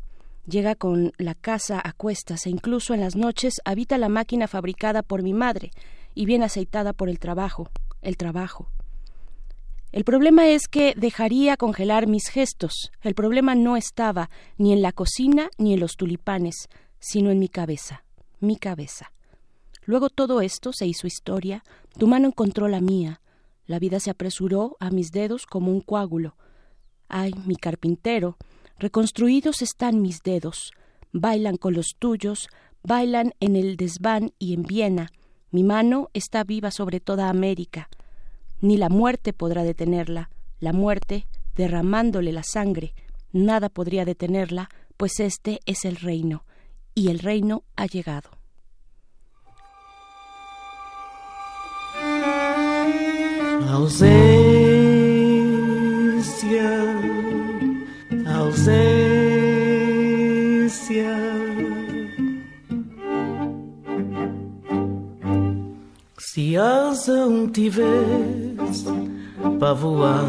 Llega con la casa a cuestas e incluso en las noches habita la máquina fabricada por mi madre y bien aceitada por el trabajo, el trabajo. El problema es que dejaría congelar mis gestos. El problema no estaba ni en la cocina ni en los tulipanes, sino en mi cabeza, mi cabeza. Luego todo esto se hizo historia, tu mano encontró la mía, la vida se apresuró a mis dedos como un coágulo. Ay, mi carpintero, reconstruidos están mis dedos, bailan con los tuyos, bailan en el desván y en Viena. Mi mano está viva sobre toda América. Ni la muerte podrá detenerla, la muerte derramándole la sangre. Nada podría detenerla, pues este es el reino, y el reino ha llegado. Ausência, ausência. Se asa um tivesse para voar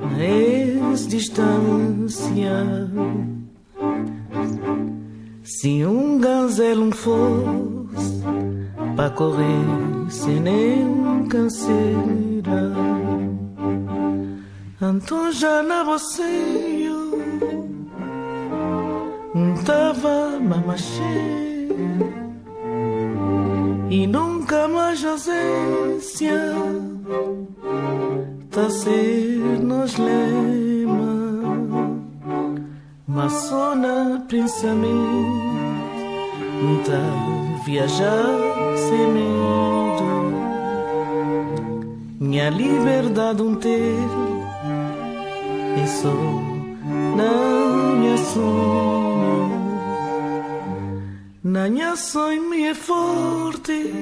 na distância, se um gazelo fosse para correr sem nenhum canseiro Anto já na você Tava mamache E nunca mais ausência Tá ser nos lema Mas só na pensamento viajar sem medo. Minha liberdade um ter e só na minha sonho na minha sonho me é forte.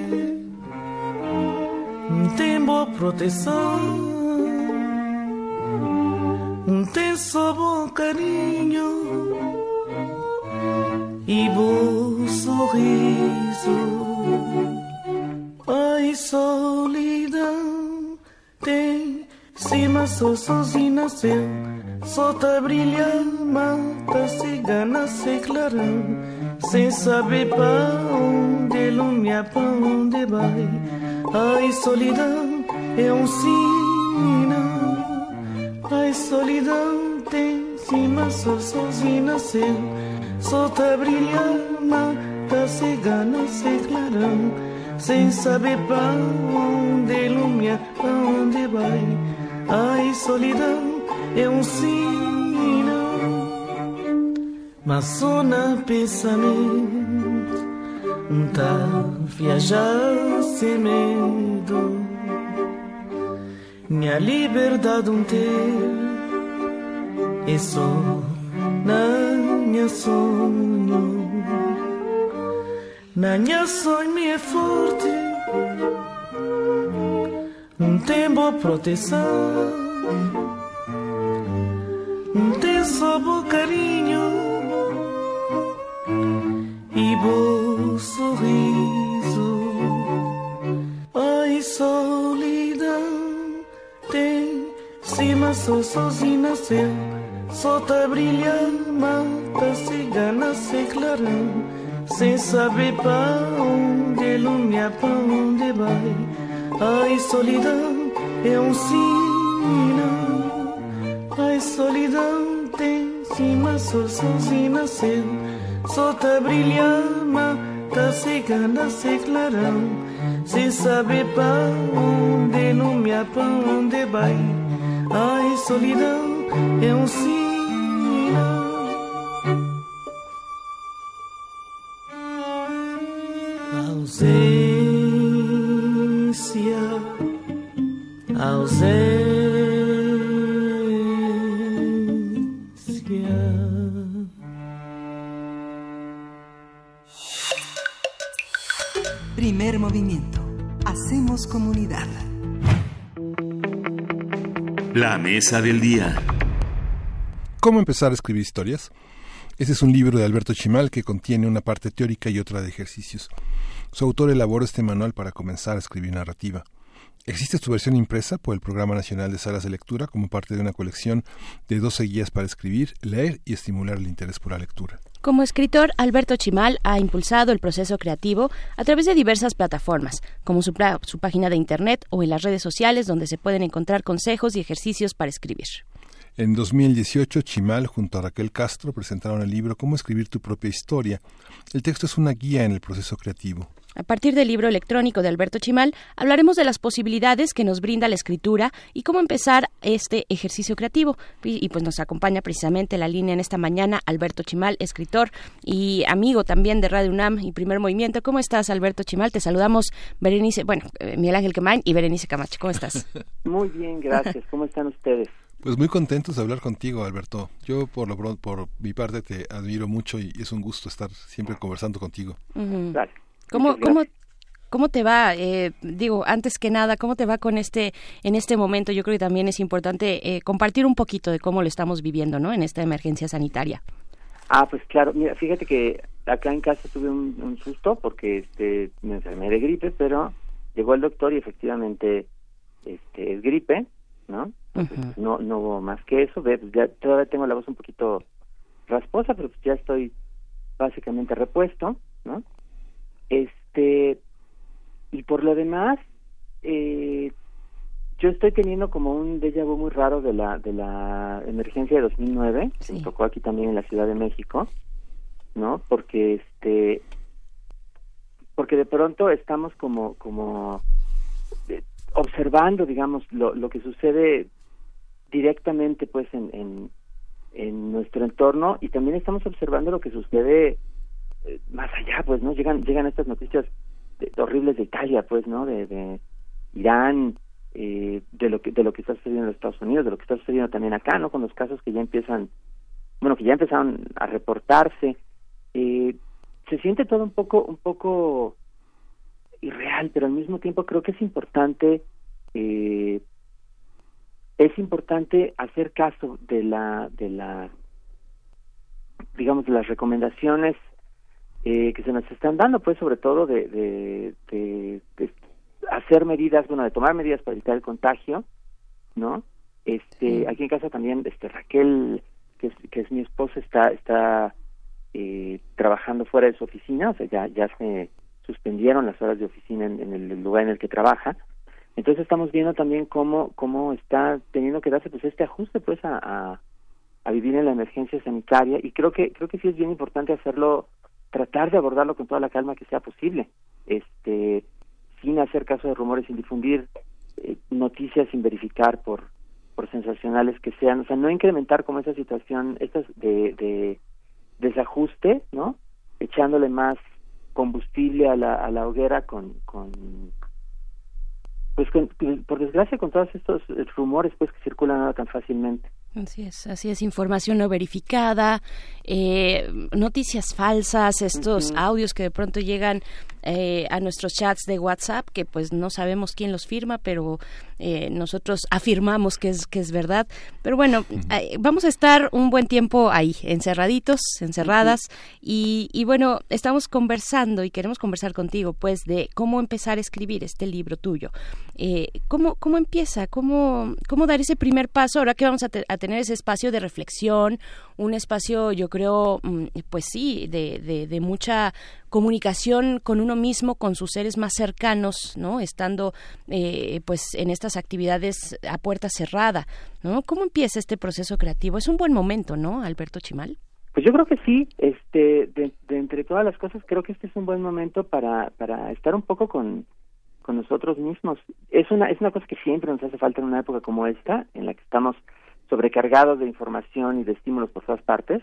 Tem boa proteção. Tem só bom carinho e bom sorriso. Ai solidão tem cima só sozinha nasceu. Só tá brilhando, mata cigana se clarão Sem saber pra onde lumia, pra onde vai. Ai solidão é um sinal Ai solidão tem cima só sozinha nasceu Só tá brilhando, mata cigana se clarão sem saber para onde lumia, para onde vai. Ai, solidão é um sinal, mas só na pensamento tá viajar sem medo. Minha liberdade um ter Eso naña sonho. Naña sonho é forte Tem boa proteção Tem só bom carinho E bom sorriso. Ai solidão Tem cima sou sozinho nasceu Só tá brilhando, mata cigana sem clarão Sem saber pra onde ilumina, pra onde vai. Ai solidão é um sinal. Ai solidão tem cima só sozinho nasceu Só tá brilhando, mata cigana sem clarão Sem saber pra onde ilumina, pra onde vai. Ai solidão é um sinal Primer movimiento. Hacemos comunidad. La mesa del día. ¿Cómo empezar a escribir historias? Ese es un libro de Alberto Chimal que contiene una parte teórica y otra de ejercicios. Su autor elaboró este manual para comenzar a escribir narrativa. Existe su versión impresa por el Programa Nacional de Salas de Lectura como parte de una colección de 12 guías para escribir, leer y estimular el interés por la lectura. Como escritor, Alberto Chimal ha impulsado el proceso creativo a través de diversas plataformas, como su, página de internet o en las redes sociales donde se pueden encontrar consejos y ejercicios para escribir. En 2018, Chimal junto a Raquel Castro presentaron el libro Cómo escribir tu propia historia. El texto es una guía en el proceso creativo. A partir del libro electrónico de Alberto Chimal, hablaremos de las posibilidades que nos brinda la escritura y cómo empezar este ejercicio creativo. Y, y, pues nos acompaña precisamente la línea en esta mañana Alberto Chimal, escritor y amigo también de Radio UNAM y Primer Movimiento. ¿Cómo estás, Alberto Chimal? Te saludamos Berenice, bueno, eh, Miguel Ángel Quemain y Berenice Camacho. ¿Cómo estás? Muy bien, gracias. ¿Cómo están ustedes? Pues muy contentos de hablar contigo, Alberto. Yo por lo pronto, por mi parte te admiro mucho y es un gusto estar siempre conversando contigo. Gracias. ¿Cómo, cómo. ¿Cómo te va? Eh, digo, antes que nada, ¿cómo te va con este, en este momento? Yo creo que también es importante eh, compartir un poquito de cómo lo estamos viviendo, ¿no? En esta emergencia sanitaria. Ah, pues claro, mira, fíjate que acá en casa tuve un, un susto porque este me enfermé de gripe, pero llegó el doctor y efectivamente este es gripe, ¿no? Entonces, no no hubo más que eso, ve, pues ya todavía tengo la voz un poquito rasposa, pero pues ya estoy básicamente repuesto, ¿no? Este y por lo demás eh, yo estoy teniendo como un déjà vu muy raro de la de la emergencia de 2009 que me tocó aquí también en la Ciudad de México no porque este porque de pronto estamos como como eh, observando digamos lo, lo que sucede directamente pues en, en en nuestro entorno y también estamos observando lo que sucede más allá pues no llegan llegan estas noticias de- horribles de Italia pues no de, de Irán eh, de lo que de lo que está sucediendo en los Estados Unidos de lo que está sucediendo también acá no con los casos que ya empiezan bueno que ya empezaron a reportarse. Eh, se siente todo un poco un poco irreal pero al mismo tiempo creo que es importante eh, es importante hacer caso de la de la digamos de las recomendaciones eh, que se nos están dando pues sobre todo de, de, de- de hacer medidas bueno de tomar medidas para evitar el contagio no este aquí en casa también este Raquel que es, que es mi esposa está está eh, trabajando fuera de su oficina o sea ya ya se suspendieron las horas de oficina en, en el lugar en el que trabaja. Entonces estamos viendo también cómo cómo está teniendo que darse pues este ajuste pues a, a, a vivir en la emergencia sanitaria. Y creo que creo que sí es bien importante hacerlo tratar de abordarlo con toda la calma que sea posible. Este sin hacer caso de rumores sin difundir eh, noticias sin verificar por por sensacionales que sean. O sea no incrementar como esa situación estas de, de desajuste no echándole más combustible a la, a la hoguera con, con pues con- por desgracia con todos estos rumores pues que circulan ahora tan fácilmente Así es, así es, información no verificada, eh, noticias falsas, estos audios que de pronto llegan eh, a nuestros chats de WhatsApp, que pues no sabemos quién los firma, pero eh, nosotros afirmamos que es, que es verdad. Pero bueno, eh, vamos a estar un buen tiempo ahí, encerraditos, encerradas, y, y bueno, estamos conversando y queremos conversar contigo, pues, de cómo empezar a escribir este libro tuyo. Eh, ¿cómo, ¿Cómo empieza? ¿Cómo, ¿Cómo dar ese primer paso? Ahora que vamos a, te- a tener ese espacio de reflexión, un espacio, yo creo, mm, pues sí, de, de, mucha comunicación con uno mismo, con sus seres más cercanos, ¿no? Estando, eh, pues, en estas actividades a puerta cerrada, ¿no? ¿Cómo empieza este proceso creativo? Es un buen momento, ¿no, Alberto Chimal? Pues yo creo que sí, este, de, de entre todas las cosas, creo que este es un buen momento para, para estar un poco con, con nosotros mismos. Es una, es una cosa que siempre nos hace falta en una época como esta, en la que estamos sobrecargados de información y de estímulos por todas partes,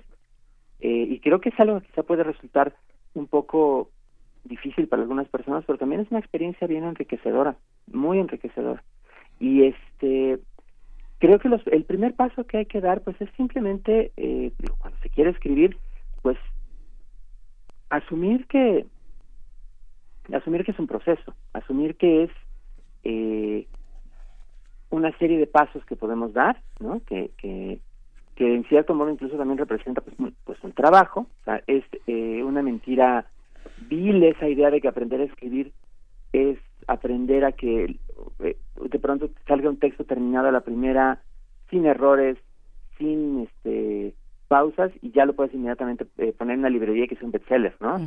eh, y creo que es algo que quizá puede resultar un poco difícil para algunas personas, pero también es una experiencia bien enriquecedora, muy enriquecedora. Y este, creo que los, el primer paso que hay que dar pues es simplemente eh, cuando se quiere escribir pues asumir que asumir que es un proceso asumir que es eh, una serie de pasos que podemos dar no que, que que en cierto modo incluso también representa pues, un- pues un trabajo. O sea, es eh, una mentira vil esa idea de que aprender a escribir es aprender a que eh, de pronto salga un texto terminado a la primera sin errores sin este pausas y ya lo puedes inmediatamente eh, poner en una librería que es un bestseller no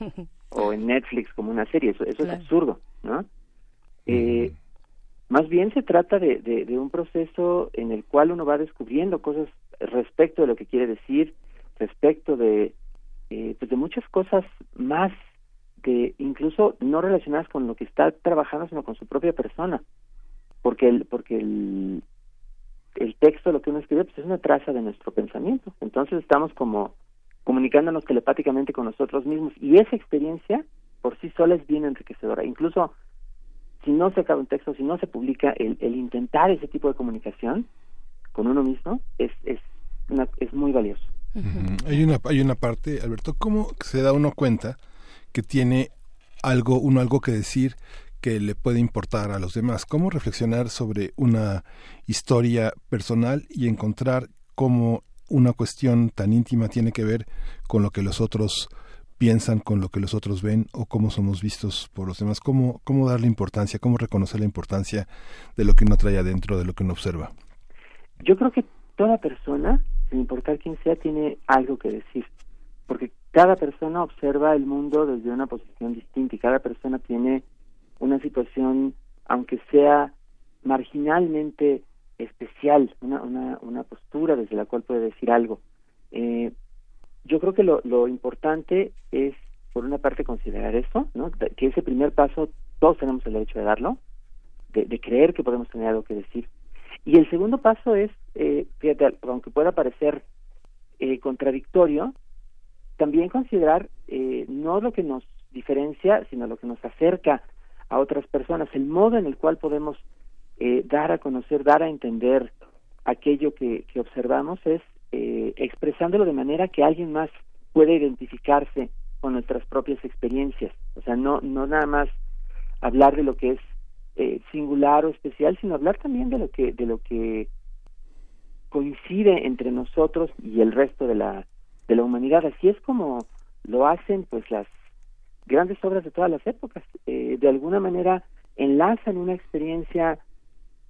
o en Netflix como una serie. Eso eso Claro. es absurdo no eh, más bien se trata de, de, un proceso en el cual uno va descubriendo cosas respecto de lo que quiere decir, respecto de, eh, pues de muchas cosas más que incluso no relacionadas con lo que está trabajando, sino con su propia persona. Porque el, porque el, el texto, lo que uno escribe, pues es una traza de nuestro pensamiento. Entonces estamos como comunicándonos telepáticamente con nosotros mismos. Y esa experiencia por sí sola es bien enriquecedora. Incluso si no se acaba un texto, si no se publica, el, intentar ese tipo de comunicación con uno mismo es, es, una- es muy valioso. Hay una hay una parte, Alberto, ¿cómo se da uno cuenta que tiene algo uno algo que decir que le puede importar a los demás? ¿Cómo reflexionar sobre una historia personal y encontrar cómo una cuestión tan íntima tiene que ver con lo que los otros piensan, con lo que los otros ven o cómo somos vistos por los demás? ¿Cómo, cómo darle importancia, cómo reconocer la importancia de lo que uno trae adentro, de lo que uno observa? Yo creo que toda persona, sin importar quién sea, tiene algo que decir, porque cada persona observa el mundo desde una posición distinta y cada persona tiene una situación, aunque sea marginalmente especial, una, una, una postura desde la cual puede decir algo. Eh, yo creo que lo, lo importante es, por una parte, considerar eso, ¿no? que ese primer paso todos tenemos el derecho de darlo, de, de creer que podemos tener algo que decir. Y el segundo paso es, eh, fíjate, aunque pueda parecer eh, contradictorio, también considerar eh, no lo que nos diferencia, sino lo que nos acerca a otras personas, el modo en el cual podemos eh, dar a conocer, dar a entender aquello que, que observamos es eh, expresándolo de manera que alguien más pueda identificarse con nuestras propias experiencias. O sea, no, no nada más hablar de lo que es eh, singular o especial, sino hablar también de lo que, de lo que coincide entre nosotros y el resto de la, de la humanidad. Así es como lo hacen pues las grandes obras de todas las épocas. Eh, de alguna manera enlazan una experiencia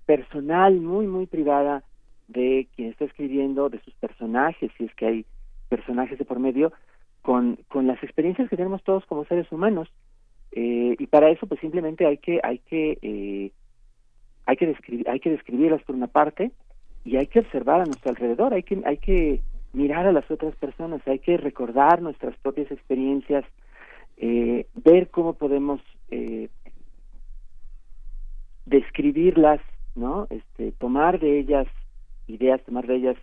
personal muy, muy privada de quien está escribiendo, de sus personajes, si es que hay personajes de por medio, con, con las experiencias que tenemos todos como seres humanos. Eh, y para eso pues simplemente hay que hay que eh, hay que describir hay que describirlas por una parte y hay que observar a nuestro alrededor hay que hay que mirar a las otras personas hay que recordar nuestras propias experiencias eh, ver cómo podemos eh, describirlas no este tomar de ellas ideas tomar de ellas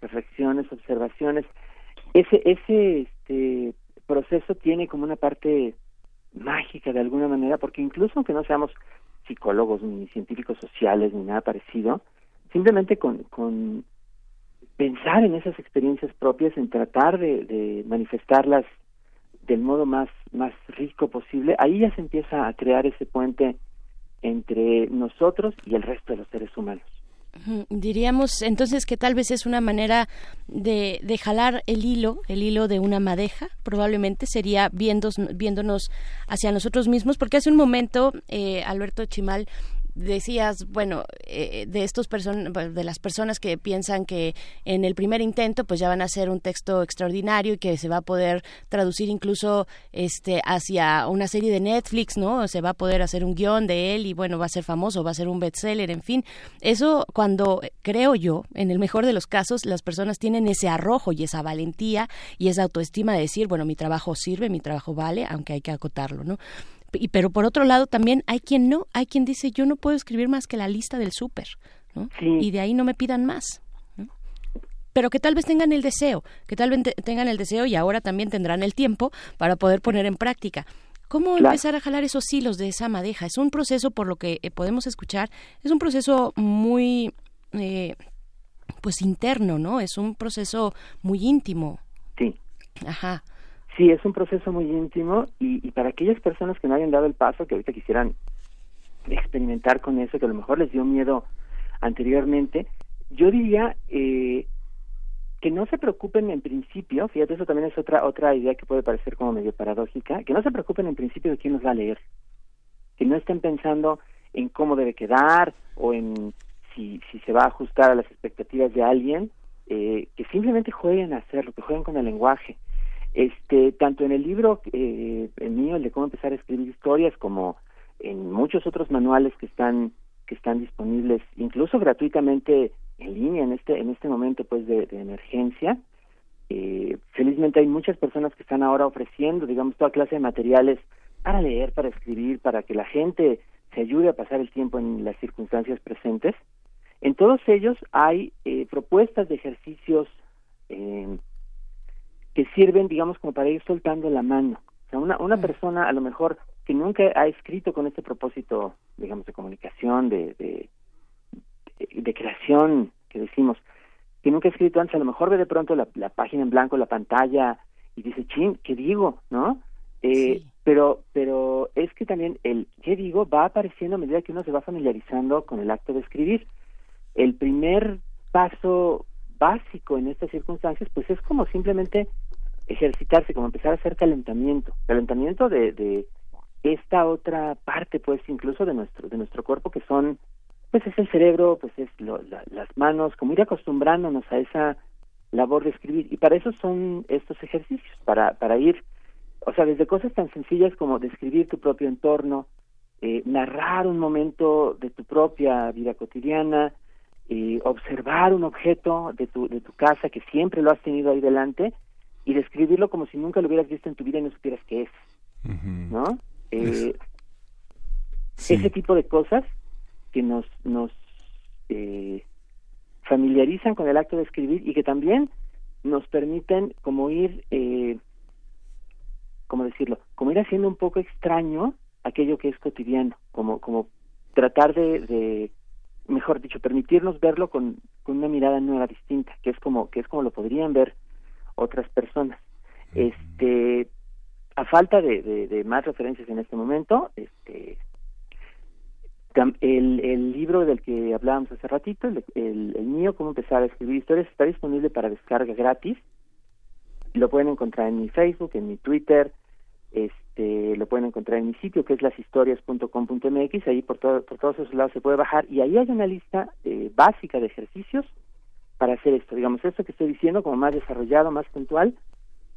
reflexiones observaciones ese ese este proceso tiene como una parte mágica de alguna manera, porque incluso aunque no seamos psicólogos ni científicos sociales ni nada parecido, simplemente con, con pensar en esas experiencias propias, en tratar de, de manifestarlas del modo más, más rico posible, ahí ya se empieza a crear ese puente entre nosotros y el resto de los seres humanos. Diríamos entonces que tal vez es una manera de, de jalar el hilo, el hilo de una madeja, probablemente sería viendos- viéndonos hacia nosotros mismos, porque hace un momento eh, Alberto Chimal decías, bueno, eh, de estos person de las personas que piensan que en el primer intento pues ya van a hacer un texto extraordinario y que se va a poder traducir incluso este hacia una serie de Netflix, ¿no? Se va a poder hacer un guion de él y bueno, va a ser famoso, va a ser un bestseller, en fin. Eso cuando eh, creo yo, en el mejor de los casos, las personas tienen ese arrojo y esa valentía y esa autoestima de decir, bueno, mi trabajo sirve, mi trabajo vale, aunque hay que acotarlo, ¿no? Y, pero por otro lado también hay quien no, hay quien dice yo no puedo escribir más que la lista del súper, ¿no? Y de ahí no me pidan más. Pero que tal vez tengan el deseo, que tal vez te- tengan el deseo y ahora también tendrán el tiempo para poder poner en práctica. ¿Cómo Claro. empezar a jalar esos hilos de esa madeja? Es un proceso, por lo que eh, podemos escuchar, es un proceso muy, eh, pues interno, ¿no? Es un proceso muy íntimo. Sí. Ajá. Sí, es un proceso muy íntimo y, y para aquellas personas que no hayan dado el paso, que ahorita quisieran experimentar con eso, que a lo mejor les dio miedo anteriormente, yo diría eh, que no se preocupen en principio, fíjate, eso también es otra otra idea que puede parecer como medio paradójica, que no se preocupen en principio de quién nos va a leer, que no estén pensando en cómo debe quedar o en si, si se va a ajustar a las expectativas de alguien, eh, que simplemente jueguen a hacerlo, que jueguen con el lenguaje. Este, tanto en el libro eh, el mío, el de cómo empezar a escribir historias, como en muchos otros manuales que están que están disponibles, incluso gratuitamente en línea en este en este momento pues de, de emergencia. Eh, felizmente hay muchas personas que están ahora ofreciendo, digamos, toda clase de materiales para leer, para escribir, para que la gente se ayude a pasar el tiempo en las circunstancias presentes. En todos ellos hay eh, propuestas de ejercicios eh, que sirven, digamos, como para ir soltando la mano. O sea, una, una persona a lo mejor que nunca ha escrito con este propósito, digamos, de comunicación, de, de, de creación, que decimos, que nunca ha escrito antes, a lo mejor ve de pronto la, la página en blanco, la pantalla, y dice, chin, ¿qué digo? ¿No? Eh, pero, pero es que también el qué digo va apareciendo a medida que uno se va familiarizando con el acto de escribir. El primer paso básico en estas circunstancias, pues es como simplemente ejercitarse, como empezar a hacer calentamiento, calentamiento de, de esta otra parte, pues incluso de nuestro de nuestro cuerpo que son, pues es el cerebro, pues es lo- la- las manos, como ir acostumbrándonos a esa labor de escribir. Y para eso son estos ejercicios, para para ir, o sea, desde cosas tan sencillas como describir tu propio entorno, eh, narrar un momento de tu propia vida cotidiana, eh, observar un objeto de tu, de tu casa que siempre lo has tenido ahí delante y describirlo como si nunca lo hubieras visto en tu vida y no supieras qué es, ¿no? Eh, Ese tipo de cosas que nos, nos eh, familiarizan con el acto de escribir y que también nos permiten como ir, eh, ¿cómo decirlo? Como ir haciendo un poco extraño aquello que es cotidiano, como, como tratar de, de mejor dicho, permitirnos verlo con, con una mirada nueva, distinta, que es como, que es como lo podrían ver otras personas. Este, a falta de, de, de más referencias en este momento, este, el, el libro del que hablábamos hace ratito, el, el, el mío, cómo empezar a escribir historias, está disponible para descarga gratis. Lo pueden encontrar en mi Facebook, en mi Twitter, este, lo pueden encontrar en mi sitio que es lashistorias.com.mx, ahí por, todo, por todos esos lados se puede bajar y ahí hay una lista eh, básica de ejercicios para hacer esto, digamos, esto que estoy diciendo como más desarrollado, más puntual,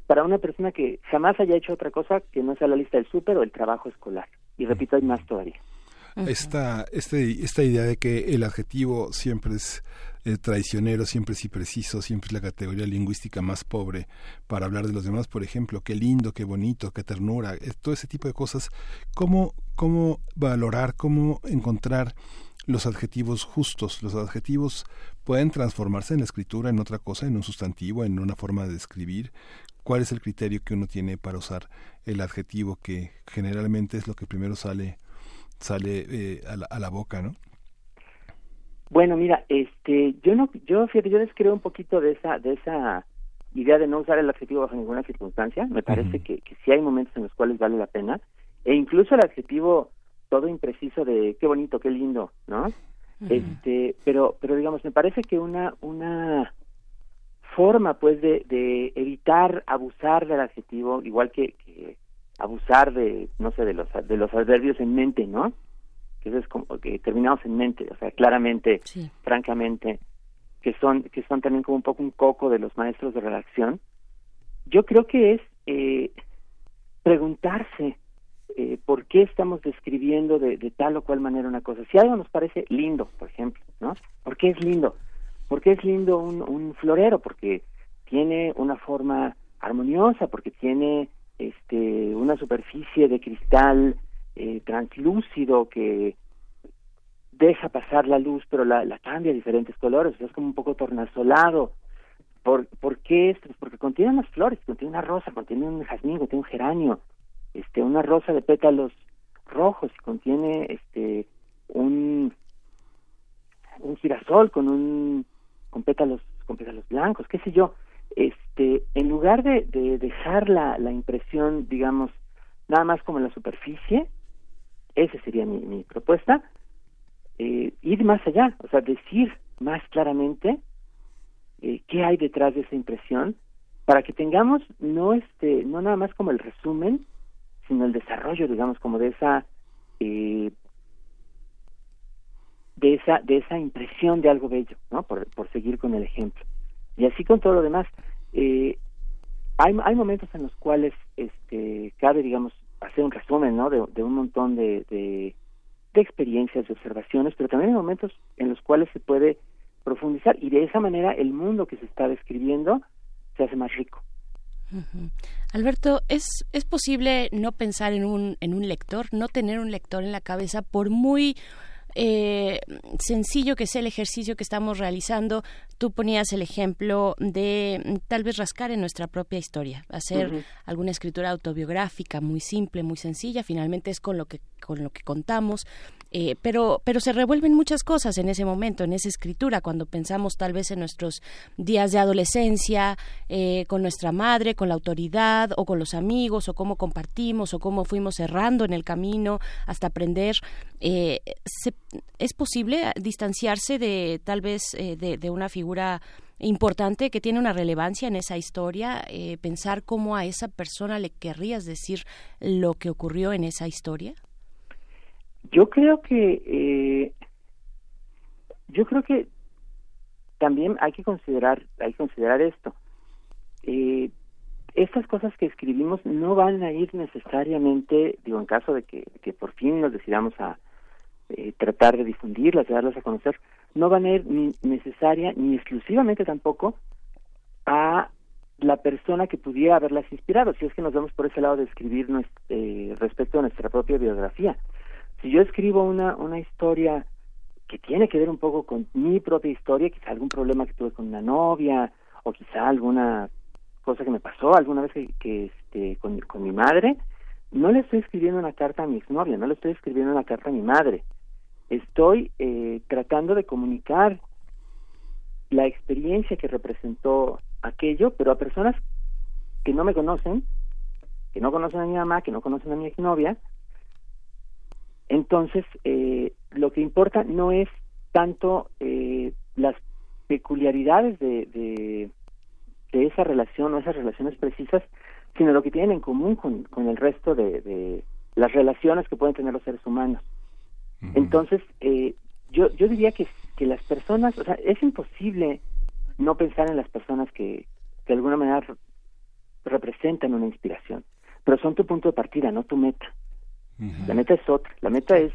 para una persona que jamás haya hecho otra cosa que no sea la lista del súper o el trabajo escolar. Y repito, hay más todavía. Esta, este, esta idea de que el adjetivo siempre es eh, traicionero, siempre es impreciso, siempre es la categoría lingüística más pobre para hablar de los demás, por ejemplo, qué lindo, qué bonito, qué ternura, eh, todo ese tipo de cosas, ¿cómo, cómo valorar, cómo encontrar los adjetivos justos? Los adjetivos pueden transformarse en la escritura en otra cosa, en un sustantivo, en una forma de describir. ¿Cuál es el criterio que uno tiene para usar el adjetivo que generalmente es lo que primero sale sale eh, a, la, a la boca, ¿no? Bueno, mira, este, yo no, yo fíjate, yo descreo un poquito de esa, de esa idea de no usar el adjetivo bajo ninguna circunstancia. Me parece que, que sí hay momentos en los cuales vale la pena, e incluso el adjetivo todo impreciso de qué bonito, qué lindo, ¿no? Este, pero, pero digamos, me parece que una, una forma, pues, de, de evitar abusar del adjetivo, igual que, que abusar de, no sé, de los, de los adverbios en mente, ¿no? que eso es como que terminamos en mente, o sea, claramente, francamente, que son que son también como un poco un coco de los maestros de redacción. Yo creo que es eh, preguntarse eh, por qué estamos describiendo de, de, tal o cual manera una cosa. Si algo nos parece lindo, por ejemplo, ¿no? ¿Por qué es lindo? ¿Por qué es lindo un, un florero? Porque tiene una forma armoniosa, porque tiene este una superficie de cristal eh, translúcido que deja pasar la luz, pero la, cambia a diferentes colores, o es como un poco tornasolado. ¿Por, ¿Por qué esto? Pues porque contiene unas flores, contiene una rosa, contiene un jazmín, contiene un geranio, este, una rosa de pétalos rojos, contiene este un un girasol con un con pétalos con pétalos blancos, qué sé yo. Este, en lugar de, de dejar la, la impresión, digamos, nada más como en la superficie, esa sería mi, mi propuesta, eh, ir más allá, o sea, decir más claramente eh, qué hay detrás de esa impresión para que tengamos no este no nada más como el resumen sino el desarrollo digamos como de esa eh, de esa de esa impresión de algo bello no por, por seguir con el ejemplo y así con todo lo demás eh, hay hay momentos en los cuales este cabe digamos hacer un resumen no de, un montón de, de de experiencias, de observaciones, pero también hay momentos en los cuales se puede profundizar y de esa manera el mundo que se está describiendo se hace más rico. Alberto, ¿es, ¿es posible no pensar en un, en un lector, no tener un lector en la cabeza por muy eh, sencillo que sea el ejercicio que estamos realizando. Tú ponías el ejemplo de mm, tal vez rascar en nuestra propia historia, hacer alguna escritura autobiográfica muy simple, muy sencilla. Finalmente es con lo que con lo que contamos eh, pero, pero se revuelven muchas cosas en ese momento, en esa escritura, cuando pensamos tal vez en nuestros días de adolescencia, eh, con nuestra madre, con la autoridad, o con los amigos, o cómo compartimos, o cómo fuimos errando en el camino hasta aprender. Eh, ¿Es posible distanciarse de tal vez de, de, una figura importante que tiene una relevancia en esa historia? pensar cómo a esa persona le querrías decir lo que ocurrió en esa historia? Yo creo que eh, yo creo que también hay que considerar hay que considerar esto. Eh, estas cosas que escribimos no van a ir necesariamente, digo, en caso de que por fin nos decidamos a eh, tratar de difundirlas, de darlas a conocer, no van a ir ni necesaria ni exclusivamente tampoco a la persona que pudiera haberlas inspirado, si es que nos vemos por ese lado de escribir eh, respecto a nuestra propia biografía si yo escribo una, una historia que tiene que ver un poco con mi propia historia, quizá algún problema que tuve con una novia, o quizá alguna cosa que me pasó alguna vez que, este, con, con mi madre, no le estoy escribiendo una carta a mi exnovia, no le estoy escribiendo una carta a mi madre. Estoy eh, tratando de comunicar la experiencia que representó aquello, pero a personas que no me conocen, que no conocen a mi mamá, que no conocen a mi exnovia, entonces, eh, lo que importa no es tanto eh, las peculiaridades de, de, esa relación o esas relaciones precisas, sino lo que tienen en común con, el resto de, las relaciones que pueden tener los seres humanos. Entonces, eh, yo, yo diría que, que las personas, o sea, es imposible no pensar en las personas que, que de alguna manera representan una inspiración, pero son tu punto de partida, no tu meta. La meta es otra. La meta es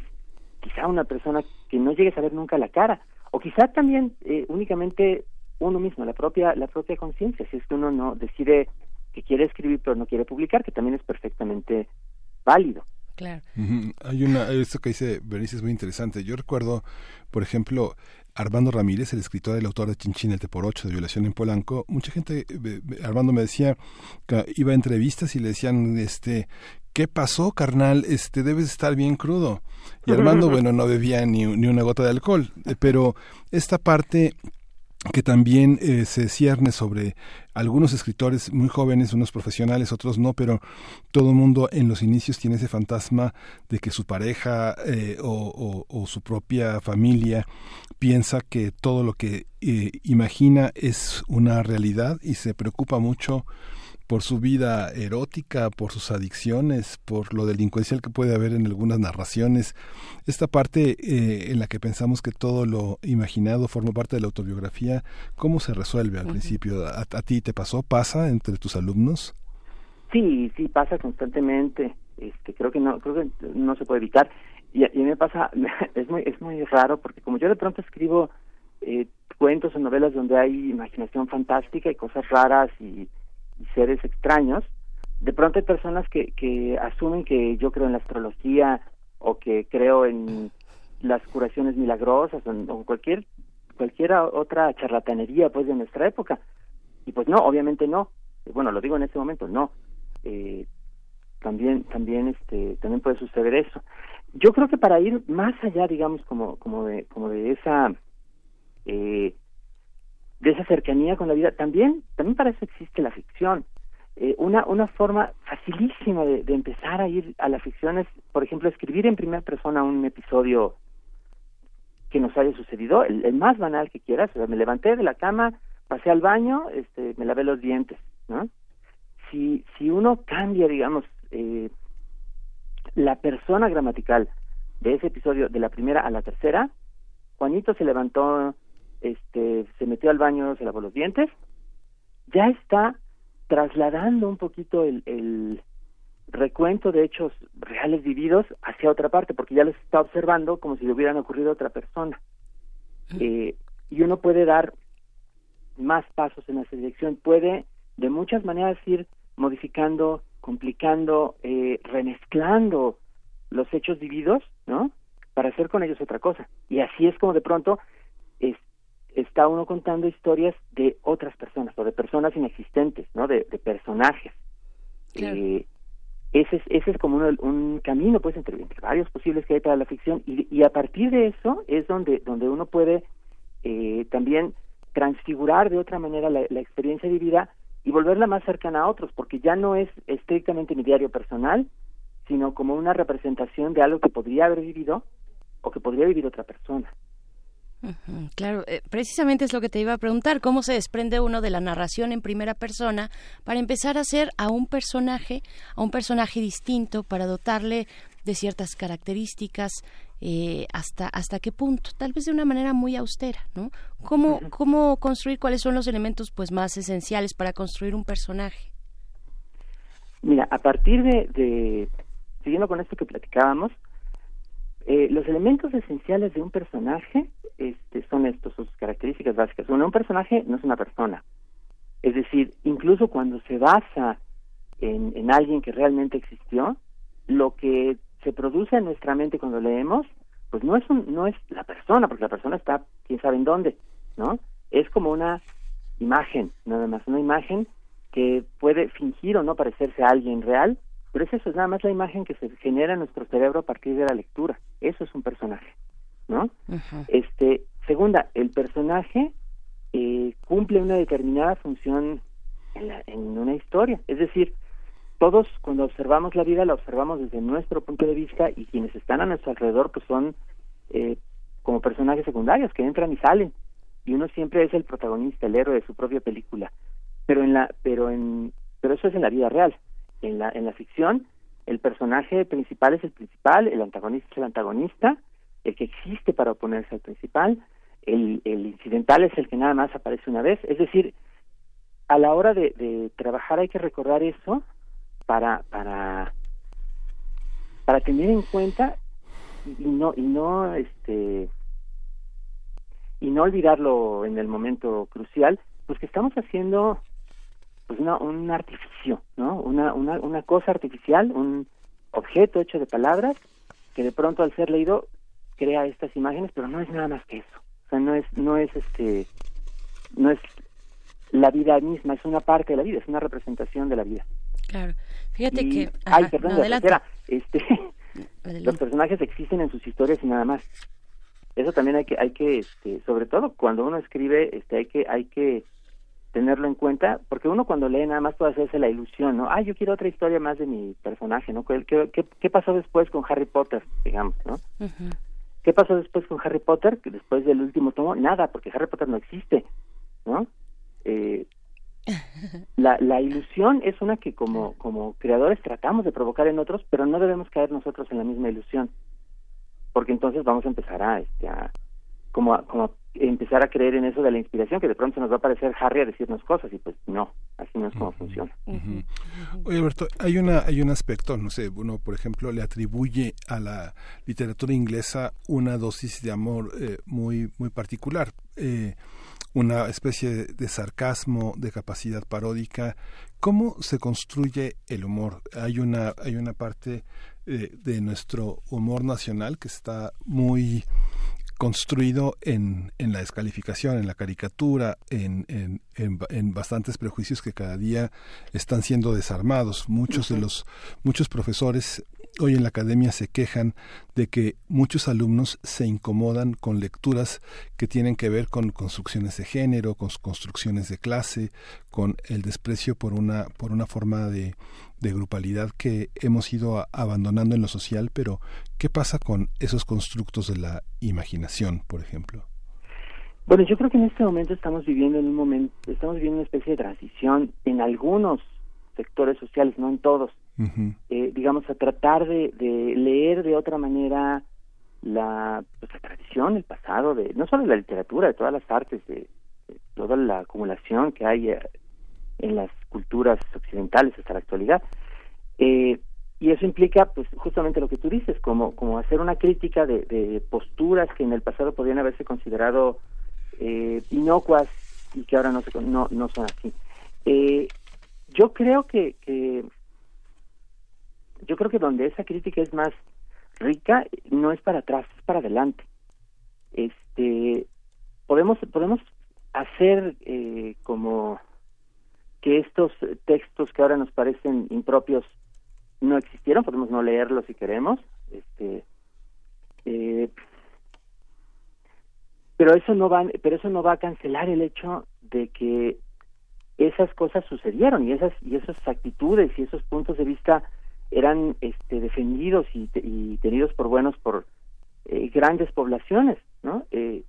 quizá una persona que no llegue a ver nunca la cara, o quizá también eh, únicamente uno mismo, la propia la propia conciencia, si es que uno no decide que quiere escribir pero no quiere publicar, que también es perfectamente válido. Claro. Hay una, esto que dice Berenice es muy interesante. Yo recuerdo, por ejemplo, Armando Ramírez, el escritor, el autor de Chinchín, el por ocho de violación en Polanco, mucha gente, eh, Armando me decía que iba a entrevistas y le decían, este, ¿qué pasó, carnal? Este, debes estar bien crudo. Y Armando, bueno, no bebía ni, ni una gota de alcohol, eh, pero esta parte que también eh, se cierne sobre algunos escritores muy jóvenes, unos profesionales, otros no, pero todo el mundo en los inicios tiene ese fantasma de que su pareja eh, o, o, su propia familia piensa que todo lo que eh, imagina es una realidad y se preocupa mucho por su vida erótica, por sus adicciones, por lo delincuencial que puede haber en algunas narraciones. Esta parte eh, en la que pensamos que todo lo imaginado forma parte de la autobiografía, ¿cómo se resuelve al principio? ¿A, ti te pasó? ¿Pasa entre tus alumnos? Sí, sí, pasa constantemente. Este, creo que no, creo que no se puede evitar. Y, y me pasa, es muy, es muy raro porque como yo de pronto escribo eh, cuentos o novelas donde hay imaginación fantástica y cosas raras y seres extraños, de pronto hay personas que, que asumen que yo creo en la astrología o que creo en las curaciones milagrosas o, cualquier cualquier otra charlatanería pues de nuestra época. Y pues no obviamente no. Bueno lo digo en este momento no. Eh, también también este también puede suceder eso. Yo creo que para ir más allá digamos como como de como de esa eh, de esa cercanía con la vida. También, también para eso existe la ficción. Eh, una, una forma facilísima de, empezar a ir a la ficción es, por ejemplo, escribir en primera persona un episodio que nos haya sucedido, el, más banal que quieras. O sea, me levanté de la cama, pasé al baño, este, me lavé los dientes, ¿no? Si, si uno cambia, digamos, eh, la persona gramatical de ese episodio de la primera a la tercera, Juanito se levantó este, se metió al baño, se lavó los dientes, ya está trasladando un poquito el, el recuento de hechos reales vividos hacia otra parte, porque ya los está observando como si le hubieran ocurrido a otra persona. Eh, y uno puede dar más pasos en esa dirección, puede de muchas maneras ir modificando, complicando, eh, remezclando los hechos vividos, ¿no? Para hacer con ellos otra cosa. Y así es como de pronto está uno contando historias de otras personas o de personas inexistentes, ¿no? De, personajes. Eh, ese, es, ese es como un camino, pues, entre, varios posibles que hay para la ficción y, y a partir de eso es donde, donde uno puede eh, también transfigurar de otra manera la, la experiencia vivida y volverla más cercana a otros, porque ya no es estrictamente mi diario personal, sino como una representación de algo que podría haber vivido o que podría vivir otra persona. Claro, eh, precisamente es lo que te iba a preguntar, cómo se desprende uno de la narración en primera persona para empezar a hacer a un personaje, a un personaje distinto, para dotarle de ciertas características, eh, hasta hasta qué punto, tal vez de una manera muy austera, ¿no? ¿Cómo, cómo construir cuáles son los elementos pues más esenciales para construir un personaje? Mira, a partir de, de siguiendo con esto que platicábamos, eh, los elementos esenciales de un personaje este, son estos, sus características básicas. Bueno, un personaje no es una persona. Es decir, incluso cuando se basa en, en alguien que realmente existió, lo que se produce en nuestra mente cuando leemos, pues no es un, no es la persona, porque la persona está quién sabe en dónde, ¿no? Es como una imagen, nada más, una imagen que puede fingir o no parecerse a alguien real, pero es eso, es nada más la imagen que se genera en nuestro cerebro a partir de la lectura. Eso es un personaje, ¿no? Este, segunda, el personaje eh, cumple una determinada función en, la, en una historia. Es decir, todos cuando observamos la vida la observamos desde nuestro punto de vista y quienes están a nuestro alrededor pues son eh, como personajes secundarios que entran y salen y uno siempre es el protagonista, el héroe de su propia película. Pero en la, pero en, pero eso es en la vida real en la, en la ficción el personaje principal es el principal, el antagonista es el antagonista, el que existe para oponerse al principal, el, el incidental es el que nada más aparece una vez, es decir, a la hora de, de trabajar hay que recordar eso para, para, para tener en cuenta y, no, y no, este, y no olvidarlo en el momento crucial, pues que estamos haciendo pues una, un artificio, ¿no? Una, una, una cosa artificial, un objeto hecho de palabras que de pronto al ser leído crea estas imágenes, pero no es nada más que eso. O sea, no es, no es este, no es la vida misma, es una parte de la vida, es una representación de la vida. Claro. Fíjate Y- que... ay, perdón, no, la adelante. tercera, este, los personajes existen en sus historias y nada más. Eso también hay que, hay que, este, sobre todo cuando uno escribe, este, hay que, hay que tenerlo en cuenta, porque uno cuando lee nada más puede hacerse la ilusión, ¿no? Ah, yo quiero otra historia más de mi personaje, ¿no? ¿Qué, qué, pasó después con Harry Potter, digamos, ¿no? ¿Qué pasó después con Harry Potter? Que después del último tomo, nada, porque Harry Potter no existe, ¿no? Eh, la, la ilusión es una que como, como creadores tratamos de provocar en otros, pero no debemos caer nosotros en la misma ilusión, porque entonces vamos a empezar a, este, a como, a- como a empezar a creer en eso de la inspiración, que de pronto se nos va a aparecer Harry a decirnos cosas, y pues no, así no es como funciona. Oye, Alberto, hay una hay un aspecto, no sé, uno por ejemplo le atribuye a la literatura inglesa una dosis de amor eh, muy muy particular, eh, una especie de, de sarcasmo, de capacidad paródica. ¿Cómo se construye el humor? Hay una hay una parte eh, de nuestro humor nacional que está muy construido en, en la descalificación, en la caricatura, en, en, en, ba- en bastantes prejuicios que cada día están siendo desarmados. Muchos de los muchos profesores hoy en la academia se quejan de que muchos alumnos se incomodan con lecturas que tienen que ver con construcciones de género, con construcciones de clase, con el desprecio por una por una forma de, de grupalidad que hemos ido abandonando en lo social, pero ¿qué pasa con esos constructos de la imaginación, por ejemplo? Bueno, yo creo que en este momento estamos viviendo en un momento, estamos viviendo una especie de transición en algunos sectores sociales, no en todos, eh, digamos, a tratar de, de leer de otra manera la, pues, la tradición, el pasado, de no solo de la literatura, de todas las artes, de, de toda la acumulación que hay eh, en las culturas occidentales hasta la actualidad. Eh, y eso implica, pues, justamente lo que tú dices, como, como hacer una crítica de, posturas que en el pasado podían haberse considerado eh, inocuas y que ahora no, se, no, no son así. Eh, yo creo que, que yo creo que donde esa crítica es más rica no es para atrás, es para adelante. Este podemos podemos hacer eh, como que estos textos que ahora nos parecen impropios no existieron, podemos no leerlos si queremos, este eh, pero eso no va pero eso no va a cancelar el hecho de que esas cosas sucedieron y esas y esas actitudes y esos puntos de vista eran este, defendidos y, y tenidos por buenos por eh, grandes poblaciones, ¿no? Eh,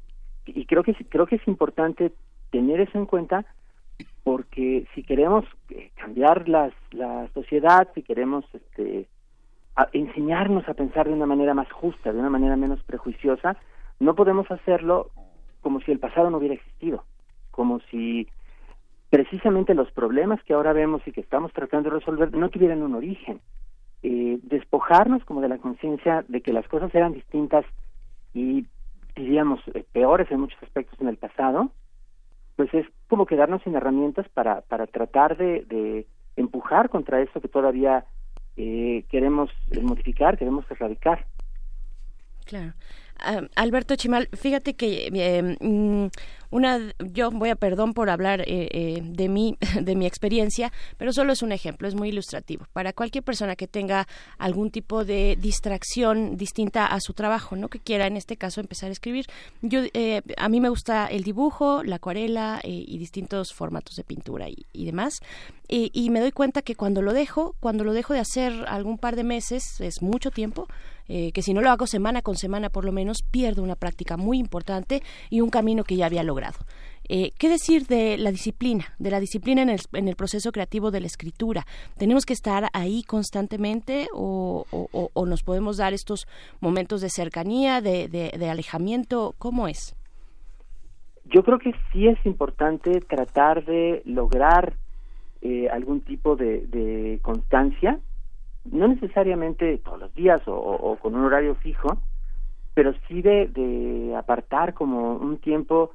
y creo que creo que es importante tener eso en cuenta porque si queremos eh, cambiar las, la sociedad, si queremos este, enseñarnos a pensar de una manera más justa, de una manera menos prejuiciosa, no podemos hacerlo como si el pasado no hubiera existido, como si precisamente los problemas que ahora vemos y que estamos tratando de resolver no tuvieran un origen. Eh, despojarnos como de la conciencia de que las cosas eran distintas y diríamos eh, peores en muchos aspectos en el pasado, pues es como quedarnos sin herramientas para, para tratar de, de empujar contra eso que todavía eh, queremos modificar, queremos erradicar. Claro. Ah, Alberto Chimal, fíjate que eh, mm, una, yo voy a perdón por hablar eh, eh, de mí, de mi experiencia, pero solo es un ejemplo, es muy ilustrativo. Para cualquier persona que tenga algún tipo de distracción distinta a su trabajo, no que quiera en este caso empezar a escribir. Yo, eh, a mí me gusta el dibujo, la acuarela eh, y distintos formatos de pintura y, demás, y, y me doy cuenta que cuando lo dejo, cuando lo dejo de hacer algún par de meses, es mucho tiempo, eh, que si no lo hago semana con semana por lo menos pierdo una práctica muy importante y un camino que ya había logrado. Eh, ¿Qué decir de la disciplina, de la disciplina en el, en el proceso creativo de la escritura? ¿Tenemos que estar ahí constantemente o, nos podemos dar estos momentos de cercanía, de, de- de alejamiento? ¿Cómo es? Yo creo que sí es importante tratar de lograr eh, algún tipo de constancia, no necesariamente todos los días o, con un horario fijo, pero sí de, de apartar como un tiempo,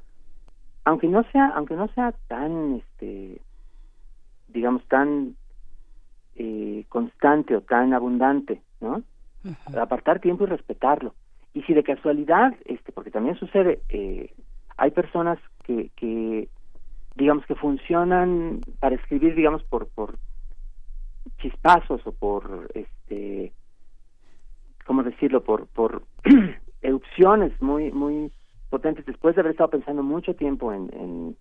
aunque no sea, aunque no sea tan, este, digamos tan eh, constante o tan abundante, ¿no? Apartar tiempo y respetarlo. Y si de casualidad, este, porque también sucede, eh, hay personas que, que digamos que funcionan para escribir digamos por por chispazos o por este cómo decirlo por por erupciones muy muy potentes. Después de haber estado pensando mucho tiempo en, en,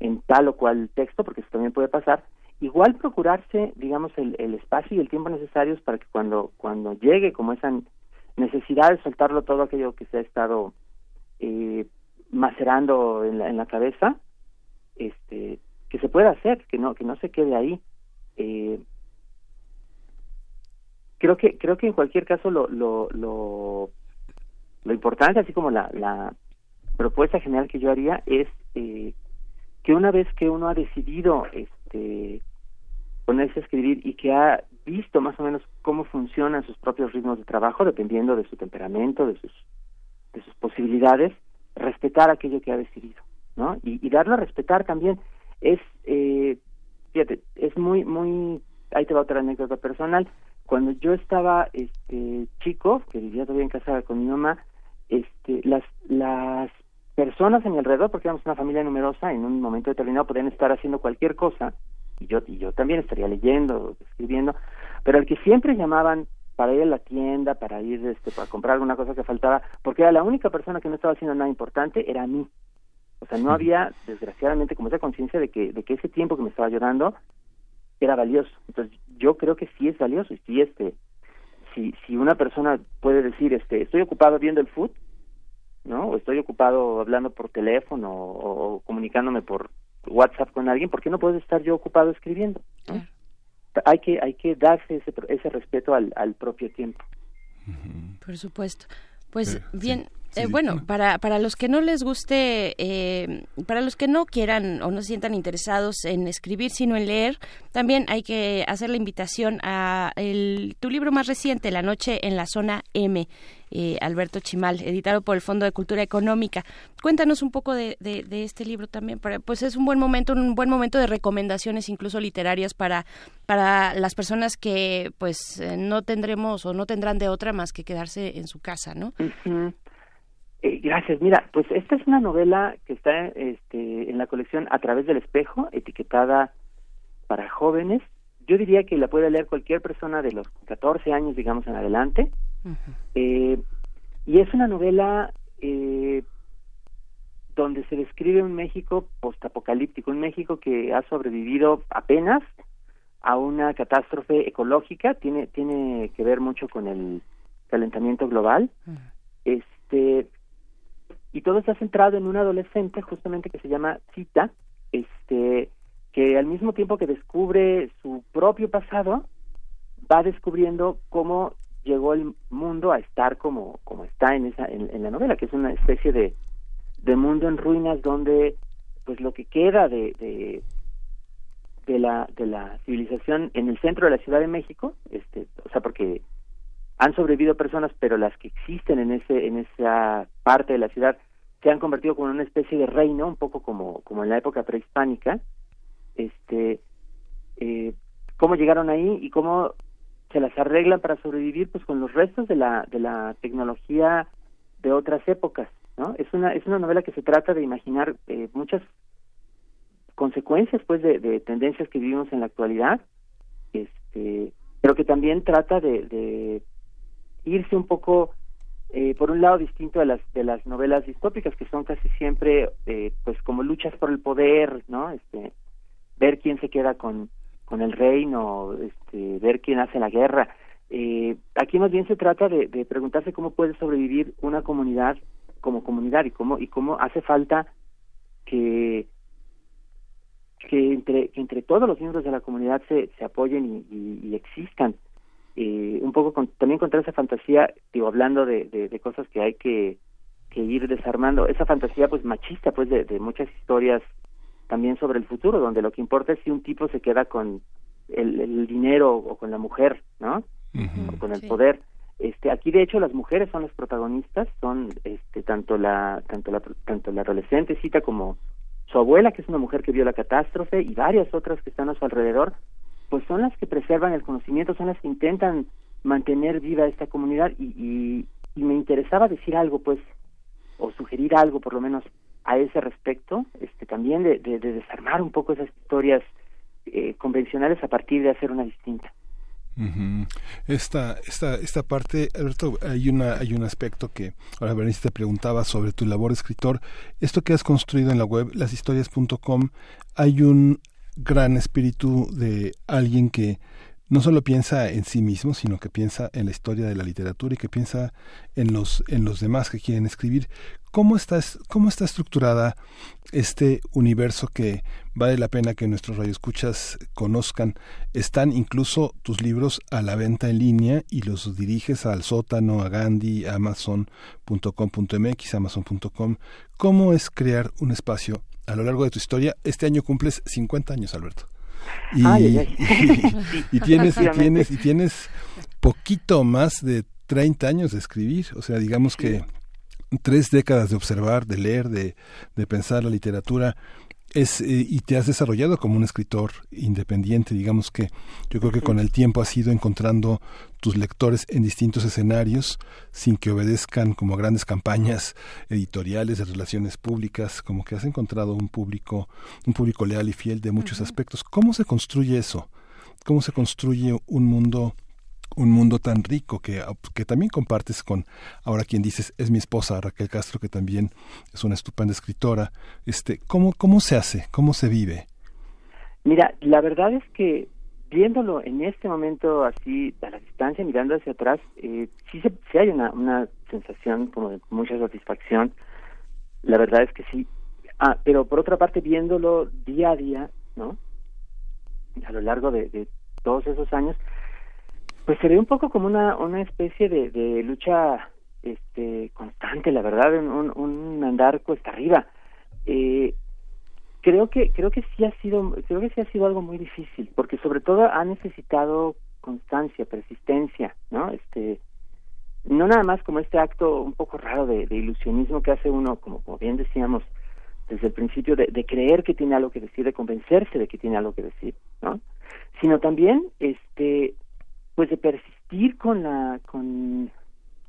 en tal o cual texto porque eso también puede pasar igual procurarse digamos el, el espacio y el tiempo necesarios para que cuando cuando llegue como esa necesidad de soltarlo todo aquello que se ha estado eh, macerando en la, en la cabeza este que se pueda hacer que no que no se quede ahí. Eh, creo que creo que en cualquier caso lo lo lo, importante así como la, la propuesta general que yo haría es eh, que una vez que uno ha decidido este ponerse a escribir y que ha visto más o menos cómo funcionan sus propios ritmos de trabajo dependiendo de su temperamento de sus de sus posibilidades respetar aquello que ha decidido no y, y darlo a respetar también es eh, fíjate es muy muy ahí te va otra anécdota personal cuando yo estaba este chico que vivía todavía en casa con mi mamá este las las personas en mi alrededor porque éramos una familia numerosa en un momento determinado podían estar haciendo cualquier cosa y yo y yo también estaría leyendo escribiendo pero el que siempre llamaban para ir a la tienda para ir este para comprar alguna cosa que faltaba porque era la única persona que no estaba haciendo nada importante era a mí. O sea no había desgraciadamente como esa conciencia de que de que ese tiempo que me estaba llorando era valioso. Entonces yo creo que sí es valioso y sí este si si una persona puede decir este estoy ocupado viendo el foot no o estoy ocupado hablando por teléfono o, o comunicándome por WhatsApp con alguien por qué no puedo estar yo ocupado escribiendo ¿no? hay que hay que darse ese ese respeto al al propio tiempo. Por supuesto. Pues bien eh, bueno, para, para los que no les guste, eh, para los que no quieran o no se sientan interesados en escribir, sino en leer, también hay que hacer la invitación a el, tu libro más reciente, La Noche en la Zona M, eh, Alberto Chimal, editado por el Fondo de Cultura Económica. Cuéntanos un poco de, de, de, este libro también. Para, pues es un buen momento, un buen momento de recomendaciones, incluso literarias, para, para las personas que pues no tendremos o no tendrán de otra más que quedarse en su casa, ¿no? Uh -huh. Eh, gracias. Mira, pues esta es una novela que está este, en la colección A través del espejo, etiquetada para jóvenes. Yo diría que la puede leer cualquier persona de los 14 años, digamos, en adelante. Uh -huh. eh, y es una novela eh, donde se describe un México postapocalíptico, un México que ha sobrevivido apenas a una catástrofe ecológica, tiene tiene que ver mucho con el calentamiento global. Uh -huh. Este y todo está centrado en un adolescente justamente que se llama Cita, este que al mismo tiempo que descubre su propio pasado va descubriendo cómo llegó el mundo a estar como como está en esa en, la novela que es una especie de de mundo en ruinas donde pues lo que queda de, de de la de la civilización en el centro de la Ciudad de México este o sea porque han sobrevivido personas, pero las que existen en ese en esa parte de la ciudad se han convertido como en una especie de reino, un poco como como en la época prehispánica. Este eh, cómo llegaron ahí y cómo se las arreglan para sobrevivir pues con los restos de la de la tecnología de otras épocas, ¿no? Es una es una novela que se trata de imaginar eh, muchas consecuencias pues de, de tendencias que vivimos en la actualidad. Este, pero que también trata de, de irse un poco eh, por un lado distinto de las de las novelas distópicas que son casi siempre eh, pues como luchas por el poder no este ver quién se queda con con el reino este ver quién hace la guerra. Eh, aquí más bien se trata de, preguntarse cómo puede sobrevivir una comunidad como comunidad y cómo y cómo hace falta que que entre que entre todos los miembros de la comunidad se, se apoyen y, y existan eh, un poco con, también contra esa fantasía, digo, hablando de, de, de, cosas que hay que, que ir desarmando, esa fantasía pues machista pues de, de muchas historias también sobre el futuro, donde lo que importa es si un tipo se queda con el, el dinero o con la mujer, ¿no? Uh -huh, o con el sí. poder. Este, aquí de hecho las mujeres son las protagonistas, son este tanto la tanto la tanto la adolescente cita como su abuela, que es una mujer que vio la catástrofe, y varias otras que están a su alrededor, pues son las que preservan el conocimiento, son las que intentan mantener viva esta comunidad y, y, y, me interesaba decir algo, pues, o sugerir algo por lo menos a ese respecto, este también de, de, de desarmar un poco esas historias eh, convencionales a partir de hacer una distinta. Esta, esta, esta parte, Alberto, hay una, hay un aspecto que ahora Berenice te preguntaba sobre tu labor de escritor. Esto que has construido en la web, lashistorias.com, hay un gran espíritu de alguien que no solo piensa en sí mismo, sino que piensa en la historia de la literatura y que piensa en los, en los demás que quieren escribir. ¿Cómo está, cómo está estructurada este universo que vale la pena que nuestros radioescuchas conozcan? Están incluso tus libros a la venta en línea y los diriges al sótano, a Gandhi, a amazon.com.mx, amazon.com. ¿Cómo es crear un espacio a lo largo de tu historia? Este año cumples 50 años, Alberto. Y, Ay, ay, ay. y- y tienes, y tienes, y tienes poquito más de 30 años de escribir, o sea, digamos que tres décadas de observar, de leer, de, de pensar la literatura, es, eh, y te has desarrollado como un escritor independiente, digamos que yo creo que con el tiempo has ido encontrando tus lectores en distintos escenarios sin que obedezcan como a grandes campañas editoriales de relaciones públicas, como que has encontrado un público, un público leal y fiel de muchos aspectos. ¿Cómo se construye eso? ¿Cómo se construye un mundo un mundo tan rico que, que también compartes con ahora quien dices es mi esposa Raquel Castro que también es una estupenda escritora este cómo cómo se hace cómo se vive Mira, la verdad es que viéndolo en este momento así a la distancia, mirando hacia atrás, eh, sí, se, sí hay una, una sensación como de mucha satisfacción. La verdad es que sí. Ah, pero por otra parte, viéndolo día a día, ¿no? A lo largo de, de todos esos años, pues se ve un poco como una, una especie de, de lucha este constante, la verdad, un, un, andar cuesta arriba. Eh, creo que creo que sí ha sido creo que sí ha sido algo muy difícil porque sobre todo ha necesitado constancia persistencia no este no nada más como este acto un poco raro de, de ilusionismo que hace uno como, como bien decíamos desde el principio de, de creer que tiene algo que decir de convencerse de que tiene algo que decir no sino también este pues de persistir con la con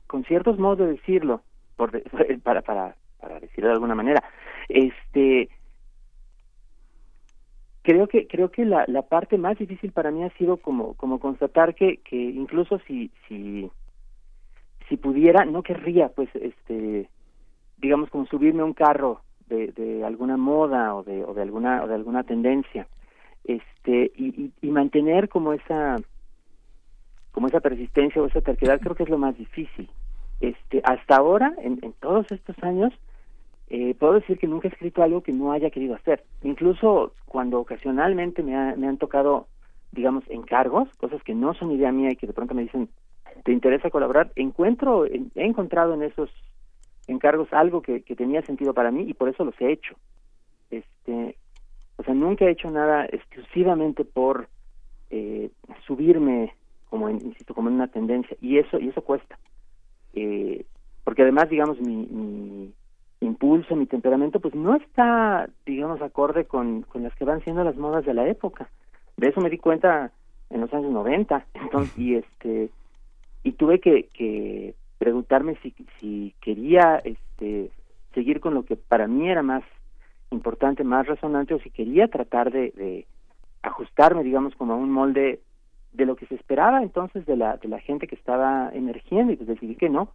con ciertos modos de decirlo por de- para para para decirlo de alguna manera. Este creo que creo que la, la parte más difícil para mí ha sido como como constatar que que incluso si si si pudiera no querría pues este digamos como subirme a un carro de, de alguna moda o de o de alguna o de alguna tendencia. Este y, y, y mantener como esa como esa persistencia o esa terquedad creo que es lo más difícil este hasta ahora en, en todos estos años eh, puedo decir que nunca he escrito algo que no haya querido hacer. Incluso cuando ocasionalmente me, ha- me han tocado, digamos, encargos, cosas que no son idea mía y que de pronto me dicen, ¿te interesa colaborar? Encuentro, en- he encontrado en esos encargos algo que, que tenía sentido para mí y por eso los he hecho. Este, o sea, nunca he hecho nada exclusivamente por eh, subirme, como en- insisto, como en una tendencia y eso y eso cuesta. Eh, porque además, digamos, mi, mi impulso, mi temperamento, pues no está, digamos, acorde con, con las que van siendo las modas de la época. De eso me di cuenta en los años 90. Entonces, y este, y tuve que, que preguntarme si, si quería este, seguir con lo que para mí era más importante, más resonante, o si quería tratar de, de ajustarme, digamos, como a un molde de lo que se esperaba entonces de la, de la gente que estaba emergiendo, y pues decidí que no.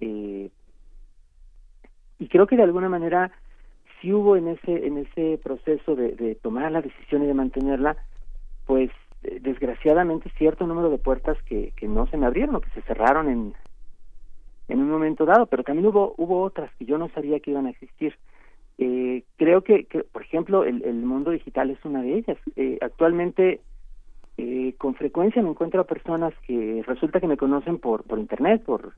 Eh, y creo que de alguna manera sí hubo en ese en ese proceso de, tomar la decisión y de mantenerla pues eh, desgraciadamente cierto número de puertas que, que no se me abrieron o que se cerraron en en un momento dado pero también hubo hubo otras que yo no sabía que iban a existir eh, creo que, que, por ejemplo el, el mundo digital es una de ellas Eh, actualmente eh, con frecuencia me encuentro a personas que resulta que me conocen por por internet por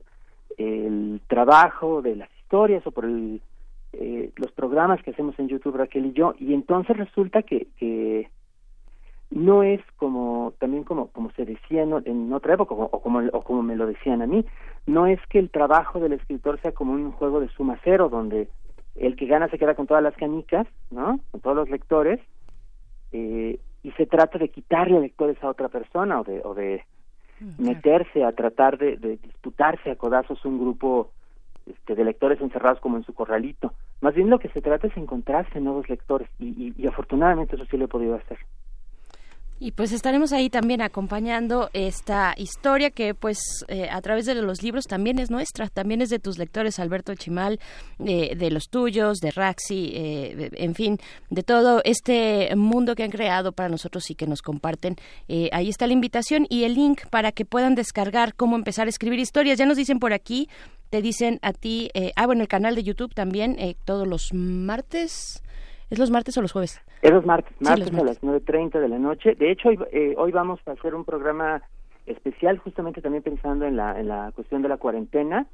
el trabajo de las historias o por el, eh, los programas que hacemos en YouTube Raquel y yo y entonces resulta que, que no es como también como como se decía en, en otra época o, o como o como me lo decían a mí no es que el trabajo del escritor sea como un juego de suma cero donde el que gana se queda con todas las canicas no con todos los lectores eh, y se trata de quitarle lectores a otra persona o de o de meterse a tratar de, de disputarse a codazos un grupo este, de lectores encerrados como en su corralito. Más bien lo que se trata es encontrarse nuevos lectores y, y, y afortunadamente eso sí lo he podido hacer. Y pues estaremos ahí también acompañando esta historia que pues eh, a través de los libros también es nuestra, también es de tus lectores Alberto Chimal, eh, de los tuyos, de Raxi, eh, en fin, de todo este mundo que han creado para nosotros y que nos comparten. ahí está la invitación y el link para que puedan descargar cómo empezar a escribir historias. Ya nos dicen por aquí, te dicen a ti, ah bueno, el canal de YouTube también, todos los martes. ¿Es los martes o los jueves? Es los martes, martes, a las 9.30 de la noche. De hecho, hoy, eh, hoy vamos a hacer un programa especial justamente también pensando en la, en la cuestión de la cuarentena.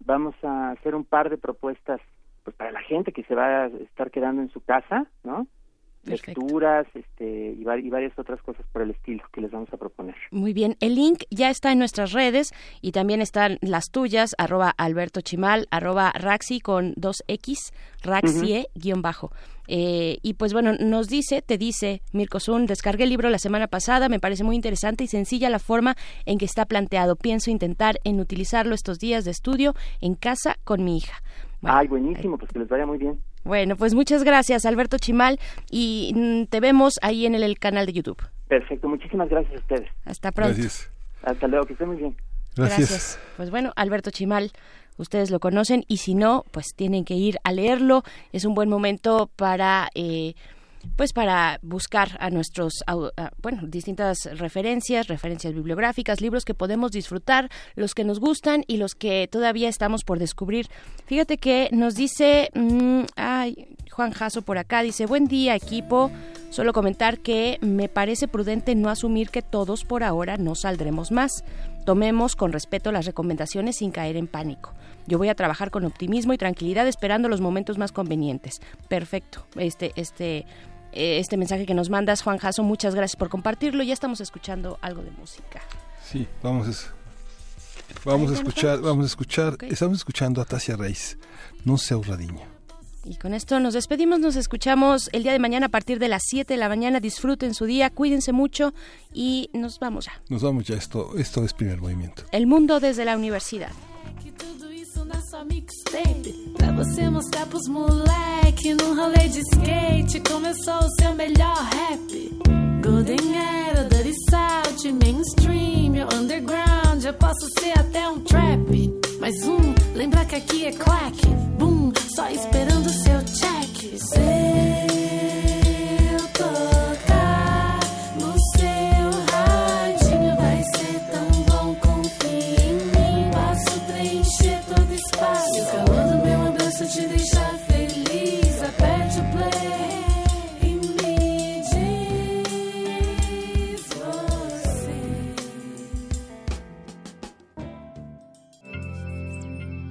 Vamos a hacer un par de propuestas pues para la gente que se va a estar quedando en su casa, ¿no? Lecturas este, y, varias otras cosas por el estilo que les vamos a proponer. Muy bien, el link ya está en nuestras redes y también están las tuyas, arroba Alberto Chimal, arroba Raxi con dos X, Raxie, guion bajo. Eh, y pues bueno, nos dice, te dice Mirko Zun, descargué el libro la semana pasada, me parece muy interesante y sencilla la forma en que está planteado. Pienso intentar en utilizarlo estos días de estudio en casa con mi hija. Ay, buenísimo, pues que les vaya muy bien. Bueno, pues muchas gracias, Alberto Chimal, y mm, te vemos ahí en el, canal de YouTube. Perfecto, muchísimas gracias a ustedes. Hasta pronto. Gracias. Hasta luego, que estén muy bien. Gracias. Pues bueno, Alberto Chimal, ustedes lo conocen y si no, pues tienen que ir a leerlo. Es un buen momento para... Eh, pues para buscar a nuestros, bueno, distintas referencias, referencias bibliográficas, libros que podemos disfrutar, los que nos gustan y los que todavía estamos por descubrir. Fíjate que nos dice, mm, ay, Juan Jasso por acá, dice, buen día equipo, solo comentar que me parece prudente no asumir que todos por ahora no saldremos más. Tomemos con respeto las recomendaciones sin caer en pánico. Yo voy a trabajar con optimismo y tranquilidad esperando los momentos más convenientes. Perfecto. Este, este eh, este mensaje que nos mandas, Juan Jaso. Muchas gracias por compartirlo. Ya estamos escuchando algo de música. Sí, vamos a, vamos a escuchar, vamos a escuchar, estamos escuchando a Tasia Reis, No sea urradiño. Y con esto nos despedimos, nos escuchamos el día de mañana a partir de las 7 de la mañana. Disfruten su día, cuídense mucho y nos vamos ya. Nos vamos ya, esto, esto es primer movimiento. El mundo desde la universidad. Na sua mixtape. Pra você mostrar pros moleque Num rolê de skate Começou o seu melhor rap. Golden Era, Dirty South Mainstream, underground Eu posso ser até um trap. Mais um, lembra que aqui é clack. Boom, só esperando seu check. Sei